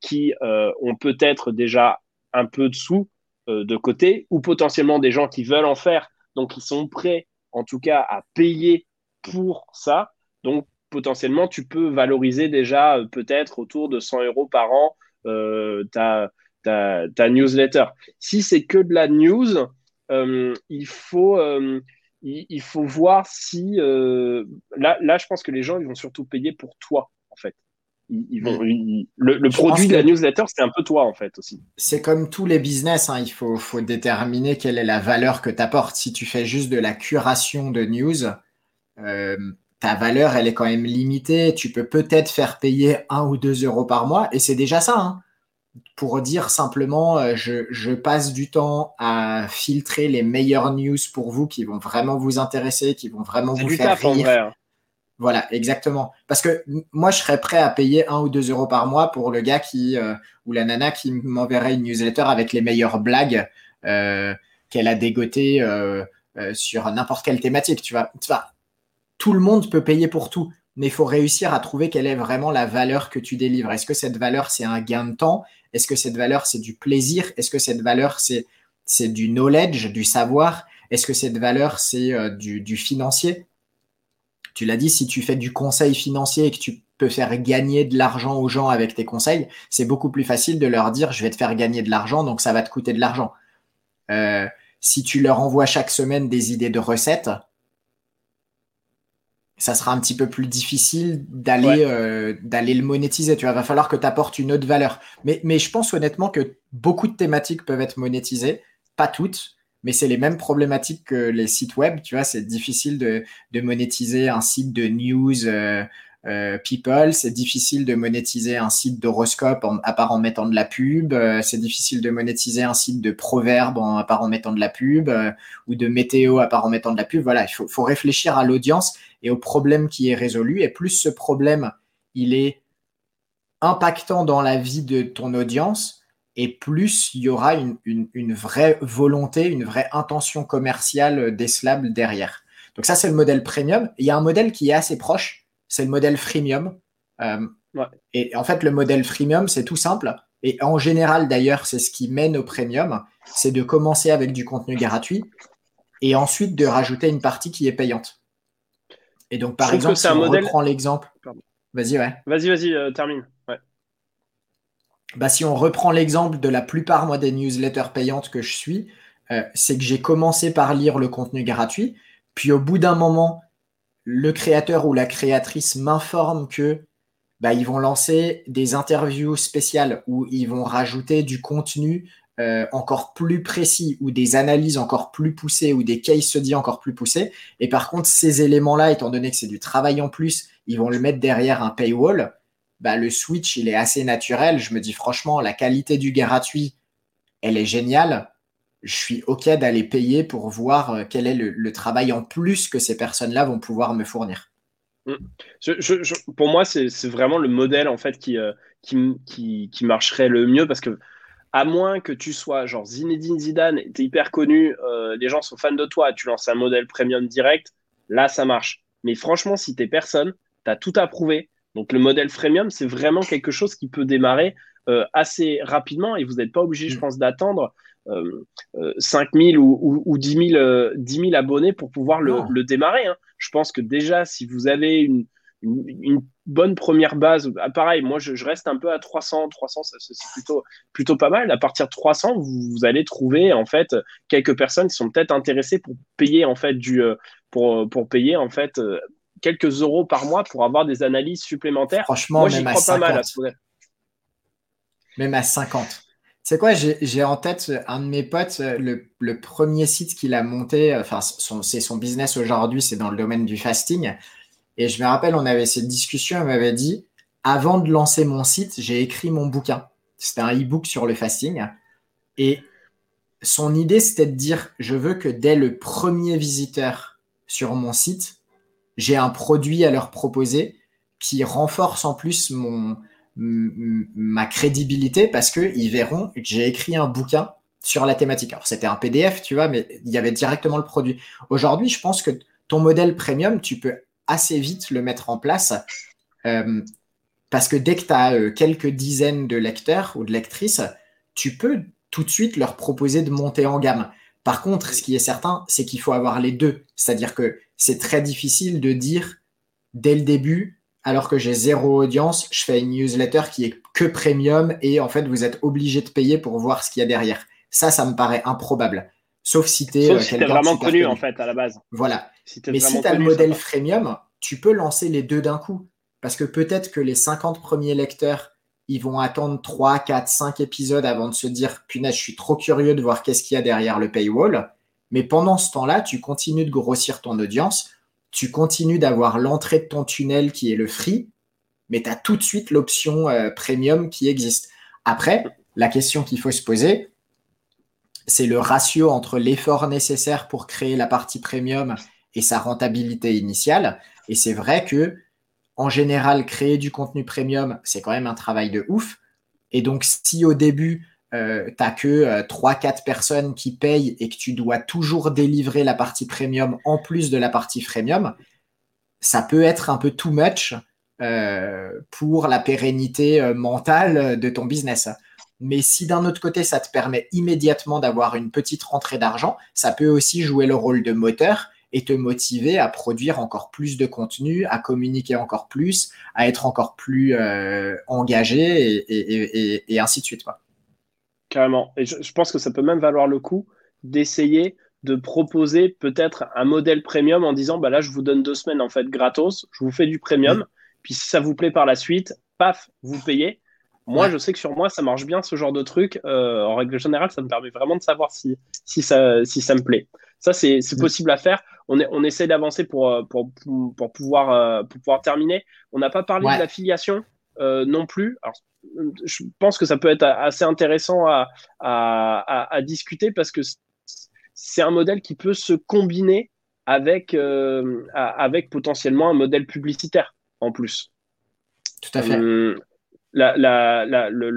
qui ont peut-être déjà un peu de sous euh, de côté, ou potentiellement des gens qui veulent en faire, donc ils sont prêts en tout cas à payer pour ça. Donc potentiellement, tu peux valoriser déjà euh, peut-être autour de 100 euros par an euh, ta, ta, newsletter. Si c'est que de la news, il faut il, faut voir si là, là, je pense que les gens ils vont surtout payer pour toi en fait. Mm. le, produit de la newsletter, c'est un peu toi en fait aussi. C'est comme tous les business, hein, il faut, faut, déterminer quelle est la valeur que tu apportes. Si tu fais juste de la curation de news, euh, ta valeur, elle est quand même limitée. Tu peux peut-être faire payer un ou deux euros par mois et c'est déjà ça. Hein. Pour dire simplement, euh, je, je, passe du temps à filtrer les meilleures news pour vous qui vont vraiment vous intéresser, qui vont vraiment vous faire rire. Hein. Voilà, exactement. Parce que moi, je serais prêt à payer un ou deux euros par mois pour le gars qui euh, ou la nana qui m'enverrait une newsletter avec les meilleures blagues euh, qu'elle a dégotées euh, sur n'importe quelle thématique. Tu vois, vois, tout le monde peut payer pour tout, mais il faut réussir à trouver quelle est vraiment la valeur que tu délivres. Est-ce que cette valeur, c'est un gain de temps? Est-ce que cette valeur, c'est du plaisir? Est-ce que cette valeur, c'est du knowledge, du savoir? Est-ce que cette valeur, c'est du financier? Tu l'as dit, si tu fais du conseil financier et que tu peux faire gagner de l'argent aux gens avec tes conseils, c'est beaucoup plus facile de leur dire je vais te faire gagner de l'argent, donc ça va te coûter de l'argent. Euh, si tu leur envoies chaque semaine des idées de recettes, ça sera un petit peu plus difficile d'aller euh, d'aller le monétiser. Tu vois, va falloir que tu apportes une autre valeur. Mais, mais je pense honnêtement que beaucoup de thématiques peuvent être monétisées, pas toutes mais c'est les mêmes problématiques que les sites web. Tu vois, c'est difficile de, monétiser un site de news euh, euh, people, c'est difficile de monétiser un site d'horoscope à part en mettant de la pub, euh, c'est difficile de monétiser un site de proverbes à part en mettant de la pub ou de météo à part en mettant de la pub. Voilà, il faut, faut réfléchir à l'audience et au problème qui est résolu. Et plus ce problème, il est impactant dans la vie de ton audience, et plus il y aura une, vraie volonté, une vraie intention commerciale des slabs derrière. Donc ça, c'est le modèle premium. Il y a un modèle qui est assez proche, c'est le modèle freemium. Euh, et en fait, le modèle freemium, c'est tout simple. Et en général, d'ailleurs, c'est ce qui mène au premium, c'est de commencer avec du contenu gratuit et ensuite de rajouter une partie qui est payante. Et donc, par exemple, si on reprend l'exemple. Vas-y, ouais. Vas-y, vas-y, euh, termine. Bah, si on reprend l'exemple de la plupart des newsletters payantes que je suis, euh, c'est que j'ai commencé par lire le contenu gratuit, puis au bout d'un moment, le créateur ou la créatrice m'informe que bah, ils vont lancer des interviews spéciales où ils vont rajouter du contenu euh, encore plus précis ou des analyses encore plus poussées ou des case studies encore plus poussés. Et par contre, ces éléments-là, étant donné que c'est du travail en plus, ils vont le mettre derrière un paywall. Bah, le switch, il est assez naturel. Je me dis franchement, la qualité du gratuit, elle est géniale. Je suis OK d'aller payer pour voir euh, quel est le, travail en plus que ces personnes-là vont pouvoir me fournir. Mm. pour moi, c'est vraiment le modèle en fait qui, euh, qui, qui, marcherait le mieux parce que à moins que tu sois genre Zinedine Zidane, tu es hyper connu, euh, les gens sont fans de toi, tu lances un modèle premium direct, là ça marche. Mais franchement, si tu es personne, tu as tout approuvé. Donc le modèle freemium, c'est vraiment quelque chose qui peut démarrer euh, assez rapidement et vous n'êtes pas obligé, je mm. pense, d'attendre euh, 5000 ou, ou, 10, 000, abonnés pour pouvoir le, démarrer. Hein. Je pense que déjà, si vous avez une, une, bonne première base. Ah, pareil, moi, je, reste un peu à 300. 300, c'est plutôt, plutôt pas mal. À partir de 300, vous, allez trouver en fait quelques personnes qui sont peut-être intéressées pour payer en fait du, euh, pour, pour payer en fait euh, quelques euros par mois pour avoir des analyses supplémentaires. Franchement, moi, j'y crois pas mal à ce. Même à 50. C'est quoi, j'ai en tête un de mes potes, le, le premier site qu'il a monté, enfin, c'est son business aujourd'hui, c'est dans le domaine du fasting. Et je me rappelle, on avait cette discussion, elle m'avait dit, avant de lancer mon site, j'ai écrit mon bouquin. C'était un e-book sur le fasting. Et son idée, c'était de dire, je veux que dès le premier visiteur sur mon site, j'ai un produit à leur proposer qui renforce en plus ma crédibilité parce qu'ils verront que j'ai écrit un bouquin sur la thématique. C'était un PDF, tu vois, mais il y avait directement le produit. Aujourd'hui, je pense que ton modèle premium, tu peux assez vite le mettre en place. Euh, parce que dès que tu as euh, quelques dizaines de lecteurs ou de lectrices, tu peux tout de suite leur proposer de monter en gamme. Par contre, ce qui est certain, c'est qu'il faut avoir les deux. C'est-à-dire que c'est très difficile de dire dès le début, alors que j'ai zéro audience, je fais une newsletter qui est que premium et en fait, vous êtes obligé de payer pour voir ce qu'il y a derrière. Ça, ça me paraît improbable. Sauf si tu es, euh, vraiment connu, en fait à la base. Voilà. Mais si tu as le modèle freemium, tu peux lancer les deux d'un coup. Parce que peut-être que les 50 premiers lecteurs, ils vont attendre 3, 4, 5 épisodes avant de se dire punaise, je suis trop curieux de voir qu'est-ce qu'il y a derrière le paywall. Mais pendant ce temps-là, tu continues de grossir ton audience, tu continues d'avoir l'entrée de ton tunnel qui est le free, mais tu as tout de suite l'option euh, premium qui existe. Après, la question qu'il faut se poser, c'est le ratio entre l'effort nécessaire pour créer la partie premium et sa rentabilité initiale. Et c'est vrai que, en général, créer du contenu premium, c'est quand même un travail de ouf. Et donc, si au début, euh, tu n'as que 3-4 euh, personnes qui payent et que tu dois toujours délivrer la partie premium en plus de la partie freemium, ça peut être un peu too much euh, pour la pérennité mentale de ton business. Mais si d'un autre côté, ça te permet immédiatement d'avoir une petite rentrée d'argent, ça peut aussi jouer le rôle de moteur et te motiver à produire encore plus de contenu, à communiquer encore plus, à être encore plus euh, engagé et, ainsi de suite. Quoi. Carrément. Et je, pense que ça peut même valoir le coup d'essayer de proposer peut-être un modèle premium en disant bah là je vous donne deux semaines en fait gratos, je vous fais du premium, puis si ça vous plaît par la suite, paf, vous payez moi, je sais que sur moi, ça marche bien ce genre de truc. Euh, en règle générale, ça me permet vraiment de savoir si, si, ça, si ça me plaît. Ça, c'est mm. possible à faire. On, est, on essaie d'avancer pour, euh, pour, pour, pouvoir, euh, pour pouvoir terminer. On n'a pas parlé de l'affiliation non plus. Alors, je pense que ça peut être assez intéressant à, à, à, discuter parce que c'est un modèle qui peut se combiner avec, avec potentiellement un modèle publicitaire en plus. Tout à fait. le,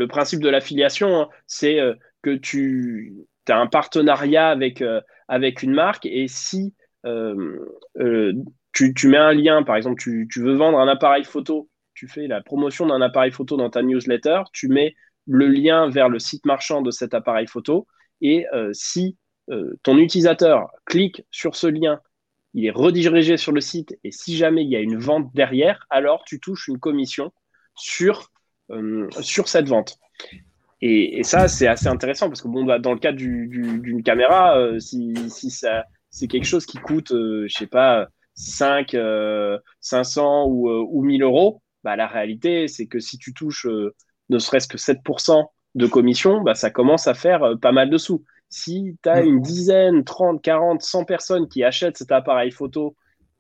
principe de l'affiliation, hein, c'est euh, que tu as un partenariat avec, euh, avec une marque et si tu, tu, mets un lien, par exemple, tu, tu, veux vendre un appareil photo, tu fais la promotion d'un appareil photo dans ta newsletter, tu mets le lien vers le site marchand de cet appareil photo et si ton utilisateur clique sur ce lien il est redirigé sur le site et si jamais il y a une vente derrière, alors tu touches une commission sur, euh, sur cette vente. Et, ça, c'est assez intéressant parce que bon, bah, dans le cas d'une caméra, euh, si, ça, c'est quelque chose qui coûte, euh, je sais pas, 5, 500 ou, ou 1000 euros, bah, la réalité, c'est que si tu touches ne serait-ce que 7% de commission, bah, ça commence à faire pas mal de sous. Si tu as une dizaine, 30, 40, 100 personnes qui achètent cet appareil photo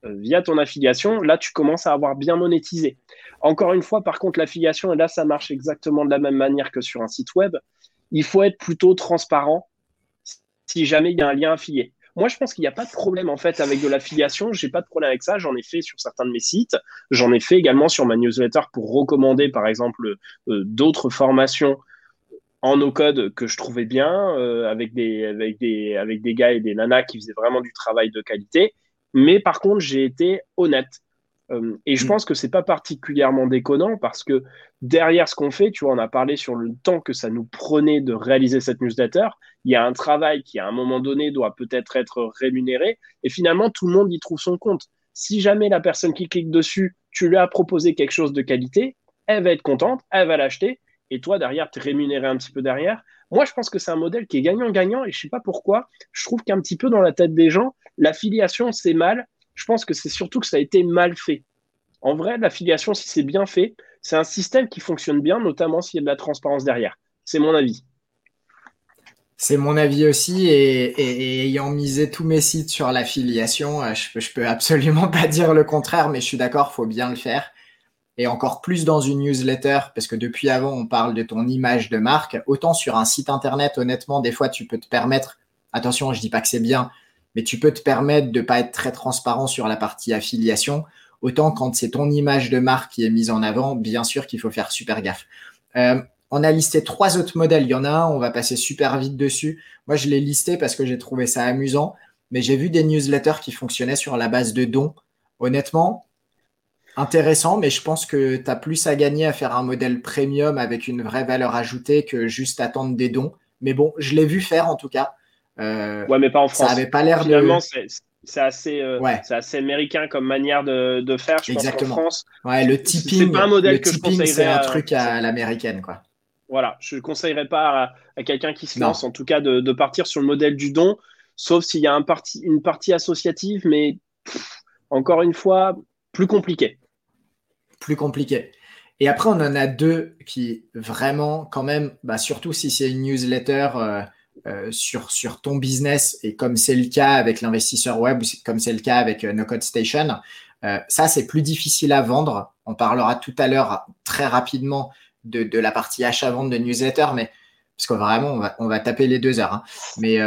euh, via ton affiliation, là, tu commences à avoir bien monétisé. Encore une fois, par contre, l'affiliation, et là, ça marche exactement de la même manière que sur un site web, il faut être plutôt transparent si jamais il y a un lien affilié. Moi, je pense qu'il n'y a pas de problème en fait avec de l'affiliation. J'ai pas de problème avec ça. J'en ai fait sur certains de mes sites. J'en ai fait également sur ma newsletter pour recommander, par exemple, euh, d'autres formations en no-code que je trouvais bien, euh, avec, des, avec, des, avec des gars et des nanas qui faisaient vraiment du travail de qualité. Mais par contre, j'ai été honnête. Euh, et je mm. pense que c'est pas particulièrement déconnant parce que derrière ce qu'on fait, tu vois, on a parlé sur le temps que ça nous prenait de réaliser cette newsletter. Il y a un travail qui, à un moment donné, doit peut-être être rémunéré. Et finalement, tout le monde y trouve son compte. Si jamais la personne qui clique dessus, tu lui as proposé quelque chose de qualité, elle va être contente, elle va l'acheter et toi, derrière, tu es rémunéré un petit peu derrière. Moi, je pense que c'est un modèle qui est gagnant-gagnant et je sais pas pourquoi. Je trouve qu'un petit peu dans la tête des gens, l'affiliation, c'est mal. Je pense que c'est surtout que ça a été mal fait. En vrai, l'affiliation, si c'est bien fait, c'est un système qui fonctionne bien, notamment s'il y a de la transparence derrière. C'est mon avis. C'est mon avis aussi, et, ayant misé tous mes sites sur l'affiliation, euh, je, je peux absolument pas dire le contraire, mais je suis d'accord, faut bien le faire et encore plus dans une newsletter, parce que depuis avant, on parle de ton image de marque. Autant sur un site internet, honnêtement, des fois, tu peux te permettre, attention, je dis pas que c'est bien, mais tu peux te permettre de pas être très transparent sur la partie affiliation. Autant quand c'est ton image de marque qui est mise en avant, bien sûr qu'il faut faire super gaffe. Euh, on a listé trois autres modèles. Il y en a un, on va passer super vite dessus. Moi, je l'ai listé parce que j'ai trouvé ça amusant, mais j'ai vu des newsletters qui fonctionnaient sur la base de dons. Honnêtement, intéressant, mais je pense que tu as plus à gagner à faire un modèle premium avec une vraie valeur ajoutée que juste attendre des dons. Mais bon, je l'ai vu faire en tout cas. Euh, ouais, mais pas en France. Ça avait pas l'air Finalement, c'est assez, euh, assez américain comme manière de, de faire. Je Exactement. Pense France, ouais, le tipping, c'est pas un modèle que je conseillerais. C'est un truc à, l'américaine, quoi. Voilà, je ne conseillerais pas à, quelqu'un qui se lance, en tout cas, de, de, partir sur le modèle du don, sauf s'il y a un parti, une partie associative, mais encore une fois, plus compliqué plus compliqué. Et après, on en a deux qui vraiment, quand même, bah, surtout si c'est une newsletter euh, euh, sur, sur ton business, et comme c'est le cas avec l'investisseur web, comme c'est le cas avec euh, No Code Station, ça, c'est plus difficile à vendre. On parlera tout à l'heure très rapidement de, de la partie achat-vente de newsletter, mais parce que vraiment, on va, on va taper les deux heures. Hein. Mais,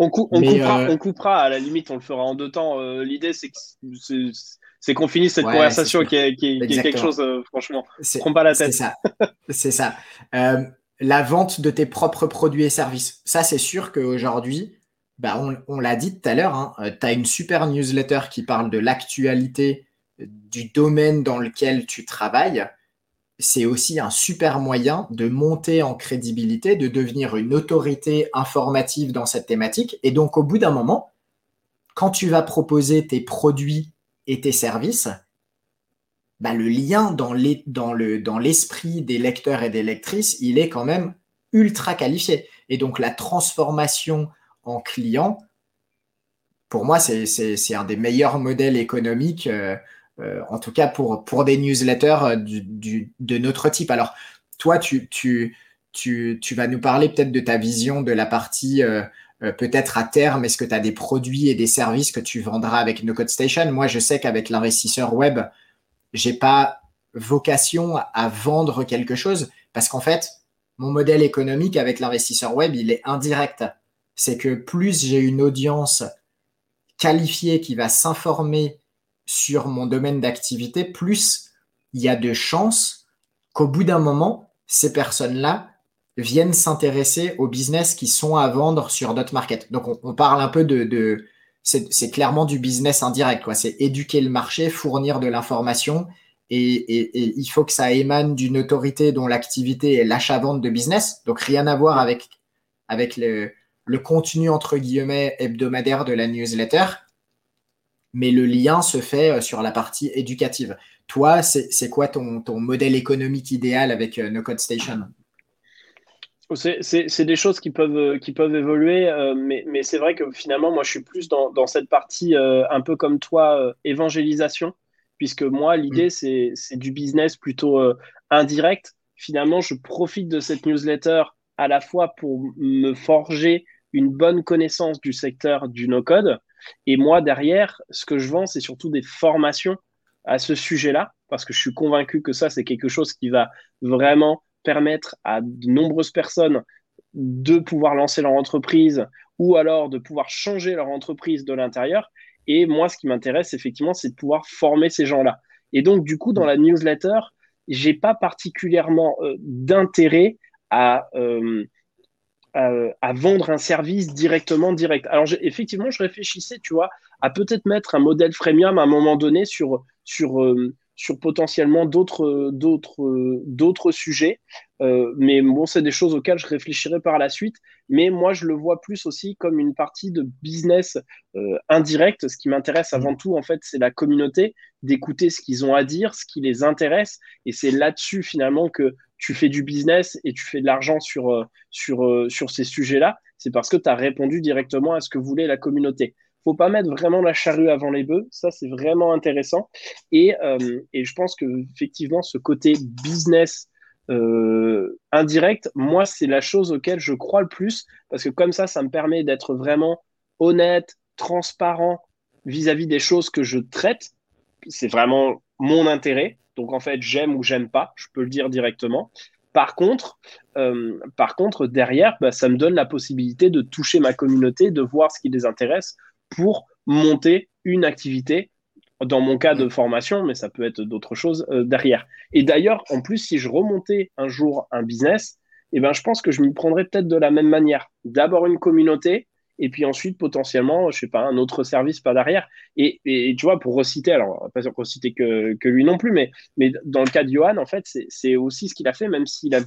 on, coupera, on, coupera, à la limite, on le fera en deux temps. L'idée, c'est que c'est qu'on finisse cette conversation qui est, quelque chose, euh, franchement, prends pas la tête. C'est ça. c'est ça. La vente de tes propres produits et services. Ça, c'est sûr qu'aujourd'hui, bah, on, l'a dit tout à l'heure, hein, euh, tu as une super newsletter qui parle de l'actualité du domaine dans lequel tu travailles. C'est aussi un super moyen de monter en crédibilité, de devenir une autorité informative dans cette thématique. Et donc, au bout d'un moment, quand tu vas proposer tes produits et tes services, bah, le lien dans, l'esprit des lecteurs et des lectrices, il est quand même ultra qualifié. Et donc la transformation en client, pour moi, c'est un des meilleurs modèles économiques, euh, euh, en tout cas pour, des newsletters euh, de notre type. Alors, toi, tu, vas nous parler peut-être de ta vision de la partie peut-être à terme, est-ce que tu as des produits et des services que tu vendras avec No Code Station? Moi, je sais qu'avec l'investisseur web, j'ai pas vocation à vendre quelque chose parce qu'en fait, mon modèle économique avec l'investisseur web, il est indirect. C'est que plus j'ai une audience qualifiée qui va s'informer sur mon domaine d'activité, plus il y a de chances qu'au bout d'un moment, ces personnes-là viennent s'intéresser aux business qui sont à vendre sur d'autres market. Donc, on, parle un peu de, c'est clairement du business indirect. C'est éduquer le marché, fournir de l'information, et, il faut que ça émane d'une autorité dont l'activité est l'achat-vente de business. Donc, rien à voir avec, le contenu entre guillemets hebdomadaire de la newsletter, mais le lien se fait euh, sur la partie éducative. Toi, c'est quoi ton, modèle économique idéal avec euh, No Code Station? C'est des choses qui peuvent, euh, qui peuvent évoluer, mais, c'est vrai que finalement, moi, je suis plus dans, cette partie un peu comme toi, évangélisation, puisque moi, l'idée, mm. c'est du business plutôt indirect. Finalement, je profite de cette newsletter à la fois pour me forger une bonne connaissance du secteur du no-code. Et moi, derrière, ce que je vends, c'est surtout des formations à ce sujet-là, parce que je suis convaincu que ça, c'est quelque chose qui va vraiment permettre à de nombreuses personnes de pouvoir lancer leur entreprise ou alors de pouvoir changer leur entreprise de l'intérieur. Et moi, ce qui m'intéresse, effectivement, c'est de pouvoir former ces gens-là. Et donc, du coup, dans la newsletter, j'ai pas particulièrement euh, d'intérêt à, euh, à, vendre un service directement direct. Alors effectivement, je réfléchissais, tu vois, à peut-être mettre un modèle freemium à un moment donné sur, sur, euh, sur potentiellement d'autres, d'autres, d'autres sujets. Euh, mais bon, c'est des choses auxquelles je réfléchirai par la suite. Mais moi, je le vois plus aussi comme une partie de business euh, indirect. Ce qui m'intéresse avant tout, en fait, c'est la communauté, d'écouter ce qu'ils ont à dire, ce qui les intéresse. Et c'est là-dessus, finalement, que tu fais du business et tu fais de l'argent sur, euh, sur, euh, sur ces sujets-là, c'est parce que tu as répondu directement à ce que voulait la communauté. Faut pas mettre vraiment la charrue avant les bœufs, ça c'est vraiment intéressant. Et, euh, et je pense que effectivement ce côté business indirect, moi c'est la chose auquel je crois le plus, parce que comme ça, ça me permet d'être vraiment honnête, transparent vis-à-vis -vis des choses que je traite. C'est vraiment mon intérêt. Donc en fait, j'aime ou j'aime pas, je peux le dire directement. Par contre, euh, par contre derrière, bah, ça me donne la possibilité de toucher ma communauté, de voir ce qui les intéresse pour monter une activité. Dans mon cas de formation, mais ça peut être d'autres choses euh, derrière. Et d'ailleurs, en plus, si je remontais un jour un business, eh ben, je pense que je m'y prendrais peut-être de la même manière. D'abord une communauté, et puis ensuite potentiellement, je sais pas, un autre service pas derrière. Et, et tu vois, pour reciter, alors pas reciter que, que lui non plus, mais, mais dans le cas de Johan, en fait, c'est aussi ce qu'il a fait, même s'il a,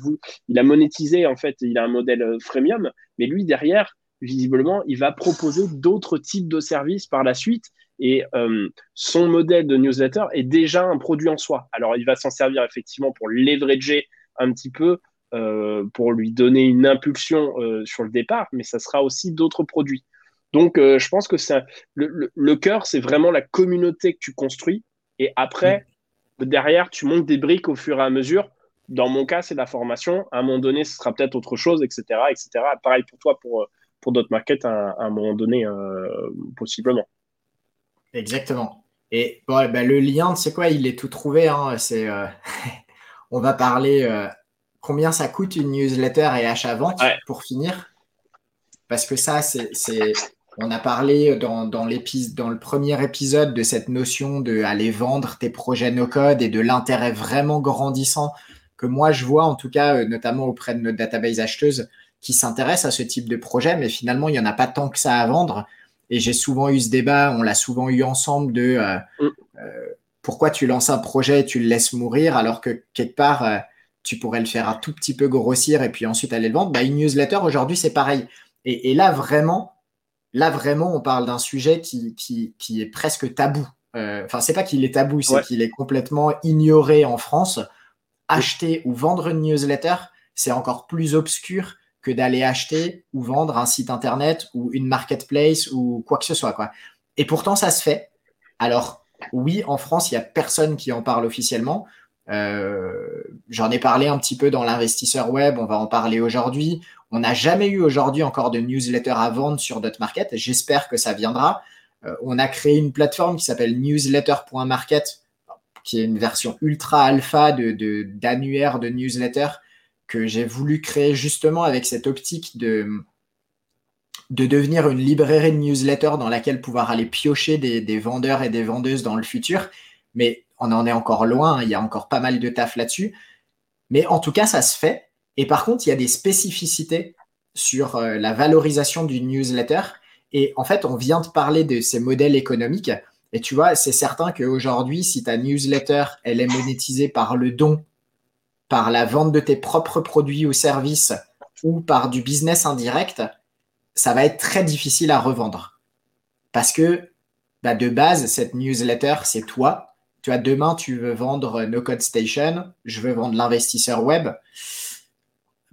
il a monétisé, en fait, il a un modèle euh, freemium, mais lui derrière, visiblement, il va proposer d'autres types de services par la suite. Et euh, son modèle de newsletter est déjà un produit en soi. Alors, il va s'en servir effectivement pour leverager un petit peu euh, pour lui donner une impulsion euh, sur le départ, mais ça sera aussi d'autres produits. Donc, je pense que c'est le, le, cœur, c'est vraiment la communauté que tu construis. Et après, mm. derrière, tu montes des briques au fur et à mesure. Dans mon cas, c'est la formation. À un moment donné, ce sera peut-être autre chose, etc., etc. Pareil pour toi, pour, pour d'autres markets, à, un moment donné, possiblement. Exactement. Et bon, bah, le lien, c'est quoi Il est tout trouvé. Hein. c'est, on va parler combien ça coûte une newsletter et achat-vente pour finir? Parce que ça, c'est. On a parlé dans, dans, dans le premier épisode de cette notion de aller vendre tes projets no-code et de l'intérêt vraiment grandissant que moi je vois, en tout cas, euh, notamment auprès de notre database acheteuse qui s'intéresse à ce type de projet, mais finalement, il n'y en a pas tant que ça à vendre. Et j'ai souvent eu ce débat, on l'a souvent eu ensemble de euh, mm. euh, pourquoi tu lances un projet et tu le laisses mourir alors que quelque part, tu pourrais le faire un tout petit peu grossir et puis ensuite aller le vendre? Bah, une newsletter, aujourd'hui, c'est pareil. Et, là, vraiment, là, vraiment, on parle d'un sujet qui, qui, est presque tabou. Euh, enfin, c'est pas qu'il est tabou, c'est qu'il est complètement ignoré en France. Acheter ou vendre une newsletter, c'est encore plus obscur que d'aller acheter ou vendre un site internet ou une marketplace ou quoi que ce soit. Quoi. Et pourtant, ça se fait. Alors, oui, en France, il n'y a personne qui en parle officiellement. Euh, j'en ai parlé un petit peu dans l'investisseur web, on va en parler aujourd'hui. On n'a jamais eu aujourd'hui encore de newsletter à vendre sur market J'espère que ça viendra. Euh, on a créé une plateforme qui s'appelle newsletter.market, qui est une version ultra alpha de, d'annuaire de, newsletter que j'ai voulu créer justement avec cette optique de, de devenir une librairie de newsletter dans laquelle pouvoir aller piocher des, vendeurs et des vendeuses dans le futur. Mais on en est encore loin, il y a encore pas mal de taf là-dessus. Mais en tout cas, ça se fait. Et par contre, il y a des spécificités sur euh, la valorisation d'une newsletter. Et en fait, on vient de parler de ces modèles économiques. Et tu vois, c'est certain qu'aujourd'hui, si ta newsletter, elle est monétisée par le don, par la vente de tes propres produits ou services ou par du business indirect, ça va être très difficile à revendre. Parce que bah, de base, cette newsletter, c'est toi. Tu vois, demain, tu veux vendre No Code Station, je veux vendre l'investisseur web.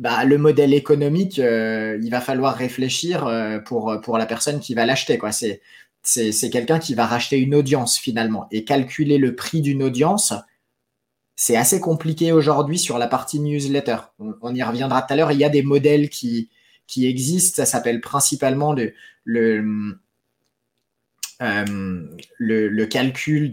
Bah, le modèle économique, euh, il va falloir réfléchir euh, pour, pour la personne qui va l'acheter. Quoi. C'est, c'est, quelqu'un qui va racheter une audience finalement. Et calculer le prix d'une audience, c'est assez compliqué aujourd'hui sur la partie newsletter. On, y reviendra tout à l'heure. Il y a des modèles qui, existent. Ça s'appelle principalement le, calcul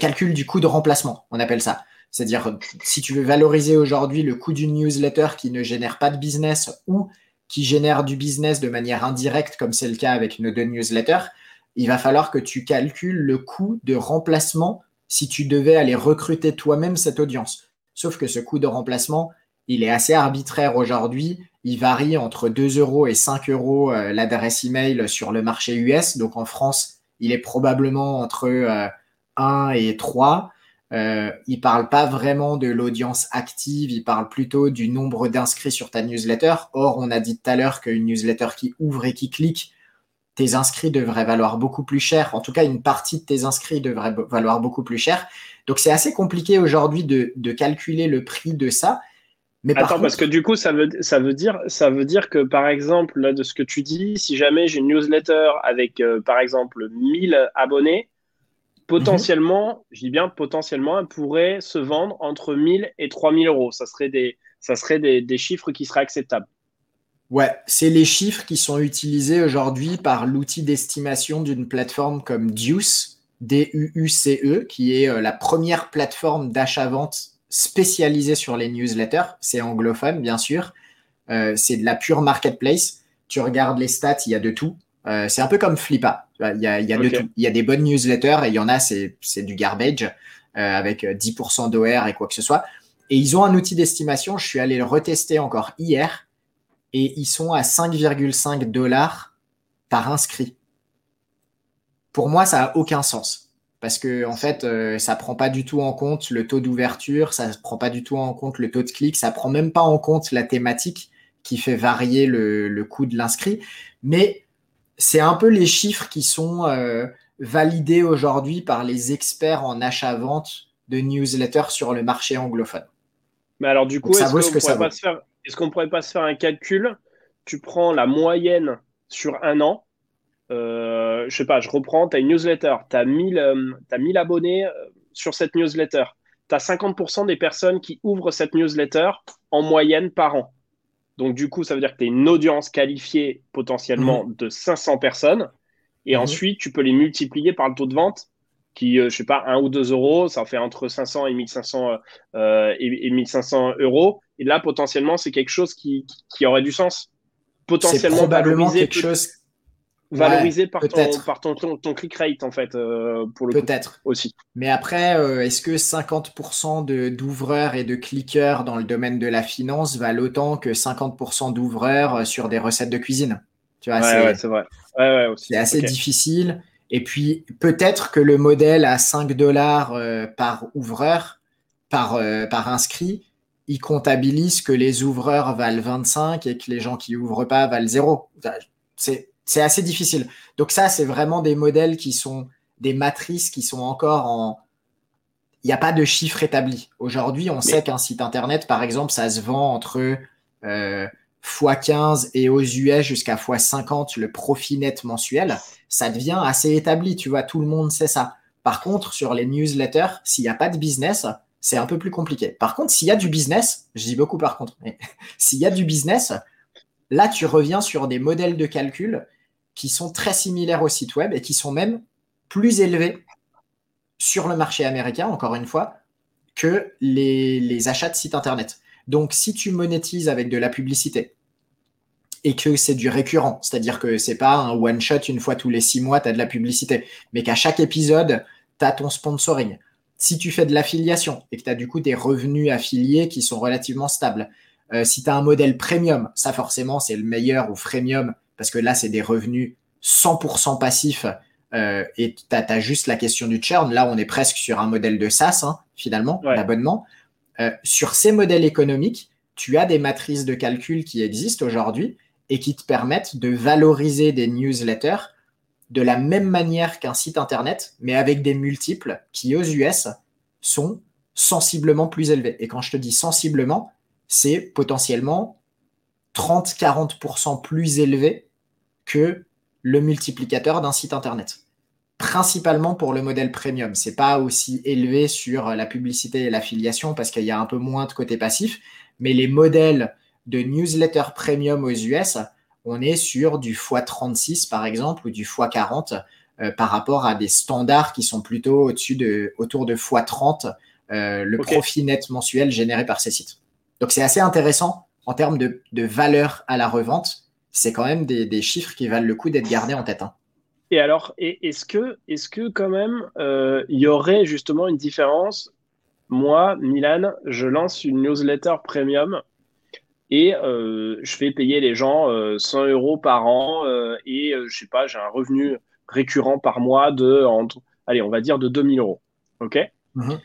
calcul du coût de remplacement, on appelle ça. C'est-à-dire, si tu veux valoriser aujourd'hui le coût d'une newsletter qui ne génère pas de business ou qui génère du business de manière indirecte, comme c'est le cas avec nos deux newsletters, il va falloir que tu calcules le coût de remplacement si tu devais aller recruter toi-même cette audience. Sauf que ce coût de remplacement, il est assez arbitraire aujourd'hui. Il varie entre 2 euros et 5 euros euh, l'adresse email sur le marché US. Donc en France, il est probablement entre 1 euh, et 3. Euh, il parle pas vraiment de l'audience active, il parle plutôt du nombre d'inscrits sur ta newsletter. Or, on a dit tout à l'heure qu'une newsletter qui ouvre et qui clique, tes inscrits devraient valoir beaucoup plus cher. En tout cas, une partie de tes inscrits devrait valoir beaucoup plus cher. Donc, c'est assez compliqué aujourd'hui de, calculer le prix de ça. Mais Attends, parce que du coup, ça veut, ça, veut dire, ça veut dire que, par exemple, là, de ce que tu dis, si jamais j'ai une newsletter avec, euh, par exemple, 1000 abonnés, potentiellement, je dis bien potentiellement, elle pourrait se vendre entre 1000 et 3000 euros. Ça serait des, ça serait des, chiffres qui seraient acceptables. Ouais, c'est les chiffres qui sont utilisés aujourd'hui par l'outil d'estimation d'une plateforme comme Duce, D-U-U-C-E, qui est euh, la première plateforme d'achat-vente spécialisée sur les newsletters. C'est anglophone, bien sûr. Euh, c'est de la pure marketplace. Tu regardes les stats, il y a de tout. Euh, c'est un peu comme Flippa. Il y a, il y a de tout. Il y a des bonnes newsletters et il y en a, c'est du garbage euh, avec 10% d'OR et quoi que ce soit. Et ils ont un outil d'estimation. Je suis allé le retester encore hier et ils sont à 5,5 dollars par inscrit. Pour moi, ça a aucun sens parce que en fait, euh, ça prend pas du tout en compte le taux d'ouverture, ça prend pas du tout en compte le taux de clic, ça prend même pas en compte la thématique qui fait varier le, le coût de l'inscrit. Mais c'est un peu les chiffres qui sont euh, validés aujourd'hui par les experts en achat-vente de newsletters sur le marché anglophone. Mais alors du coup, est-ce qu'on ne pourrait pas se faire un calcul? Tu prends la moyenne sur un an. Euh, je sais pas, je reprends, tu as une newsletter, tu as 1000, as 1000 abonnés euh, sur cette newsletter. Tu as 50% des personnes qui ouvrent cette newsletter en moyenne par an. Donc, du coup, ça veut dire que tu as une audience qualifiée potentiellement mhm. de 500 personnes. Et mhm. ensuite, tu peux les multiplier par le taux de vente qui, euh, je sais pas, 1 ou 2 euros. Ça fait entre 500 et 1500, euh, et, 1500 euros. Et là, potentiellement, c'est quelque chose qui, qui, aurait du sens. Potentiellement, probablement quelque chose valorisé par, ton, ton, click rate, en fait, euh, pour le Peut-être. aussi. Mais après, euh, est-ce que 50% d'ouvreurs et de cliqueurs dans le domaine de la finance valent autant que 50% d'ouvreurs euh, sur des recettes de cuisine? Tu vois, c'est vrai. c'est assez difficile. Et puis, peut-être que le modèle à 5 dollars par ouvreur, par, par inscrit, il comptabilise que les ouvreurs valent 25 et que les gens qui ouvrent pas valent 0. C'est c'est assez difficile. Donc ça, c'est vraiment des modèles qui sont des matrices qui sont encore en... Il n'y a pas de chiffre établi. Aujourd'hui, on sait qu'un site Internet, par exemple, ça se vend entre euh, x15 et aux US jusqu'à x50 le profit net mensuel. Ça devient assez établi, tu vois, tout le monde sait ça. Par contre, sur les newsletters, s'il n'y a pas de business, c'est un peu plus compliqué. Par contre, s'il y a du business, je dis beaucoup par contre, mais s'il y a du business, là, tu reviens sur des modèles de calcul qui sont très similaires au site web et qui sont même plus élevés sur le marché américain, encore une fois, que les, achats de sites internet. Donc, si tu monétises avec de la publicité et que c'est du récurrent, c'est-à-dire que c'est pas un one shot une fois tous les six mois, tu as de la publicité, mais qu'à chaque épisode, tu as ton sponsoring, Si tu fais de l'affiliation et que tu as du coup des revenus affiliés qui sont relativement stables, euh, si tu as un modèle premium, ça forcément c'est le meilleur ou freemium parce que là c'est des revenus 100% passifs euh, et tu as, juste la question du churn. Là on est presque sur un modèle de SaaS hein, finalement, d'abonnement. Euh, sur ces modèles économiques, tu as des matrices de calcul qui existent aujourd'hui et qui te permettent de valoriser des newsletters de la même manière qu'un site internet, mais avec des multiples qui aux US sont sensiblement plus élevés. Et quand je te dis sensiblement, c'est potentiellement 30-40% plus élevé que le multiplicateur d'un site internet. Principalement pour le modèle premium. C'est pas aussi élevé sur la publicité et l'affiliation parce qu'il y a un peu moins de côté passif, mais les modèles de newsletter premium aux US, on est sur du x36 par exemple ou du x40 euh, par rapport à des standards qui sont plutôt au-dessus de, autour de x30 euh, le profit net mensuel généré par ces sites. Donc c'est assez intéressant en termes de, valeur à la revente. C'est quand même des, chiffres qui valent le coup d'être gardés en tête. Hein. Et alors, est-ce que, est que quand même euh, il y aurait justement une différence? Moi, Milan, je lance une newsletter premium et euh, je fais payer les gens 100 euh, euros par an et je sais pas, j'ai un revenu récurrent par mois de, entre, allez, on va dire de 2000 euros. OK? Mhm.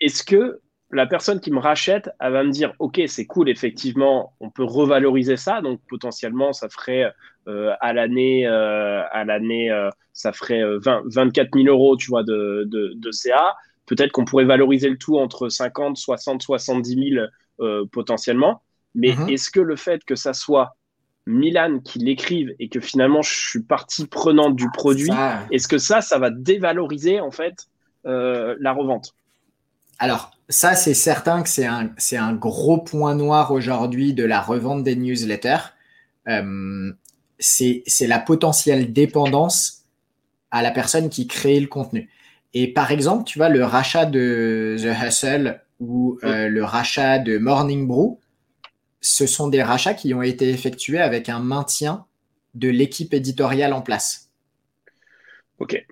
Est-ce que la personne qui me rachète, elle va me dire, OK, c'est cool, effectivement, on peut revaloriser ça. Donc, potentiellement, ça ferait euh, à l'année, euh, à l'année, euh, ça ferait 20, 24 000 euros, tu vois, de, de, CA. Peut-être qu'on pourrait valoriser le tout entre 50, 60, 70 000 potentiellement. Mais mhm. est-ce que le fait que ça soit Milan qui l'écrive et que finalement je suis partie prenante du produit, est-ce que ça, ça va dévaloriser en fait la revente? Alors, ça, c'est certain que c'est un, un, gros point noir aujourd'hui de la revente des newsletters. Euh, c'est la potentielle dépendance à la personne qui crée le contenu. Et par exemple, tu vois, le rachat de The Hustle ou euh, le rachat de Morning Brew, ce sont des rachats qui ont été effectués avec un maintien de l'équipe éditoriale en place. Ok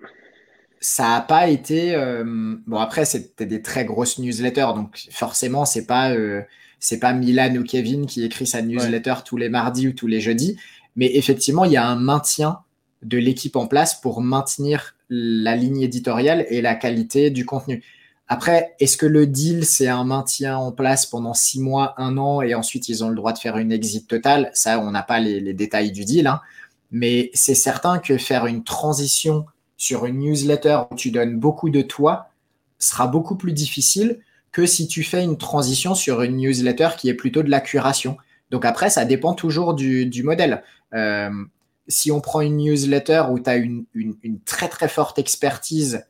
ça n'a pas été. Euh, bon, après, c'était des très grosses newsletters, donc forcément, c'est pas, euh, c'est pas Milan ou Kevin qui écrit sa newsletter tous les mardis ou tous les jeudis. Mais effectivement, il y a un maintien de l'équipe en place pour maintenir la ligne éditoriale et la qualité du contenu. Après, est-ce que le deal, c'est un maintien en place pendant six mois, un an, et ensuite ils ont le droit de faire une exit totale? Ça, on n'a pas les, détails du deal. Hein. Mais c'est certain que faire une transition sur une newsletter où tu donnes beaucoup de toi sera beaucoup plus difficile que si tu fais une transition sur une newsletter qui est plutôt de la curation. Donc après, ça dépend toujours du, modèle. Euh, si on prend une newsletter où tu as une, très très forte expertise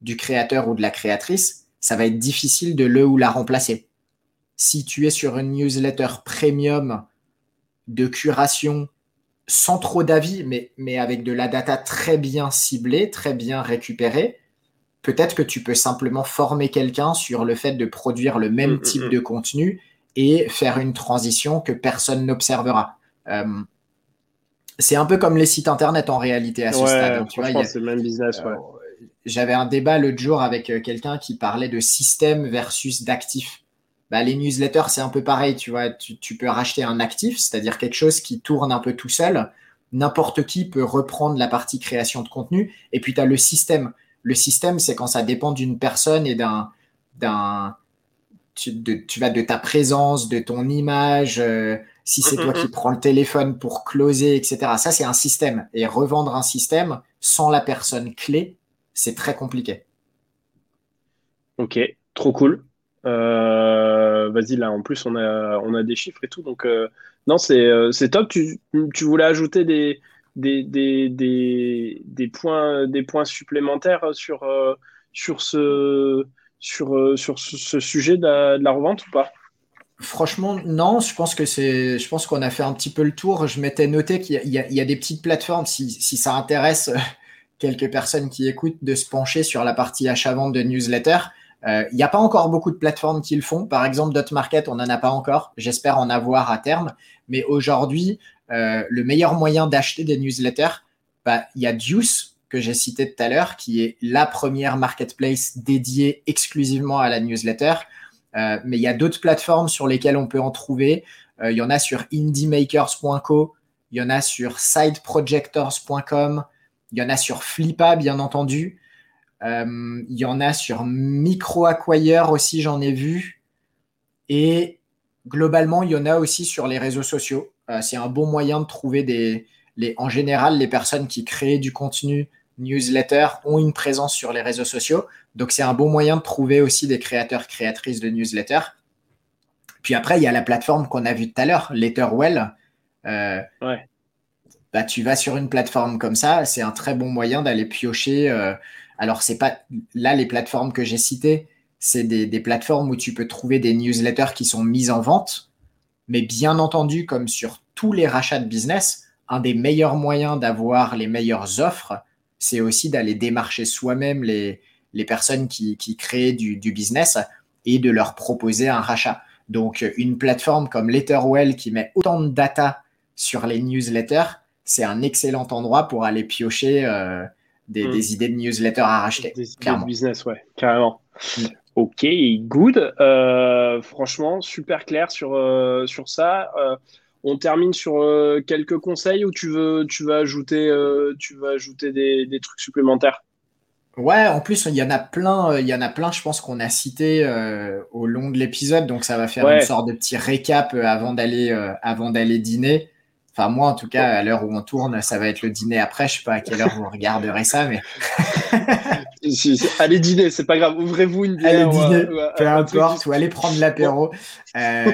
du créateur ou de la créatrice, ça va être difficile de le ou la remplacer. Si tu es sur une newsletter premium de curation sans trop d'avis, mais, mais avec de la data très bien ciblée, très bien récupérée, peut-être que tu peux simplement former quelqu'un sur le fait de produire le même mm, mm, type mm. de contenu et faire une transition que personne n'observera. Euh, c'est un peu comme les sites internet en réalité à ce stade. C'est le même business. Euh, j'avais un débat l'autre jour avec euh, quelqu'un qui parlait de système versus d'actifs bah, les newsletters, c'est un peu pareil, tu vois, tu, peux racheter un actif, c'est-à-dire quelque chose qui tourne un peu tout seul. N'importe qui peut reprendre la partie création de contenu. Et puis, tu as le système. Le système, c'est quand ça dépend d'une personne et d'un, d'un, tu, vas de ta présence, de ton image, euh, si c'est toi qui prends le téléphone pour closer, etc. Ça, c'est un système. Et revendre un système sans la personne clé, c'est très compliqué. Ok, trop cool. Euh, vas-y, là, en plus, on a, on a des chiffres et tout. Donc, euh, non, c'est euh, c'est top. Tu, tu, voulais ajouter des, des, des, des, des, points, des points supplémentaires sur, sur, ce, sur, sur ce sujet de la, revente ou pas? Franchement, non. Je pense que c'est, je pense qu'on a fait un petit peu le tour. Je m'étais noté qu'il y, y, a des petites plateformes, si, si ça intéresse quelques personnes qui écoutent, de se pencher sur la partie achat-vente de newsletter. Il euh, n'y a pas encore beaucoup de plateformes qui le font. Par exemple, Dotmarket, on n'en a pas encore. J'espère en avoir à terme. Mais aujourd'hui, euh, le meilleur moyen d'acheter des newsletters, bah, il y a Deuce que j'ai cité tout à l'heure, qui est la première marketplace dédiée exclusivement à la newsletter. Euh, mais il y a d'autres plateformes sur lesquelles on peut en trouver. Il y en a sur indiemakers.co, il y en a sur sideprojectors.com, il y en a sur Flippa, bien entendu. Euh, il y en a sur MicroAcquire aussi, j'en ai vu. Et globalement, il y en a aussi sur les réseaux sociaux. c'est un bon moyen de trouver des, les, en général, les personnes qui créent du contenu newsletter ont une présence sur les réseaux sociaux. Donc, c'est un bon moyen de trouver aussi des créateurs, créatrices de newsletter. Puis après, il y a la plateforme qu'on a vue tout à l'heure, Letterwell. Euh, bah, tu vas sur une plateforme comme ça, c'est un très bon moyen d'aller piocher. Euh, alors, c'est pas là les plateformes que j'ai citées, c'est des, des, plateformes où tu peux trouver des newsletters qui sont mises en vente. Mais bien entendu, comme sur tous les rachats de business, un des meilleurs moyens d'avoir les meilleures offres, c'est aussi d'aller démarcher soi-même les, les personnes qui, qui créent du, du, business et de leur proposer un rachat. Donc, une plateforme comme Letterwell qui met autant de data sur les newsletters, c'est un excellent endroit pour aller piocher euh, des, mm. des, idées de newsletters à racheter. Des idées de business, ouais, carrément. Mm. Ok, good. Euh, franchement, super clair sur, euh, sur ça. Euh, on termine sur quelques conseils ou tu veux, tu vas ajouter, tu vas ajouter des, trucs supplémentaires? Ouais, en plus, il y en a plein, il y en a plein, je pense, qu'on a cité au long de l'épisode, donc ça va faire une sorte de petit récap avant d'aller avant d'aller dîner. Enfin, moi, en tout cas, à l'heure où on tourne, ça va être le dîner après. Je sais pas à quelle heure vous regarderez ça, mais. allez dîner, c'est pas grave. Ouvrez-vous une bière. Allez dîner, peu importe, ou allez prendre l'apéro. Euh,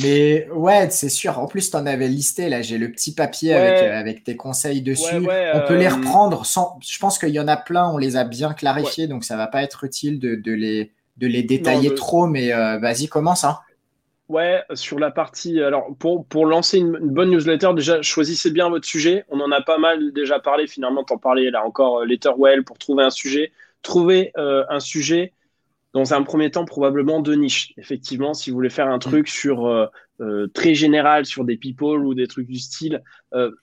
mais ouais, c'est sûr. En plus, tu en avais listé. Là, j'ai le petit papier avec, euh, avec, tes conseils dessus. on peut les euh, reprendre sans. Je pense qu'il y en a plein, on les a bien clarifiés, donc ça va pas être utile de, de les, de les détailler trop. Mais vas-y, commence. Hein. Ouais, sur la partie. Alors, pour, pour lancer une, bonne newsletter, déjà, choisissez bien votre sujet. On en a pas mal déjà parlé. Finalement, t'en parlais là encore, euh, Letterwell, pour trouver un sujet. Trouver euh, un sujet, dans un premier temps, probablement de niche. Effectivement, si vous voulez faire un mm. truc sur euh, très général, sur des people ou des trucs du style,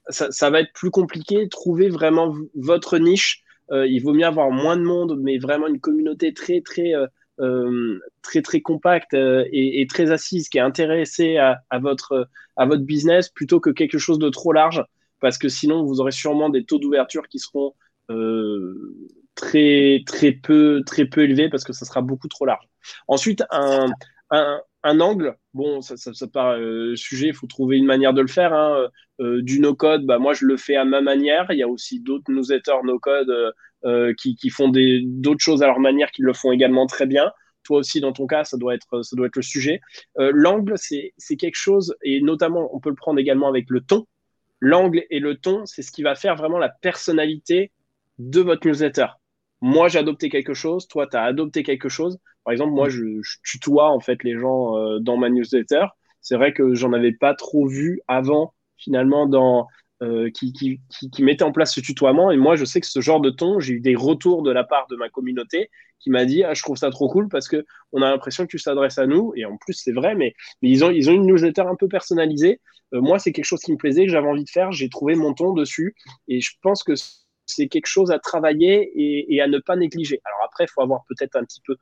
ça, ça, va être plus compliqué. Trouver vraiment votre niche. il vaut mieux avoir moins de monde, mais vraiment une communauté très, très euh, très très compacte euh, et, très assise, qui est intéressée à, votre, à votre business plutôt que quelque chose de trop large, parce que sinon vous aurez sûrement des taux d'ouverture qui seront euh, très très peu très peu élevés parce que ça sera beaucoup trop large. Ensuite, un, un, angle, bon, ça, ça, ça part sujet, il faut trouver une manière de le faire. Hein. du no-code, bah, moi je le fais à ma manière. Il y a aussi d'autres newsletters no-code qui, qui, font d'autres choses à leur manière, qui le font également très bien. Toi aussi, dans ton cas, ça doit être, le sujet. Euh, L'angle, c'est quelque chose, et notamment, on peut le prendre également avec le ton. L'angle et le ton, c'est ce qui va faire vraiment la personnalité de votre newsletter. Moi, j'ai adopté quelque chose, toi, tu as adopté quelque chose. Par exemple, moi, je, je tutoie en fait les gens euh, dans ma newsletter. C'est vrai que j'en avais pas trop vu avant, finalement, dans, euh, qui, qui, qui, mettait en place ce tutoiement. Et moi, je sais que ce genre de ton, j'ai eu des retours de la part de ma communauté qui m'a dit ah, Je trouve ça trop cool parce qu'on a l'impression que tu t'adresses à nous. Et en plus, c'est vrai, mais, mais, ils, ont, ils ont une newsletter un peu personnalisée. Euh, moi, c'est quelque chose qui me plaisait, que j'avais envie de faire. J'ai trouvé mon ton dessus. Et je pense que c'est quelque chose à travailler et, et, à ne pas négliger. Alors après, il faut avoir peut-être un petit peu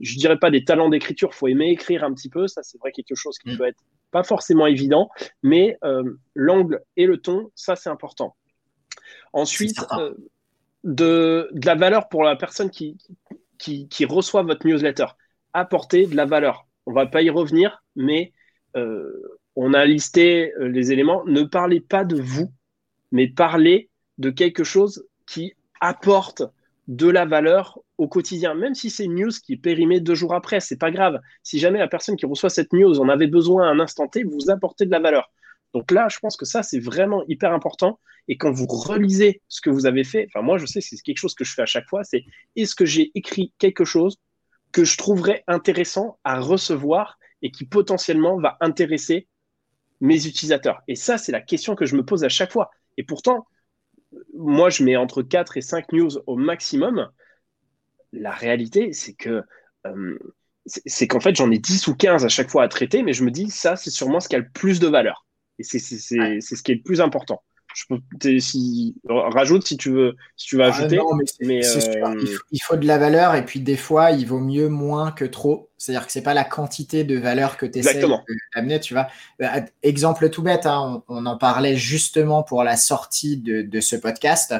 je dirais pas des talents d'écriture, faut aimer écrire un petit peu, ça c'est vrai quelque chose qui mm. peut être pas forcément évident, mais euh, l'angle et le ton, ça c'est important. Ensuite, euh, de, de, la valeur pour la personne qui, qui, qui, reçoit votre newsletter, apporter de la valeur. On va pas y revenir, mais euh, on a listé les éléments. Ne parlez pas de vous, mais parlez de quelque chose qui apporte de la valeur au quotidien, même si c'est une news qui est périmée deux jours après, c'est pas grave. Si jamais la personne qui reçoit cette news en avait besoin à un instant T, vous apportez de la valeur. Donc là, je pense que ça, c'est vraiment hyper important. Et quand vous relisez ce que vous avez fait, enfin moi, je sais, c'est quelque chose que je fais à chaque fois, c'est est-ce que j'ai écrit quelque chose que je trouverais intéressant à recevoir et qui potentiellement va intéresser mes utilisateurs? Et ça, c'est la question que je me pose à chaque fois. Et pourtant, moi, je mets entre 4 et 5 news au maximum. La réalité, c'est que euh, c'est qu'en fait, j'en ai 10 ou 15 à chaque fois à traiter, mais je me dis, ça, c'est sûrement ce qui a le plus de valeur. Et c'est ce qui est le plus important. Je peux, si, rajoute si tu veux, si tu veux ah, ajouter. mais, euh, Il, faut, de la valeur et puis des fois, il vaut mieux moins que trop. C'est-à-dire que c'est pas la quantité de valeur que tu essaies d'amener, tu vois. Euh, exemple tout bête, hein, on, en parlait justement pour la sortie de, ce podcast.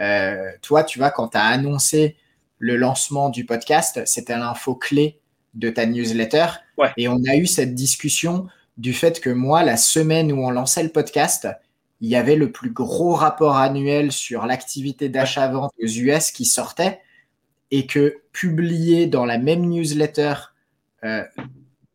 Euh, toi, tu vois, quand tu as annoncé le lancement du podcast, c'était l'info clé de ta newsletter. Et on a eu cette discussion du fait que moi, la semaine où on lançait le podcast, il y avait le plus gros rapport annuel sur l'activité d'achat-vente aux US qui sortait et que publier dans la même newsletter euh,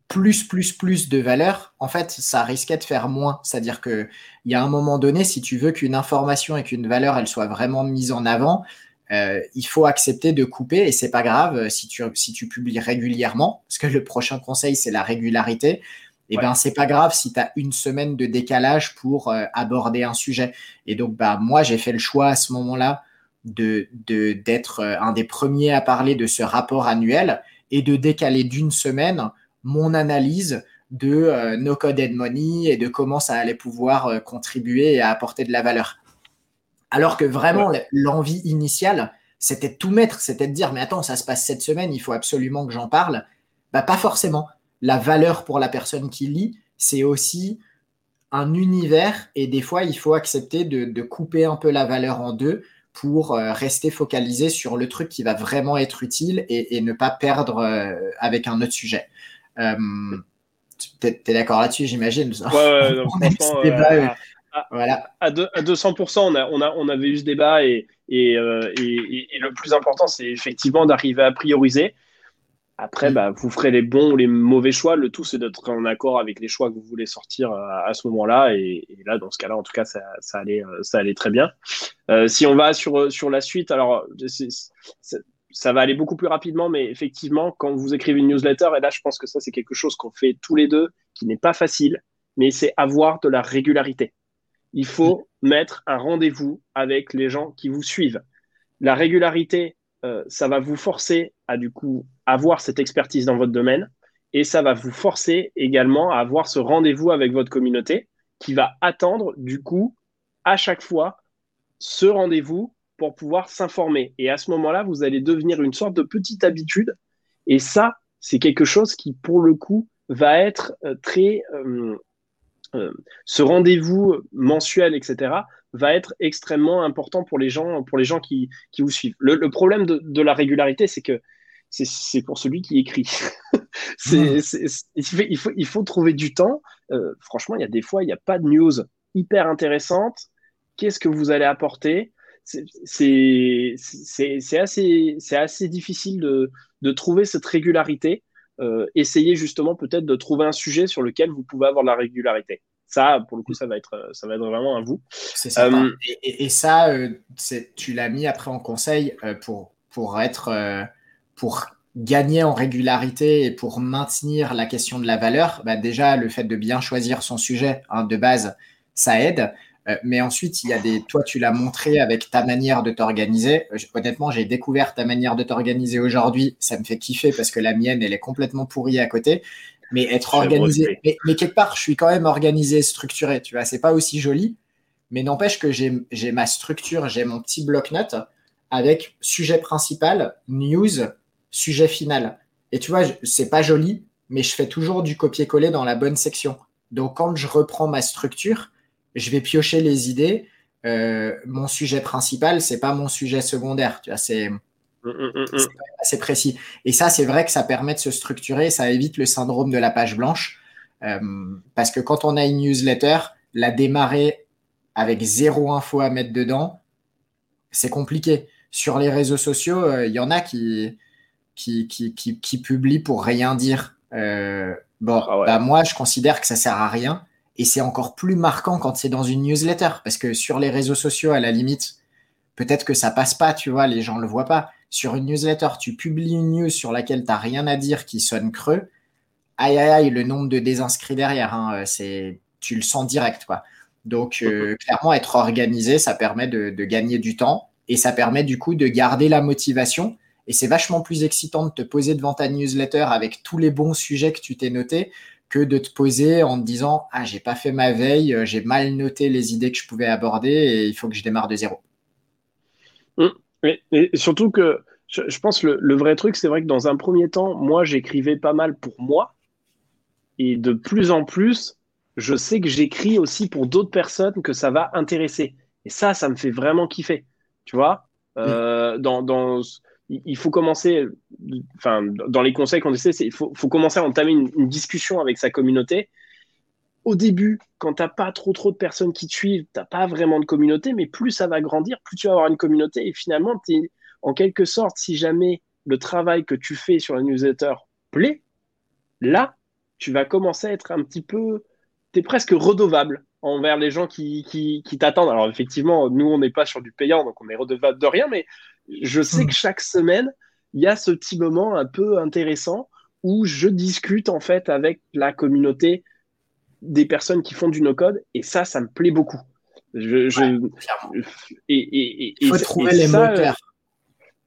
plus, plus, plus de valeur, en fait, ça risquait de faire moins. C'est-à-dire qu'il y a un moment donné, si tu veux qu'une information et qu'une valeur, elle soit vraiment mise en avant, euh, il faut accepter de couper et c'est pas grave si tu, si tu publies régulièrement, parce que le prochain conseil, c'est la régularité et eh ben c'est pas grave si tu as une semaine de décalage pour euh, aborder un sujet. Et donc bah moi j'ai fait le choix à ce moment-là de d'être euh, un des premiers à parler de ce rapport annuel et de décaler d'une semaine mon analyse de euh, No Code and Money et de comment ça allait pouvoir contribuer et apporter de la valeur. Alors que vraiment l'envie initiale, c'était de tout mettre, c'était de dire mais attends, ça se passe cette semaine, il faut absolument que j'en parle. Bah pas forcément la valeur pour la personne qui lit, c'est aussi un univers et des fois, il faut accepter de, couper un peu la valeur en deux pour euh, rester focalisé sur le truc qui va vraiment être utile et, ne pas perdre euh, avec un autre sujet. Euh, tu es, d'accord là-dessus, j'imagine? Ouais, ouais voilà. à, 200%, on, a, on, a, on avait eu ce débat et, et, et le plus important, c'est effectivement d'arriver à prioriser. Après, bah, vous ferez les bons ou les mauvais choix. Le tout, c'est d'être en accord avec les choix que vous voulez sortir euh, à, ce moment-là. Et, là, dans ce cas-là, en tout cas, ça, allait, euh, allait très bien. Euh, si on va sur, la suite, alors ça va aller beaucoup plus rapidement, mais effectivement, quand vous écrivez une newsletter, et là, je pense que ça, c'est quelque chose qu'on fait tous les deux, qui n'est pas facile, mais c'est avoir de la régularité. Il faut mettre un rendez-vous avec les gens qui vous suivent. La régularité, ça va vous forcer à du coup avoir cette expertise dans votre domaine et ça va vous forcer également à avoir ce rendez-vous avec votre communauté qui va attendre du coup à chaque fois ce rendez-vous pour pouvoir s'informer. Et à ce moment-là, vous allez devenir une sorte de petite habitude. Et ça, c'est quelque chose qui, pour le coup, va être euh, très... Euh, euh, ce rendez-vous mensuel, etc., va être extrêmement important pour les gens, pour les gens qui, vous suivent. Le, problème de, la régularité, c'est que c'est pour celui qui écrit. Hmm. il, faut, il, faut, trouver du temps. Euh, franchement, il y a des fois, il n'y a pas de news hyper intéressante. Qu'est-ce que vous allez apporter? C'est assez, assez difficile de, de, trouver cette régularité. Euh, essayez justement peut-être de trouver un sujet sur lequel vous pouvez avoir de la régularité. Ça, pour le coup, ça va être, ça va être vraiment à vous. C'est ça. Euh, et, et, ça, tu l'as mis après en conseil pour, pour être pour gagner en régularité et pour maintenir la question de la valeur, bah déjà le fait de bien choisir son sujet hein, de base, ça aide. Euh, mais ensuite, il y a des. Toi, tu l'as montré avec ta manière de t'organiser. Euh, honnêtement, j'ai découvert ta manière de t'organiser aujourd'hui. Ça me fait kiffer parce que la mienne, elle est complètement pourrie à côté. Mais être organisé. Mais, mais, quelque part, je suis quand même organisé, structuré. Tu vois, c'est pas aussi joli. Mais n'empêche que j'ai ma structure, j'ai mon petit bloc-notes avec sujet principal, news, sujet final. Et tu vois, c'est pas joli, mais je fais toujours du copier-coller dans la bonne section. Donc quand je reprends ma structure, je vais piocher les idées. Euh, mon sujet principal, c'est pas mon sujet secondaire. Tu vois, c'est mm, mm, mm, assez précis. Et ça, c'est vrai que ça permet de se structurer, ça évite le syndrome de la page blanche. Euh, parce que quand on a une newsletter, la démarrer avec zéro info à mettre dedans, c'est compliqué. Sur les réseaux sociaux, euh, il y en a qui, qui, qui, qui, publie pour rien dire. Euh, bon, ah bah, moi, je considère que ça sert à rien. Et c'est encore plus marquant quand c'est dans une newsletter. Parce que sur les réseaux sociaux, à la limite, peut-être que ça passe pas, tu vois, les gens le voient pas. Sur une newsletter, tu publies une news sur laquelle tu n'as rien à dire qui sonne creux. Aïe, aïe, aïe, le nombre de désinscrits derrière, hein, c'est, tu le sens direct, quoi. Donc, euh, clairement, être organisé, ça permet de, de, gagner du temps et ça permet du coup de garder la motivation et c'est vachement plus excitant de te poser devant ta newsletter avec tous les bons sujets que tu t'es notés que de te poser en te disant Ah, j'ai pas fait ma veille, euh, j'ai mal noté les idées que je pouvais aborder et il faut que je démarre de zéro. Et, mmh. surtout que je, pense le, le vrai truc, c'est vrai que dans un premier temps, moi, j'écrivais pas mal pour moi. Et de plus en plus, je sais que j'écris aussi pour d'autres personnes que ça va intéresser. Et ça, ça me fait vraiment kiffer. Tu vois? Euh, dans, dans, il faut commencer, enfin, dans les conseils qu'on essaie, il faut, faut, commencer à entamer une, discussion avec sa communauté. Au début, quand tu n'as pas trop trop de personnes qui te suivent, tu n'as pas vraiment de communauté, mais plus ça va grandir, plus tu vas avoir une communauté. Et finalement, en quelque sorte, si jamais le travail que tu fais sur la newsletter plaît, là, tu vas commencer à être un petit peu, tu es presque redevable envers les gens qui, qui, qui t'attendent. Alors effectivement, nous, on n'est pas sur du payant, donc on est redevable de rien, mais je sais que hmm. chaque semaine, il y a ce petit moment un peu intéressant où je discute en fait avec la communauté des personnes qui font du no-code et ça, ça me plaît beaucoup. Je, et, il faut trouver les moteurs.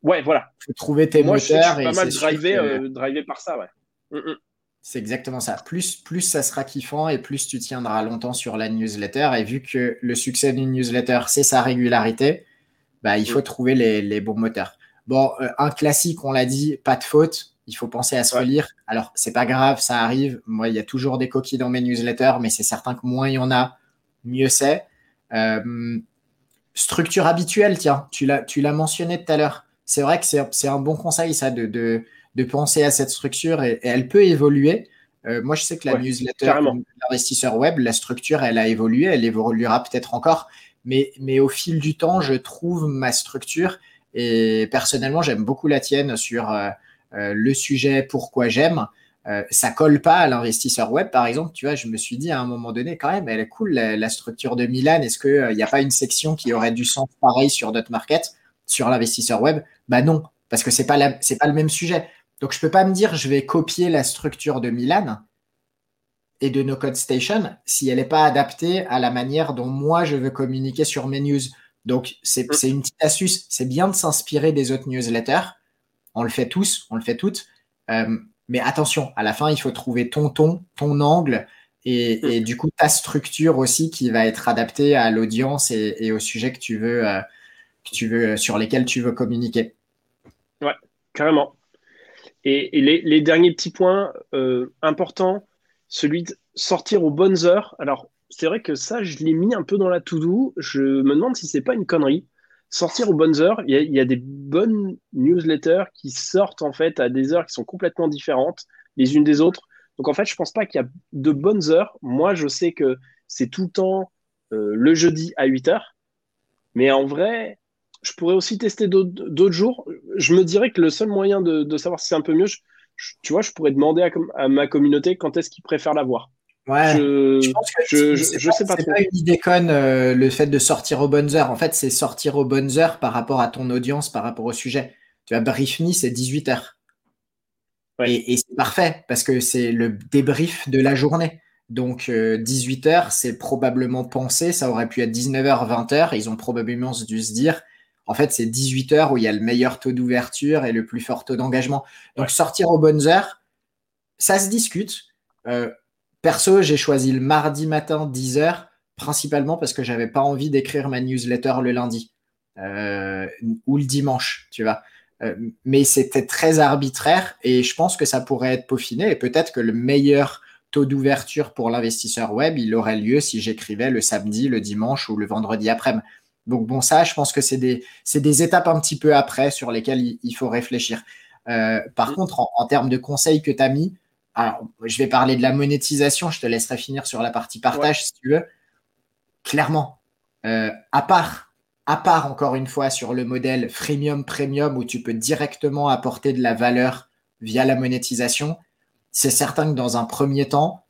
Ouais, voilà. Il faut trouver tes Moi, moteurs. Je suis pas mal drivé, euh, drivé, par ça, ouais. Mm, mm. C'est exactement ça. Plus, plus ça sera kiffant et plus tu tiendras longtemps sur la newsletter. Et vu que le succès d'une newsletter, c'est sa régularité, bah, il faut mm. trouver les, bons moteurs. Bon, euh, un classique, on l'a dit, pas de faute. Il faut penser à se relire. Alors, c'est pas grave, ça arrive. Moi, il y a toujours des coquilles dans mes newsletters, mais c'est certain que moins il y en a, mieux c'est. Euh, structure habituelle, tiens, tu l'as mentionné tout à l'heure. C'est vrai que c'est un bon conseil, ça, de, de, penser à cette structure et, elle peut évoluer. Euh, moi, je sais que la newsletter l'investisseur web, la structure, elle a évolué, elle évoluera peut-être encore. Mais, mais au fil du temps, je trouve ma structure et personnellement, j'aime beaucoup la tienne sur euh, euh, le sujet pourquoi j'aime. Euh, ça colle pas à l'investisseur web, par exemple. Tu vois, je me suis dit à un moment donné, quand même, elle est cool, la, structure de Milan. Est-ce qu'il n'y a pas une section qui aurait du sens pareil sur notre market, sur l'investisseur web? Bah non, parce que c'est pas c'est pas le même sujet. Donc je peux pas me dire je vais copier la structure de Milan et de No Code Station si elle n'est pas adaptée à la manière dont moi je veux communiquer sur mes news. Donc, c'est mm. une petite astuce. C'est bien de s'inspirer des autres newsletters. On le fait tous, on le fait toutes. Euh, mais attention, à la fin, il faut trouver ton ton, ton angle et, mm. du coup ta structure aussi qui va être adaptée à l'audience et, au sujet que tu veux, euh, que tu veux, sur lesquels tu veux communiquer. Ouais, carrément. Et, les, derniers petits points euh, importants, celui de sortir aux bonnes heures. Alors, c'est vrai que ça, je l'ai mis un peu dans la to-do. Je me demande si c'est pas une connerie. Sortir aux bonnes heures, il y, a, des bonnes newsletters qui sortent en fait à des heures qui sont complètement différentes les unes des autres. Donc en fait, je pense pas qu'il y a de bonnes heures. Moi, je sais que c'est tout le temps euh, le jeudi à 8 heures. Mais en vrai, je pourrais aussi tester d'autres jours. Je me dirais que le seul moyen de, savoir si c'est un peu mieux, tu vois, je pourrais demander à, ma communauté quand est-ce qu'ils préfèrent la voir. Ouais, je, pense que je, je, sais pas, C'est pas une idée conne euh, le fait de sortir aux bonnes heures. En fait, c'est sortir aux bonnes heures par rapport à ton audience, par rapport au sujet. Tu vois, Brief Me, c'est 18 heures. Et, c'est parfait parce que c'est le débrief de la journée. Donc, 18 euh, heures, c'est probablement pensé. Ça aurait pu être 19h, 20h. Ils ont probablement dû se dire en fait, c'est 18 heures où il y a le meilleur taux d'ouverture et le plus fort taux d'engagement. Donc, sortir aux bonnes heures, ça se discute. Euh, perso, j'ai choisi le mardi matin, 10 heures, principalement parce que j'avais pas envie d'écrire ma newsletter le lundi euh, ou le dimanche, tu vois. Euh, mais c'était très arbitraire et je pense que ça pourrait être peaufiné et peut-être que le meilleur taux d'ouverture pour l'investisseur web, il aurait lieu si j'écrivais le samedi, le dimanche ou le vendredi après-midi. Donc bon, ça, je pense que c'est des, des, étapes un petit peu après sur lesquelles il, faut réfléchir. Euh, par mm. contre, en, termes de conseils que tu as mis, alors, je vais parler de la monétisation, je te laisserai finir sur la partie partage si tu veux. Clairement, euh, à part, à part encore une fois sur le modèle freemium premium où tu peux directement apporter de la valeur via la monétisation, c'est certain que dans un premier temps,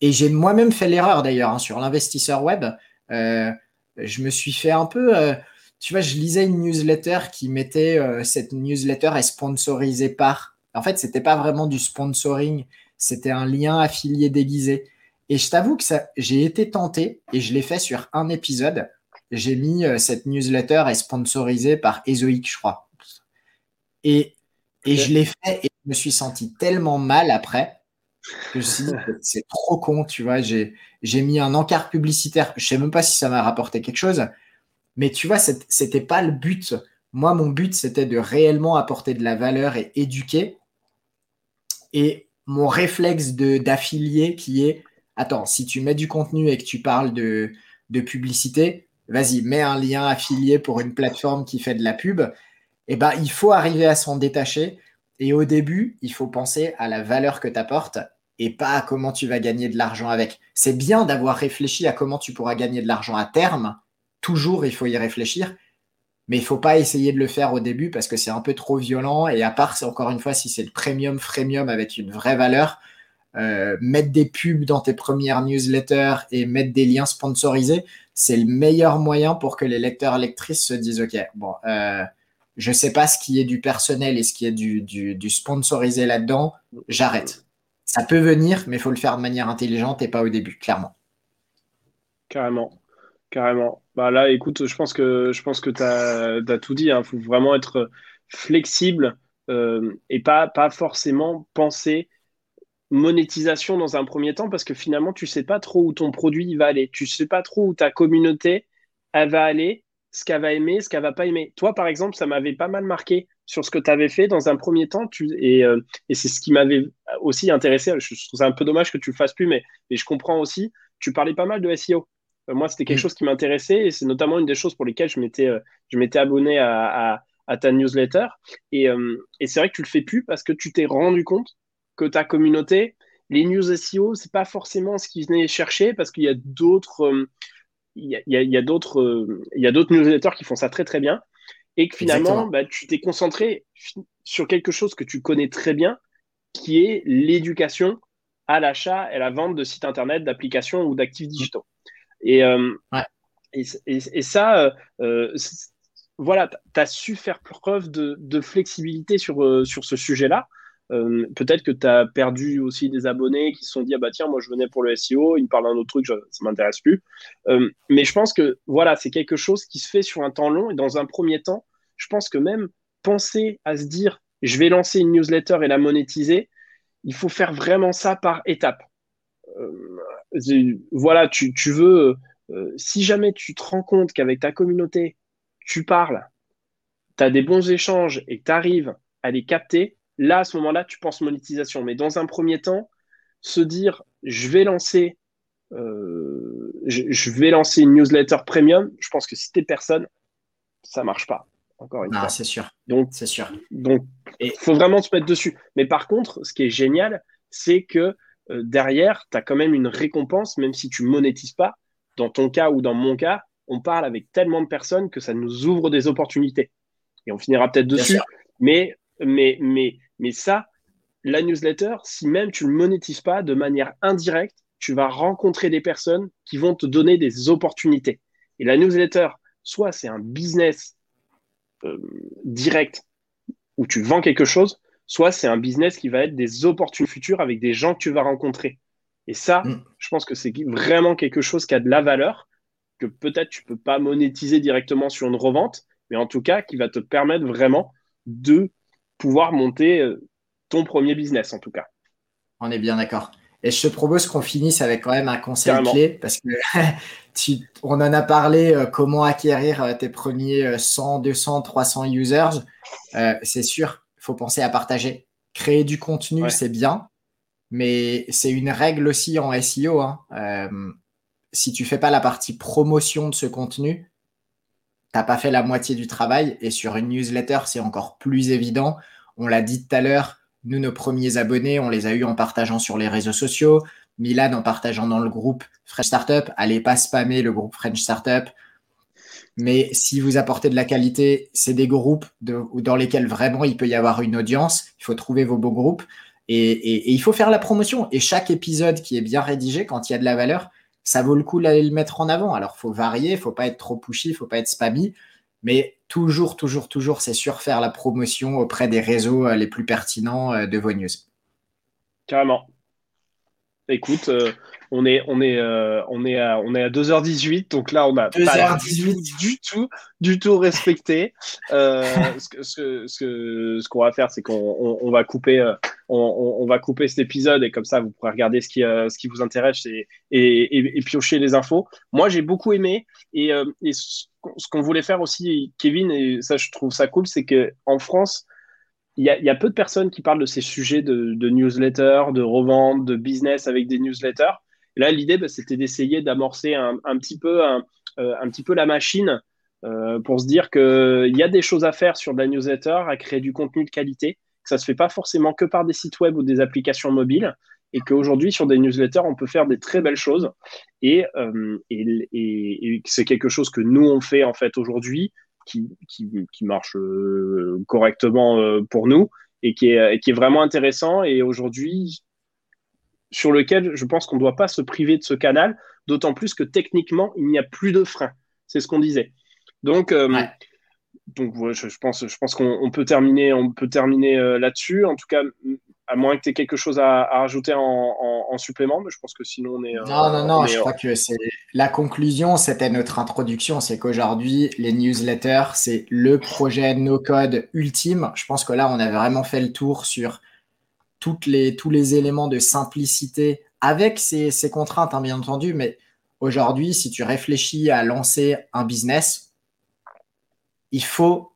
et j'ai moi-même fait l'erreur d'ailleurs hein, sur l'investisseur web, euh, je me suis fait un peu. Euh, tu vois, je lisais une newsletter qui mettait cette newsletter est sponsorisée par. En fait, c'était pas vraiment du sponsoring, c'était un lien affilié déguisé. Et je t'avoue que ça, j'ai été tenté et je l'ai fait sur un épisode. J'ai mis euh, cette newsletter est sponsorisée par Ezoic, je crois. Et, et je l'ai fait et je me suis senti tellement mal après Je me suis dit, c'est trop con, tu vois. J'ai mis un encart publicitaire. Je sais même pas si ça m'a rapporté quelque chose. Mais tu vois, c'était pas le but. Moi, mon but, c'était de réellement apporter de la valeur et éduquer. Et mon réflexe d'affilié qui est, attends, si tu mets du contenu et que tu parles de, de publicité, vas-y, mets un lien affilié pour une plateforme qui fait de la pub. Eh ben, il faut arriver à s'en détacher. Et au début, il faut penser à la valeur que tu apportes et pas à comment tu vas gagner de l'argent avec. C'est bien d'avoir réfléchi à comment tu pourras gagner de l'argent à terme. Toujours, il faut y réfléchir. Mais il faut pas essayer de le faire au début parce que c'est un peu trop violent. Et à part, c'est encore une fois, si c'est le premium, freemium avec une vraie valeur, euh, mettre des pubs dans tes premières newsletters et mettre des liens sponsorisés, c'est le meilleur moyen pour que les lecteurs lectrices se disent OK, bon, euh, je sais pas ce qui est du personnel et ce qui est du, du sponsorisé là-dedans, j'arrête. Ça peut venir, mais il faut le faire de manière intelligente et pas au début, clairement. Carrément. Carrément. Bah là, écoute, je pense que je pense que tu as, tout dit. Il hein. faut vraiment être flexible euh, et pas, pas forcément penser monétisation dans un premier temps parce que finalement, tu sais pas trop où ton produit va aller. Tu sais pas trop où ta communauté elle va aller, ce qu'elle va aimer, ce qu'elle va pas aimer. Toi, par exemple, ça m'avait pas mal marqué sur ce que tu avais fait dans un premier temps. Et, euh, et c'est ce qui m'avait aussi intéressé. Je, trouve ça un peu dommage que tu le fasses plus, mais, mais je comprends aussi. Tu parlais pas mal de SEO. Euh, moi, c'était quelque mm. chose qui m'intéressait et c'est notamment une des choses pour lesquelles je m'étais, euh, je m'étais abonné à, à, ta newsletter. Et, euh, et c'est vrai que tu le fais plus parce que tu t'es rendu compte que ta communauté, les news SEO, c'est pas forcément ce qu'ils venaient chercher parce qu'il y a d'autres, il y a, il y a d'autres, il y a d'autres newsletters qui font ça très très bien et que finalement, bah, tu t'es concentré sur quelque chose que tu connais très bien, qui est l'éducation à l'achat et à la vente de sites internet, d'applications ou d'actifs digitaux. Et, euh, et, ça, euh, euh, voilà, tu as su faire preuve de, flexibilité sur, sur ce sujet-là. peut-être que tu as perdu aussi des abonnés qui se sont dit ah bah tiens moi je venais pour le SEO il me parle d'un autre truc ça ça m'intéresse plus. Mais je pense que voilà c'est quelque chose qui se fait sur un temps long et dans un premier temps je pense que même penser à se dire je vais lancer une newsletter et la monétiser il faut faire vraiment ça par étapes voilà, tu, veux, euh, si jamais tu te rends compte qu'avec ta communauté, tu parles, tu as des bons échanges et que tu arrives à les capter, là, à ce moment-là, tu penses monétisation. Mais dans un premier temps, se dire, je vais lancer, euh, je, vais lancer une newsletter premium, je pense que si tu es personne, ça marche pas. Encore une fois. c'est sûr. Donc, c'est sûr. Donc, il faut vraiment se mettre dessus. Mais par contre, ce qui est génial, c'est que euh, derrière, tu as quand même une récompense, même si tu monétises pas. Dans ton cas ou dans mon cas, on parle avec tellement de personnes que ça nous ouvre des opportunités. Et on finira peut-être dessus. Mais, mais, mais, mais ça, la newsletter, si même tu ne le monétises pas de manière indirecte, tu vas rencontrer des personnes qui vont te donner des opportunités. Et la newsletter, soit c'est un business euh, direct où tu vends quelque chose, soit c'est un business qui va être des opportunités futures avec des gens que tu vas rencontrer. Et ça, mm. je pense que c'est vraiment quelque chose qui a de la valeur, que peut-être tu ne peux pas monétiser directement sur une revente, mais en tout cas qui va te permettre vraiment de pouvoir monter euh, ton premier business, en tout cas. On est bien d'accord. Et je te propose qu'on finisse avec quand même un conseil clé, parce que on en a parlé, euh, comment acquérir euh, tes premiers 100, 200, 300 users. c'est sûr, faut penser à partager. Créer du contenu, c'est bien, mais c'est une règle aussi en SEO. Hein. Euh, si tu fais pas la partie promotion de ce contenu, t'as pas fait la moitié du travail. Et sur une newsletter, c'est encore plus évident. On l'a dit tout à l'heure, nous, nos premiers abonnés, on les a eu en partageant sur les réseaux sociaux. Milan en partageant dans le groupe French Startup. Allez pas spammer le groupe French Startup. Mais si vous apportez de la qualité, c'est des groupes dans lesquels vraiment il peut y avoir une audience. Il faut trouver vos beaux groupes et, il faut faire la promotion. Et chaque épisode qui est bien rédigé, quand il y a de la valeur, ça vaut le coup d'aller le mettre en avant. Alors, faut varier, faut pas être trop pushy, faut pas être spammy. Mais toujours, toujours, toujours, c'est sûr, faire la promotion auprès des réseaux euh, les plus pertinents euh, de vos news. Carrément. Écoute, euh, on est, on est, euh, on est à, on est à 2h18, donc là, on a 2h18 du tout, du tout respecté. Euh, ce, ce, ce, ce qu'on va faire, c'est qu'on on, va couper, on, va couper cet épisode et comme ça, vous pourrez regarder ce qui, euh, ce qui vous intéresse et, et, piocher les infos. Moi, j'ai beaucoup aimé et, euh, ce qu'on voulait faire aussi, Kevin, et ça, je trouve ça cool, c'est qu'en France, il y, a, peu de personnes qui parlent de ces sujets de, de newsletter, de revente, de business avec des newsletters. Là, l'idée, bah, c'était d'essayer d'amorcer un, petit peu, un, petit peu la machine euh, pour se dire qu'il y a des choses à faire sur la newsletter, à créer du contenu de qualité, que ça ne se fait pas forcément que par des sites web ou des applications mobiles, et qu'aujourd'hui, sur des newsletters, on peut faire des très belles choses. Et, euh, c'est quelque chose que nous, on fait en fait aujourd'hui, qui, marche euh, correctement pour nous, et qui est, qui est vraiment intéressant. Et aujourd'hui, sur lequel je pense qu'on ne doit pas se priver de ce canal, d'autant plus que techniquement, il n'y a plus de frein. C'est ce qu'on disait. Donc, euh, donc je, pense, je pense qu'on peut terminer, on peut terminer euh, là-dessus. En tout cas, à moins que tu aies quelque chose à, rajouter en, supplément, mais je pense que sinon on est. Euh, non, non, non, je crois que c'est la conclusion, c'était notre introduction, c'est qu'aujourd'hui, les newsletters, c'est le projet no-code ultime. Je pense que là, on a vraiment fait le tour sur toutes les, tous les éléments de simplicité avec ces, contraintes, hein, bien entendu, mais aujourd'hui, si tu réfléchis à lancer un business, il faut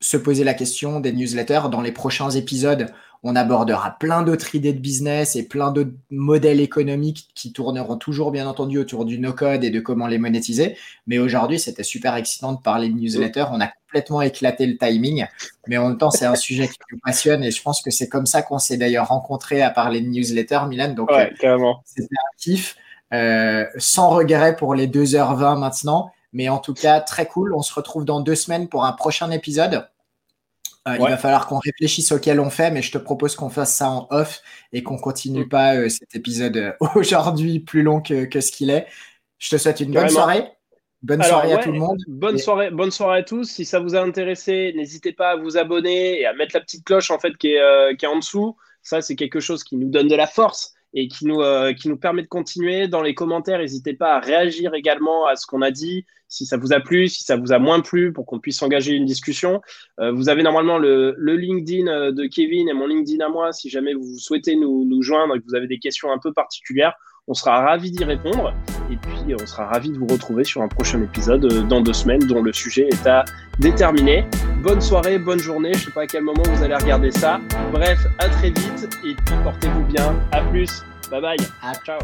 se poser la question des newsletters. Dans les prochains épisodes, on abordera plein d'autres idées de business et plein d'autres modèles économiques qui tourneront toujours, bien entendu, autour du no-code et de comment les monétiser. Mais aujourd'hui, c'était super excitant de parler de newsletters. On a complètement éclaté le timing, mais en même temps, c'est un sujet qui nous passionne et je pense que c'est comme ça qu'on s'est d'ailleurs rencontrés à parler de newsletters, Milan. Donc, ouais, euh, c'était actif. Euh, sans regret pour les 2h20 maintenant. Mais en tout cas, très cool. On se retrouve dans deux semaines pour un prochain épisode. Euh, il va falloir qu'on réfléchisse auquel on fait, mais je te propose qu'on fasse ça en off et qu'on continue mm. pas euh, cet épisode euh, aujourd'hui plus long que, ce qu'il est. Je te souhaite une bonne soirée. Bonne soirée à tout le monde. Bonne soirée, bonne soirée à tous. Si ça vous a intéressé, n'hésitez pas à vous abonner et à mettre la petite cloche en fait qui est, qui est en dessous. Ça, c'est quelque chose qui nous donne de la force et qui nous, euh, qui nous permet de continuer. Dans les commentaires, n'hésitez pas à réagir également à ce qu'on a dit, si ça vous a plu, si ça vous a moins plu, pour qu'on puisse engager une discussion. Euh, vous avez normalement le, le, LinkedIn euh, de Kevin et mon LinkedIn à moi, si jamais vous souhaitez nous, nous joindre et que vous avez des questions un peu particulières. On sera ravi d'y répondre et puis on sera ravi de vous retrouver sur un prochain épisode dans deux semaines dont le sujet est à déterminer. Bonne soirée, bonne journée. Je ne sais pas à quel moment vous allez regarder ça. Bref, à très vite et puis portez-vous bien. À plus. Bye bye. ciao.